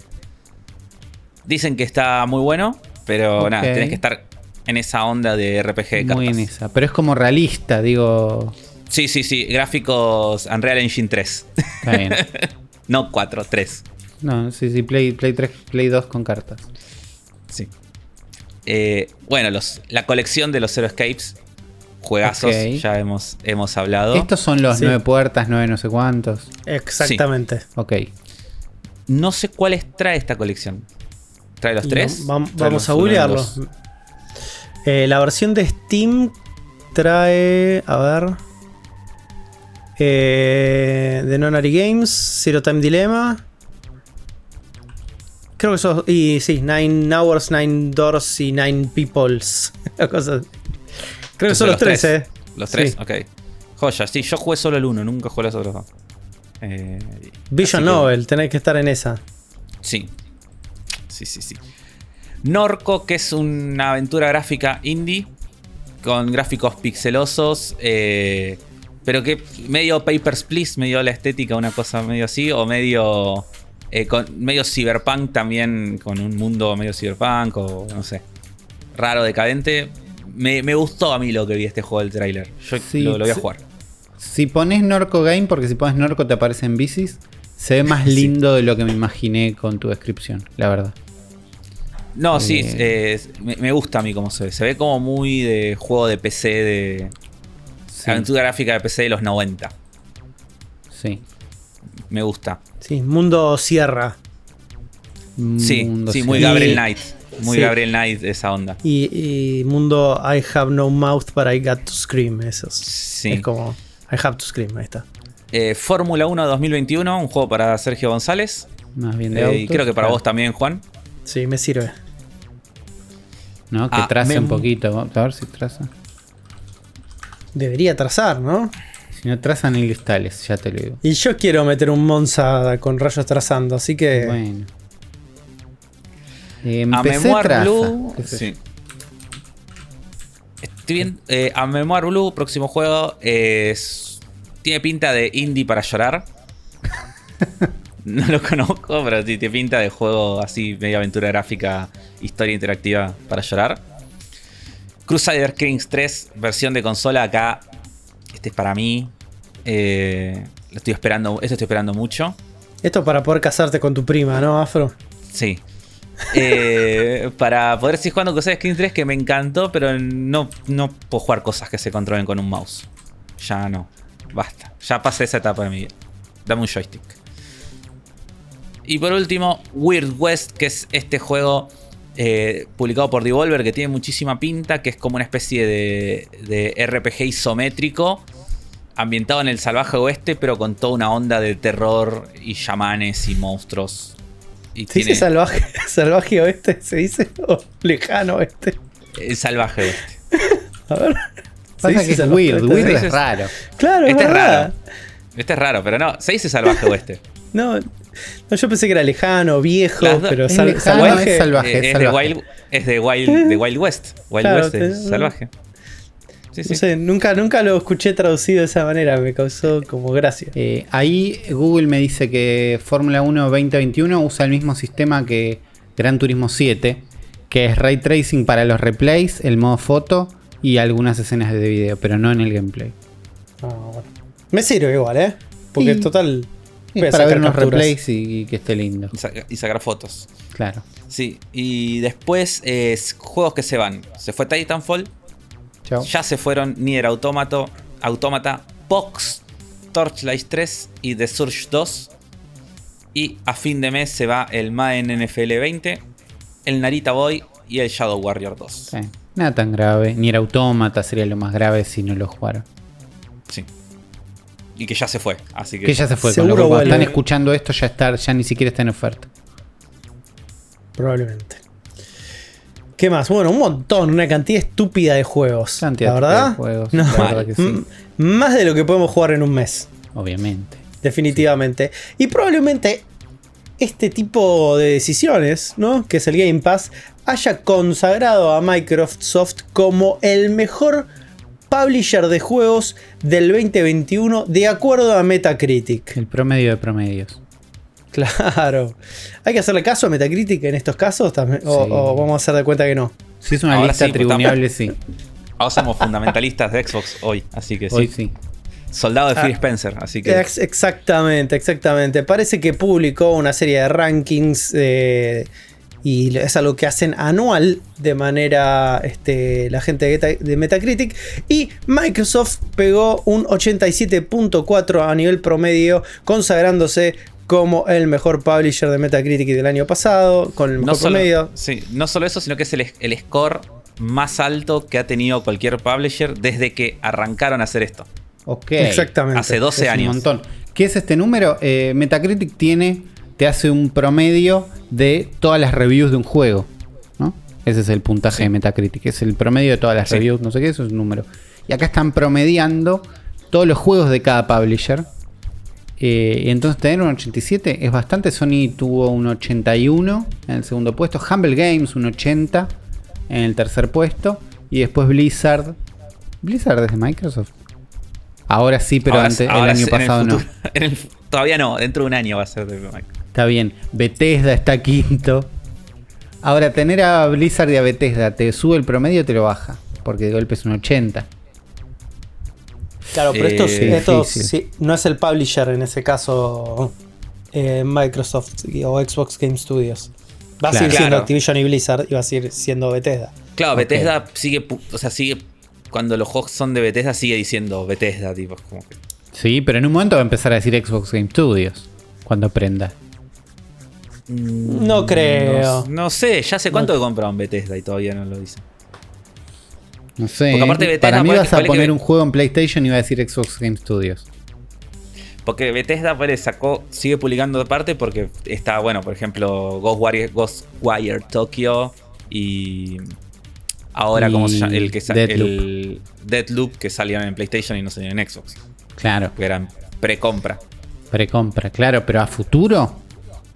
Dicen que está muy bueno, pero nada, tenés que estar en esa onda de RPG de cartas. Muy en esa. Pero es como realista, digo. Sí, sí, sí, gráficos Unreal Engine 3. Está bien. no 4, 3. No, sí, sí, Play, Play 3, Play 2 con cartas. Sí. Eh, bueno, los, la colección de los Zero Escapes, juegazos, ya hemos, hemos hablado. Estos son los Sí. nueve puertas, nueve no sé cuántos. Exactamente. Ok. No sé cuáles trae esta colección. ¿Trae los tres? vam- ¿Trae vamos los a uno y googlearlo. dos? Eh, la versión de Steam trae. A ver. Eh, The Nonary Games, Zero Time Dilemma. Creo que son. Y sí, Nine Hours, Nine Doors y Nine Peoples. Cosas. Creo que son los tres, eh. ¿Los tres? Sí. Ok. Joya, sí, yo jugué solo el uno, nunca jugué los otros dos. Eh, Vision así que- Novel, tenés que estar en esa. Sí. Sí, sí, sí. Norco, que es una aventura gráfica indie. Con gráficos pixelosos. eh, pero que medio Papers, Please, medio la estética, una cosa medio así. O medio. eh, con, medio cyberpunk también. Con un mundo medio cyberpunk. O no sé. Raro, decadente. Me, me gustó a mí lo que vi este juego del tráiler. Yo Sí, lo, lo voy a jugar. Si pones Norco Game, porque si pones Norco te aparecen bicis, se ve más Sí. lindo de lo que me imaginé con tu descripción, la verdad. No, sí, Eh. me, me gusta a mí cómo se ve. Se ve como muy de juego de PC, de Sí, aventura gráfica de PC de los 90. sí. Me gusta. Sí, Mundo Sierra. Sí, Mundo sí, muy. Gabriel Knight. Muy Sí. Gabriel Knight esa onda. Y, y Mundo I have no mouth, but I got to scream. Esos. Sí. Es como I have to scream, ahí está. Eh, Fórmula 1 2021, un juego para Sergio González. Más bien de Eh, autos. y creo que para vos también, Juan. Sí, me sirve. ¿no? Que Ah, trace me- un poquito. A ver si traza. Debería trazar, ¿no? Si no trazan en listales, ya te lo digo. Y yo quiero meter un Monza con rayos trazando, así que. Bueno. A Memoir traza. Blue. Sí. Estoy bien. eh, a Memoir Blue, próximo juego. es- tiene pinta de indie para llorar. no lo conozco, pero sí, tiene pinta de juego así, media aventura gráfica, historia interactiva para llorar. Crusader Kings 3, versión de consola acá. Este es para mí. eh, lo estoy esperando. Esto estoy esperando mucho. Esto para poder casarte con tu prima, ¿no, Afro? Sí. Eh, para poder seguir jugando Crusader Kings 3 que me encantó, pero no, no puedo jugar cosas que se controlen con un mouse. Ya no. Basta. Ya pasé esa etapa de mi vida. Dame un joystick. Y por último, Weird West, que es este juego eh, publicado por Devolver que tiene muchísima pinta, que es como una especie de, de RPG isométrico ambientado en el salvaje oeste, pero con toda una onda de terror y chamanes y monstruos. Y ¿Se dice salvaje, salvaje oeste? ¿Se dice? ¿O lejano oeste? El salvaje oeste. A ver. Pasa dice que es salvaje weird, weird es raro. Claro, Este es verdad. raro. Este es raro, pero no, se dice salvaje oeste. No, no, yo pensé que era lejano, viejo, pero Es sal- lejano, salvaje. es salvaje. Eh, es, de. Wild, es de Wild, de Wild West. Wild Claro, West es salvaje. Sí, sí. No sé, nunca, nunca lo escuché traducido de esa manera, me causó como gracia. Eh, ahí Google me dice que Fórmula 1 2021 usa el mismo sistema que Gran Turismo 7, que es ray tracing para los replays, el modo foto y algunas escenas de video, pero no en el gameplay. Ah, bueno. Me sirve igual, ¿eh? Porque Sí. total. Es voy a para ver unos capturas. replays y, y que esté lindo. Y, saca- y sacar fotos. Claro. Sí, y después es juegos que se van. Se fue Titanfall, Chao. ya se fueron Nier Automato, Automata, Pox, Torchlight 3 y The Surge 2. Y a fin de mes se va el Madden NFL 20, el Narita Boy y el Shadow Warrior 2. Sí. Nada tan grave. Ni era autómata sería lo más grave si no lo jugaron. Sí. Y que ya se fue, así que... Que ya se fue. Con Seguro lo cual, cuando vuelve. están escuchando esto ya está, ya ni siquiera está en oferta. Probablemente. ¿Qué más? Bueno, un montón, una cantidad estúpida de juegos. Cantidad la verdad. de juegos, No, la verdad que sí. m- Más de lo que podemos jugar en un mes. Obviamente. Definitivamente. Y probablemente este tipo de decisiones, ¿no? Que es el Game Pass, haya consagrado a Microsoft como el mejor publisher de juegos del 2021 de acuerdo a Metacritic. El promedio de promedios. Claro. ¿Hay que hacerle caso a Metacritic en estos casos también? O, Sí. o vamos a hacer de cuenta que no? Si es una Ahora lista sí, pues, tribunable, sí. Ahora somos fundamentalistas de Xbox hoy, así que sí. Hoy sí. Soldado de Phil Ah. Spencer, así que... Ex- exactamente, exactamente. Parece que publicó una serie de rankings eh, y es algo que hacen anual de manera este, la gente de Metacritic. Y Microsoft pegó un 87.4 a nivel promedio, consagrándose como el mejor publisher de Metacritic del año pasado, con el mejor no solo, promedio. sí, no solo eso, sino que es el, el score más alto que ha tenido cualquier publisher desde que arrancaron a hacer esto. Ok. Exactamente. Hace 12 Es años. Un montón. ¿Qué es este número? Eh, Metacritic tiene, te hace un promedio de todas las reviews de un juego. ¿no? Ese es el puntaje Sí. de Metacritic. Es el promedio de todas las Sí. reviews, no sé qué, eso es un número. Y acá están promediando todos los juegos de cada publisher. Eh, y entonces tener un 87 es bastante. Sony tuvo un 81 en el segundo puesto. Humble Games un 80 en el tercer puesto. Y después Blizzard. Blizzard desde Microsoft. Ahora sí, pero Ahora- antes, ahora el año pasado no. futuro- en el- todavía no, dentro de un año va a ser de Microsoft. Está bien. Bethesda está quinto. Ahora, tener a Blizzard y a Bethesda, ¿te sube el promedio o te lo baja? Porque de golpe es un 80. Claro, pero Eh, esto, sí, no es el publisher en ese caso eh, Microsoft o Xbox Game Studios. Va a seguir siendo Claro. Activision y Blizzard y va a seguir siendo Bethesda. Claro. Bethesda sigue, o sea, sigue, cuando los juegos son de Bethesda sigue diciendo Bethesda, tipo, es como que... Sí, pero en un momento va a empezar a decir Xbox Game Studios. Cuando aprenda. No creo. No, no sé, ya sé cuánto que compraron Bethesda y todavía no lo dicen. No sé. Porque aparte ¿eh? Bethesda Para mí vas a que poner un juego en PlayStation y va a decir Xbox Game Studios. Porque Bethesda pues, sacó, sigue publicando de parte porque está, bueno, por ejemplo, Ghostwire, Ghostwire Tokyo y ahora Y como se llama, el que Deathloop. el Deathloop que salieron en PlayStation y no salieron en Xbox, Claro, que eran precompra. precompra, claro, pero a futuro.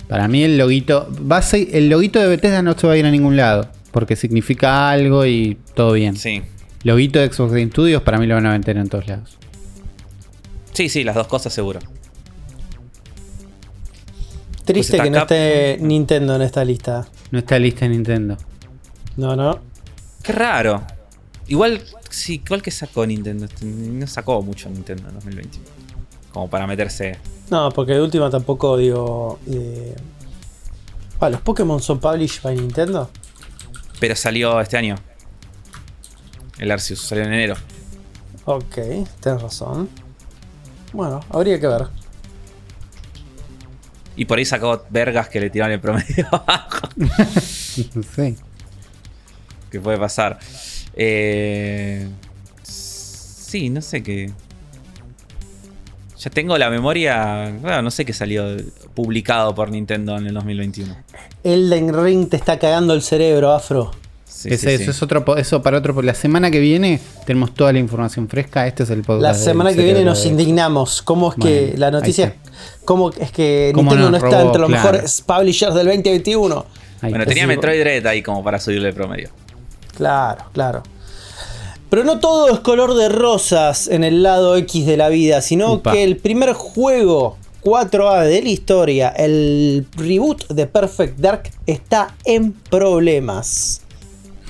Para mí el loguito. Va a ser- el loguito de Bethesda no se va a ir a ningún lado. Porque significa algo y todo bien. Sí. Loguito de Xbox Game Studios para mí lo van a vender en todos lados. Sí, sí, las dos cosas seguro. Triste está que no Cap- esté Nintendo en esta lista. No está lista en Nintendo. No, no. Qué raro. Igual, sí, igual que sacó Nintendo. este, No sacó mucho Nintendo en 2021. Como para meterse. No, porque de última tampoco digo. eh, ah, ¿Los Pokémon son published by Nintendo? Pero salió este año. El Arceus salió en enero. Ok, tienes razón. Bueno, habría que ver. Y por ahí sacó vergas que le tiraron el promedio abajo. No sé. que puede pasar. Eh, sí, no sé qué. Ya tengo la memoria. bueno, no sé qué salió publicado por Nintendo en el 2021. Elden Ring te está cagando el cerebro, Afro. Sí, Ese- sí, eso sí. es otro eso para otro la semana que viene tenemos toda la información fresca este es el podcast La semana que viene nos de- indignamos. ¿Cómo es que Bueno, la noticia cómo es que Cómo Nintendo no está robó, entre los claro. mejores publishers del 2021? Ahí Bueno, tenía Sí, Metroid Dread ahí como para subirle el promedio. Claro, claro. Pero no todo es color de rosas en el lado X de la vida, sino Upa. que el primer juego 4A de la historia, el reboot de Perfect Dark, está en problemas.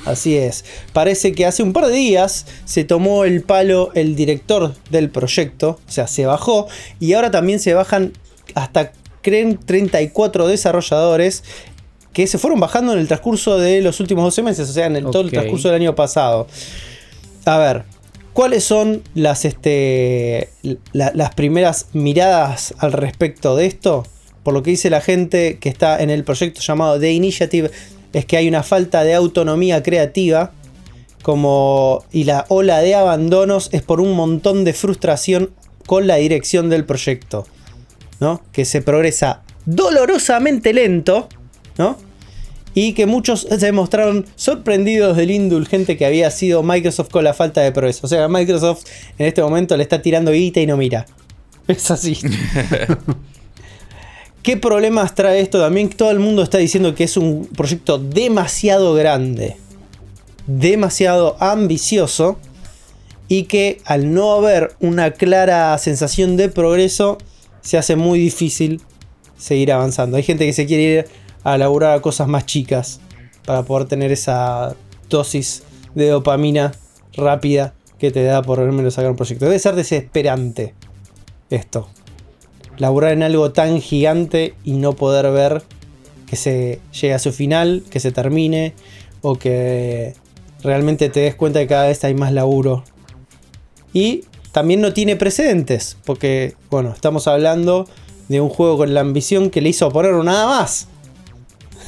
Así es. Parece que hace un par de días se tomó el palo el director del proyecto, o sea, se bajó, y ahora también se bajan hasta, creen, 34 desarrolladores que se fueron bajando en el transcurso de los últimos 12 meses, o sea, en el, todo el transcurso del año pasado. A ver, ¿cuáles son las, este, la- las primeras miradas al respecto de esto? Por lo que dice la gente que está en el proyecto llamado The Initiative, es que hay una falta de autonomía creativa, como, y la ola de abandonos es por un montón de frustración con la dirección del proyecto, ¿no? Que se progresa dolorosamente lento, ¿no? Y que muchos se mostraron sorprendidos del indulgente que había sido Microsoft con la falta de progreso. O sea, Microsoft en este momento le está tirando guita y no mira. Es así. ¿Qué problemas trae esto? También todo el mundo está diciendo que es un proyecto demasiado grande, demasiado ambicioso y que al no haber una clara sensación de progreso se hace muy difícil seguir avanzando. Hay gente que se quiere ir a laburar a cosas más chicas para poder tener esa dosis de dopamina rápida que te da por menos sacar un proyecto. Debe ser desesperante esto. Laburar en algo tan gigante y no poder ver que se llegue a su final, que se termine o que realmente te des cuenta que cada vez hay más laburo. Y también no tiene precedentes, porque bueno, estamos hablando de un juego con la ambición que le hizo poner nada más.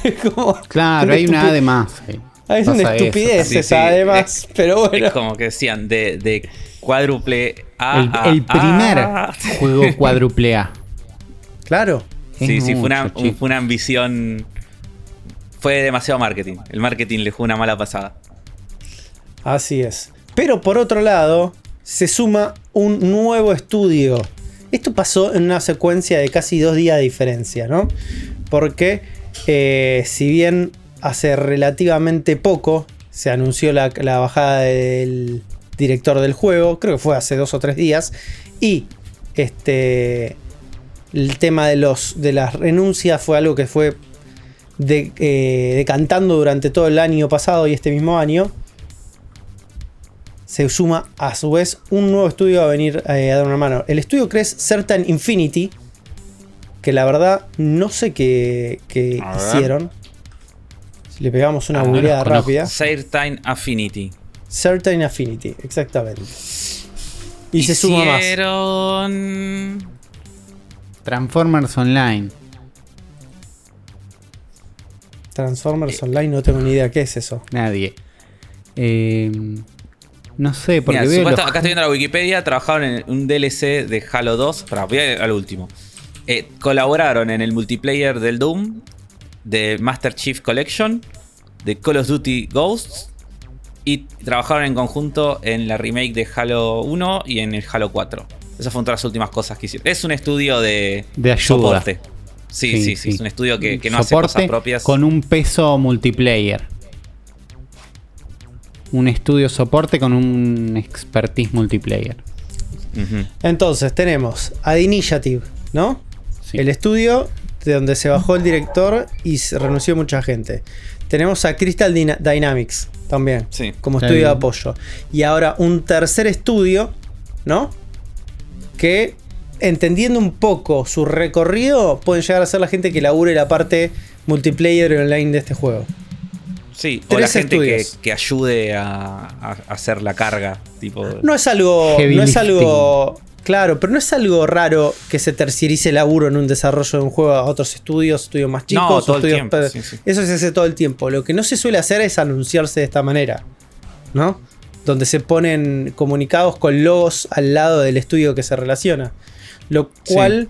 Como Claro, una hay una estupi- A de más. ahí. Ah, es una Pasa estupidez Sí, esa, sí, además, pero bueno. Es como que decían, de, de cuádruple A El, a el primer A. juego cuádruple A. Claro. Sí, Es sí, fue una, mucho, fue una ambición. Fue demasiado marketing. El marketing le jugó una mala pasada. Así es. Pero por otro lado, se suma un nuevo estudio. Esto pasó en una secuencia de casi dos días de diferencia, ¿no? Porque eh, si bien hace relativamente poco se anunció la, bajada del director del juego, creo que fue hace dos o tres días, y este el tema de los de las renuncias fue algo que fue eh, decantando durante todo el año pasado y este mismo año se suma a su vez un nuevo estudio a venir eh, a dar una mano. El estudio que es Certain Infinity, que la verdad no sé qué, qué hicieron. Si le pegamos una Ah, los conozco. rápida. Certain Affinity. Certain Affinity, exactamente. Y se suma más. Hicieron- Transformers Online. Transformers Online, no tengo ni idea qué es eso. Nadie. Eh, no sé, porque Mira, veo supuesto- los- acá estoy viendo la Wikipedia, trabajaron en un DLC de Halo 2. Para, voy a- al último. Eh, colaboraron en el multiplayer del Doom, de Master Chief Collection, de Call of Duty Ghosts. Y trabajaron en conjunto en la remake de Halo 1 y en el Halo 4. Esas fueron todas las últimas cosas que hicieron. Es un estudio de, De ayuda. soporte. Sí, sí, sí, Es un estudio que, que no hace cosas propias. Con un peso multiplayer. Un estudio soporte con un expertise multiplayer. Entonces tenemos a The Initiative, ¿no? Sí. El estudio de donde se bajó el director y se renunció mucha gente. Tenemos a Crystal Dyna- Dynamics también, Sí. como estudio de apoyo. Y ahora un tercer estudio, ¿no? Que entendiendo un poco su recorrido, pueden llegar a ser la gente que labure la parte multiplayer y online de este juego. Sí, o la gente que, ayude a, a hacer la carga. Tipo, No es algo. Heavy no es algo. Claro, pero no es algo raro que se terciarice el laburo en un desarrollo de un juego a otros estudios, estudios más chicos, No, todo el estudios tiempo, pe- sí, sí. Eso se hace todo el tiempo. Lo que no se suele hacer es anunciarse de esta manera. ¿No? Donde se ponen comunicados con logos al lado del estudio que se relaciona. Lo cual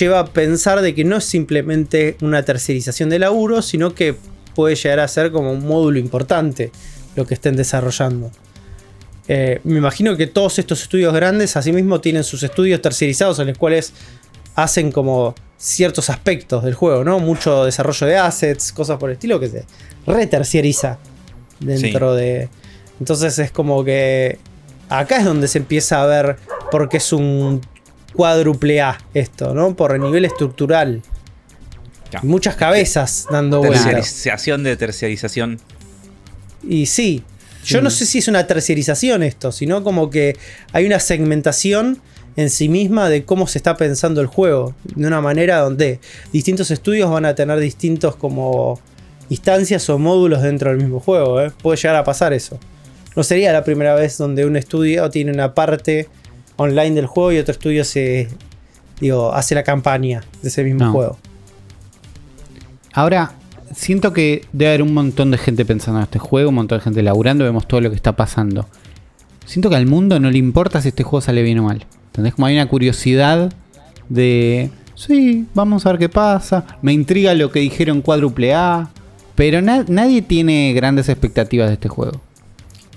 lleva a pensar de que no es simplemente una tercerización de laburo, sino que puede llegar a ser como un módulo importante lo que estén desarrollando. Eh, me imagino que todos estos estudios grandes asimismo tienen sus estudios tercerizados en los cuales hacen como ciertos aspectos del juego, ¿no? Mucho desarrollo de assets, cosas por el estilo que se reterciariza dentro de... Entonces es como que acá es donde se empieza a ver por qué es un cuádruple A esto, ¿no? Por el nivel estructural. Ya. Muchas cabezas dando vueltas. Terciarización de terciarización. Y sí, yo no sé si es una terciarización esto, sino como que hay una segmentación en sí misma de cómo se está pensando el juego. De una manera donde distintos estudios van a tener distintos como instancias o módulos dentro del mismo juego. ¿eh? Puede llegar a pasar eso. No sería la primera vez donde un estudio tiene una parte online del juego y otro estudio se digo, hace la campaña de ese mismo No. juego. Ahora, siento que debe haber un montón de gente pensando en este juego, un montón de gente laburando, vemos todo lo que está pasando. Siento que al mundo no le importa si este juego sale bien o mal. ¿Entendés? Como hay una curiosidad de. Sí, vamos a ver qué pasa. Me intriga lo que dijeron cuádruple A. Pero na- nadie tiene grandes expectativas de este juego.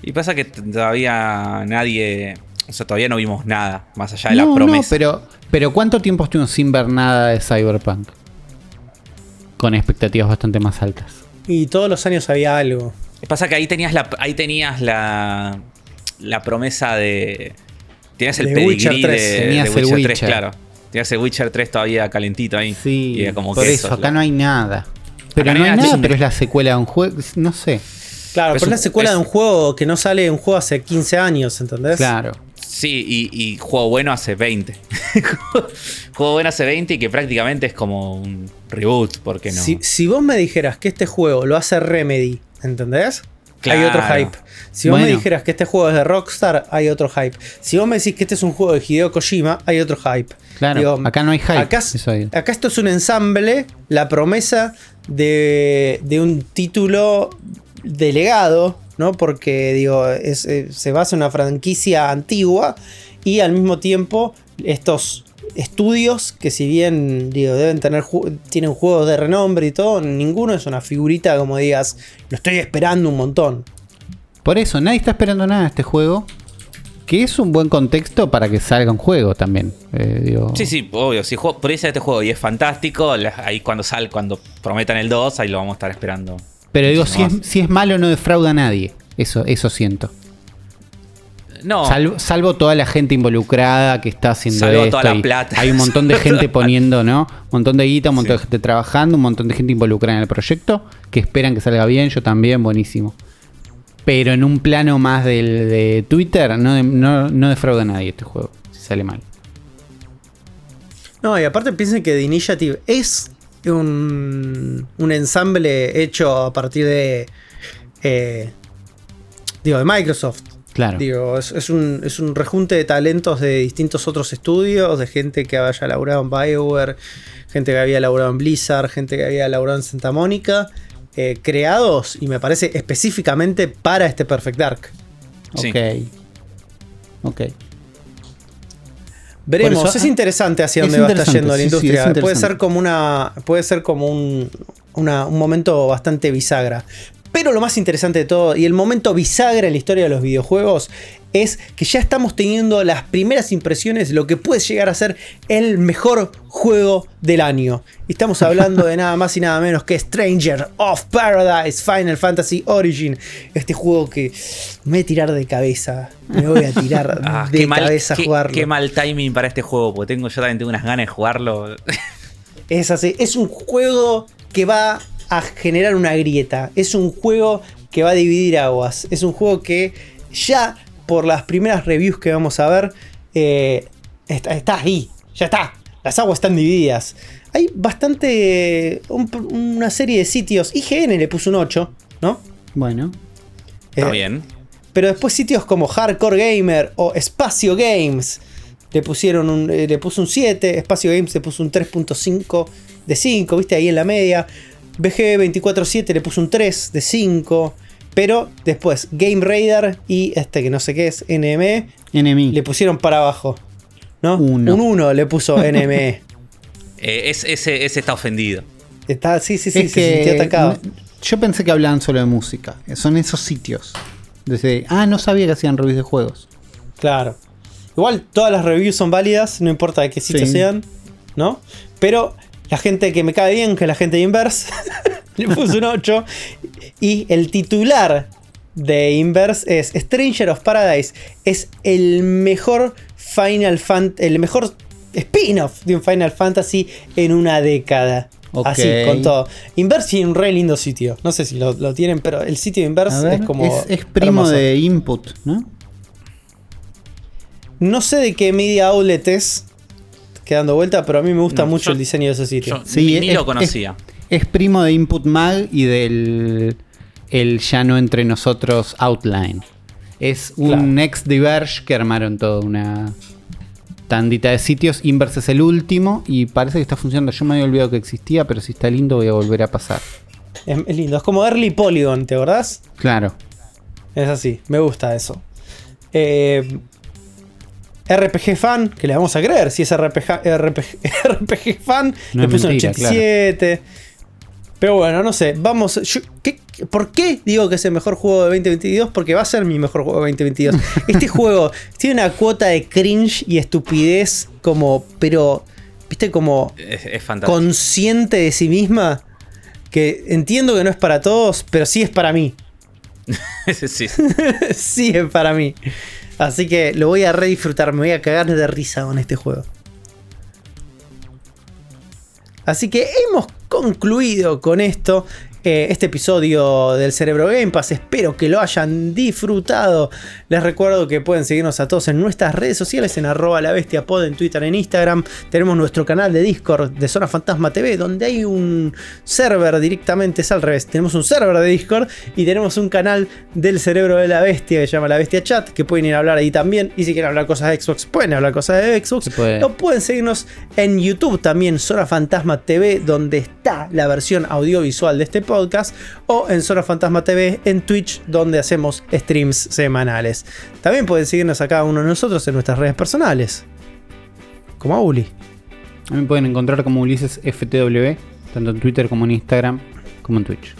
Y pasa que todavía nadie. O sea, todavía no vimos nada más allá de la No, no, promesa. pero, pero ¿cuánto tiempo estuvimos sin ver nada de Cyberpunk? Con expectativas bastante más altas. Y todos los años había algo. Pasa que ahí tenías la. Ahí tenías la. La promesa de. Tenías el De pedigrí Witcher de, 3. de Tenías el Witcher 3, Witcher. claro. Tenías el Witcher 3 todavía calentito ahí. Sí, Y era como por que eso, es acá la- no hay nada. Pero Acá no hay nada, pero es la secuela de un juego. No sé. Claro, pero es la secuela es- de un juego que no sale de un juego hace 15 años, ¿entendés? Claro. Sí, y, y juego bueno hace 20. juego bueno hace 20 y que prácticamente es como un reboot, ¿por qué no? Si, si vos me dijeras que este juego lo hace Remedy, ¿entendés? Hay otro Claro. hype. Si vos me Bueno. dijeras que este juego es de Rockstar, hay otro hype. Si vos me decís que este es un juego de Hideo Kojima, hay otro hype. Claro, acá no hay hype, Acá, acá esto es un ensamble, la promesa de, de un título delegado, ¿no? Porque, digo, es, eh, se basa en una franquicia antigua y al mismo tiempo estos estudios que si bien digo, deben tener ju- tienen juegos de renombre y todo, ninguno es una figurita como digas, lo estoy esperando un montón. Por eso, nadie está esperando nada de este juego. Que es un buen contexto para que salga un juego también. Eh, digo, Sí, sí, obvio. Si juego, por eso este juego y es fantástico, ahí cuando sale, cuando prometan el 2, ahí lo vamos a estar esperando. Pero digo, si es, si es malo, no defrauda a nadie. Eso, eso siento. No, Salvo, salvo toda la gente involucrada que está haciendo Salvo esto. toda la plata. Hay un montón de gente poniendo, ¿no? Un montón de guita, un montón Sí. de gente trabajando, un montón de gente involucrada en el proyecto que esperan que salga bien. Yo también, buenísimo. Pero en un plano más del, de Twitter, no, no, no defrauda a nadie este juego. Si sale mal. No, y aparte piensen que The Initiative es un, un ensamble hecho a partir de. eh, digo, de Microsoft. Claro. Digo, es, es un, es un rejunte de talentos de distintos otros estudios, de gente que había laburado en Bioware, gente que había laburado en Blizzard, gente que había laburado en Santa Mónica, eh, creados, y me parece específicamente para este Perfect Dark. Sí. Ok. Ok. Veremos, eso, es ah, interesante hacia dónde va estar yendo la sí, sí, industria. puede ser como una. Puede ser como un, una- un momento bastante bisagra. Pero lo más interesante de todo, y el momento bisagra en la historia de los videojuegos, es que ya estamos teniendo las primeras impresiones de lo que puede llegar a ser el mejor juego del año. Estamos hablando de nada más y nada menos que Stranger of Paradise Final Fantasy Origin. Este juego que me voy a tirar de cabeza. Me voy a tirar Ah, de mal, cabeza qué- a jugarlo. qué mal timing para este juego, porque tengo, yo también tengo unas ganas de jugarlo. Es así. Es un juego que va a generar una grieta. Es un juego que va a dividir aguas. Es un juego que ya por las primeras reviews que vamos a ver, eh, está, está ahí. Ya está. Las aguas están divididas. Hay bastante... un- una serie de sitios. IGN le puso un 8, ¿no? Bueno. Está Eh, bien. Pero después sitios como Hardcore Gamer o Espacio Games le pusieron un, eh, le puso un 7, Espacio Games le puso un 3.5 de 5, viste ahí en la media. BG247 le puso un 3 de 5. Pero después Game Radar y este que no sé qué es, NME, Enemy. le pusieron para abajo. ¿no? Uno. Un 1 le puso NME. Eh, es- ese, ese está ofendido. Está, sí, sí, sí, es se sintió que atacado. yo pensé que hablaban solo de música. Son esos sitios. Desde, ah, no sabía que hacían reviews de juegos. Claro. Igual todas las reviews son válidas, no importa de qué sitio Sí. sean, ¿no? Pero la gente que me cae bien, que es la gente de Inverse, le puso un 8. Y el titular de Inverse es Stranger of Paradise. Es el mejor Final Fantasy, el mejor spin-off de un Final Fantasy en una década. Así, con todo. Inverse tiene un re lindo sitio. No sé si lo, lo tienen, pero el sitio de A Inverse ver, es como. es, es primo hermoso. de Input, ¿no? No sé de qué media outlet es, quedando vuelta, pero a mí me gusta No, mucho yo- el diseño de ese sitio. Yo Sí, ni, lo conocía. Es primo de Input Mag y del el ya no entre nosotros Outline. Es un Claro. ex Diverge que armaron toda una tandita de sitios. Inverse es el último y parece que está funcionando. Yo me había olvidado que existía, pero si está lindo voy a volver a pasar. Es, es lindo, es como Early Polygon, ¿te acordás? Claro. Es así, me gusta eso. Eh, RPG fan, que le vamos a creer, si es RPG, RPG, RPG fan, No le es puso un mentira, 87. Pero bueno, no sé, vamos. yo- ¿qué- ¿Por qué digo que es el mejor juego de 2022? Porque va a ser mi mejor juego de 2022. Este juego tiene una cuota de cringe y estupidez como, pero, viste, como Es, es fantástico. consciente de sí misma. Que entiendo que no es para todos, pero sí es para mí. sí. sí es para mí. Así que lo voy a re disfrutar, me voy a cagar de risa con este juego. Así que hemos concluido con esto. Eh, este episodio del Cerebro Game Pass. Espero que lo hayan disfrutado. Les recuerdo que pueden seguirnos a todos en nuestras redes sociales, en arroba la bestia pod, en Twitter, en Instagram. Tenemos nuestro canal de Discord de Zona Fantasma TV, donde hay un server directamente, es al revés. Tenemos un server de Discord y tenemos un canal del Cerebro de la Bestia que se llama La Bestia Chat, que pueden ir a hablar ahí también. Y si quieren hablar cosas de Xbox, pueden hablar cosas de Xbox. Puede. O pueden seguirnos en YouTube también, Zona Fantasma TV, donde está la versión audiovisual de este podcast, o en Zona Fantasma TV en Twitch, donde hacemos streams semanales. También pueden seguirnos a cada uno de nosotros en nuestras redes personales, como a Uli. A mí me pueden encontrar como Ulises FTW, tanto en Twitter como en Instagram, como en Twitch.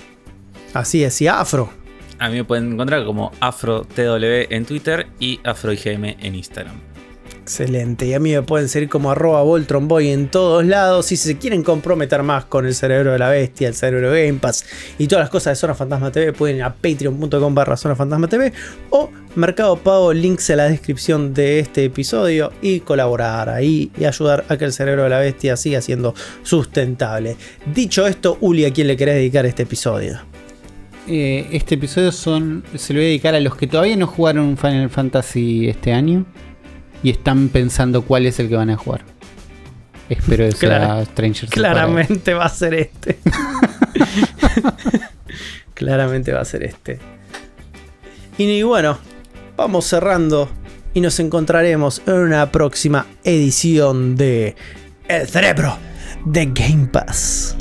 Así es, y Afro. A mí me pueden encontrar como AfroTW en Twitter y AfroIGM en Instagram. Excelente. Y a mí me pueden seguir como arroba Voltronboy en todos lados. Y si se quieren comprometer más con el cerebro de la bestia, el cerebro Game Pass y todas las cosas de Zona Fantasma TV, pueden ir a patreon.com barra Zona Fantasma TV o Mercado Pago, links en la descripción de este episodio y colaborar ahí y ayudar a que el cerebro de la bestia siga siendo sustentable. Dicho esto, Uli, ¿a quién le querés dedicar este episodio? Eh, este episodio son, se lo voy a dedicar a los que todavía no jugaron Final Fantasy este año y están pensando cuál es el que van a jugar. Espero que sea Stranger Paradise. Claramente va a ser este. Claramente va a ser este. Y bueno, vamos cerrando y nos encontraremos en una próxima edición de El Cerebro de Game Pass.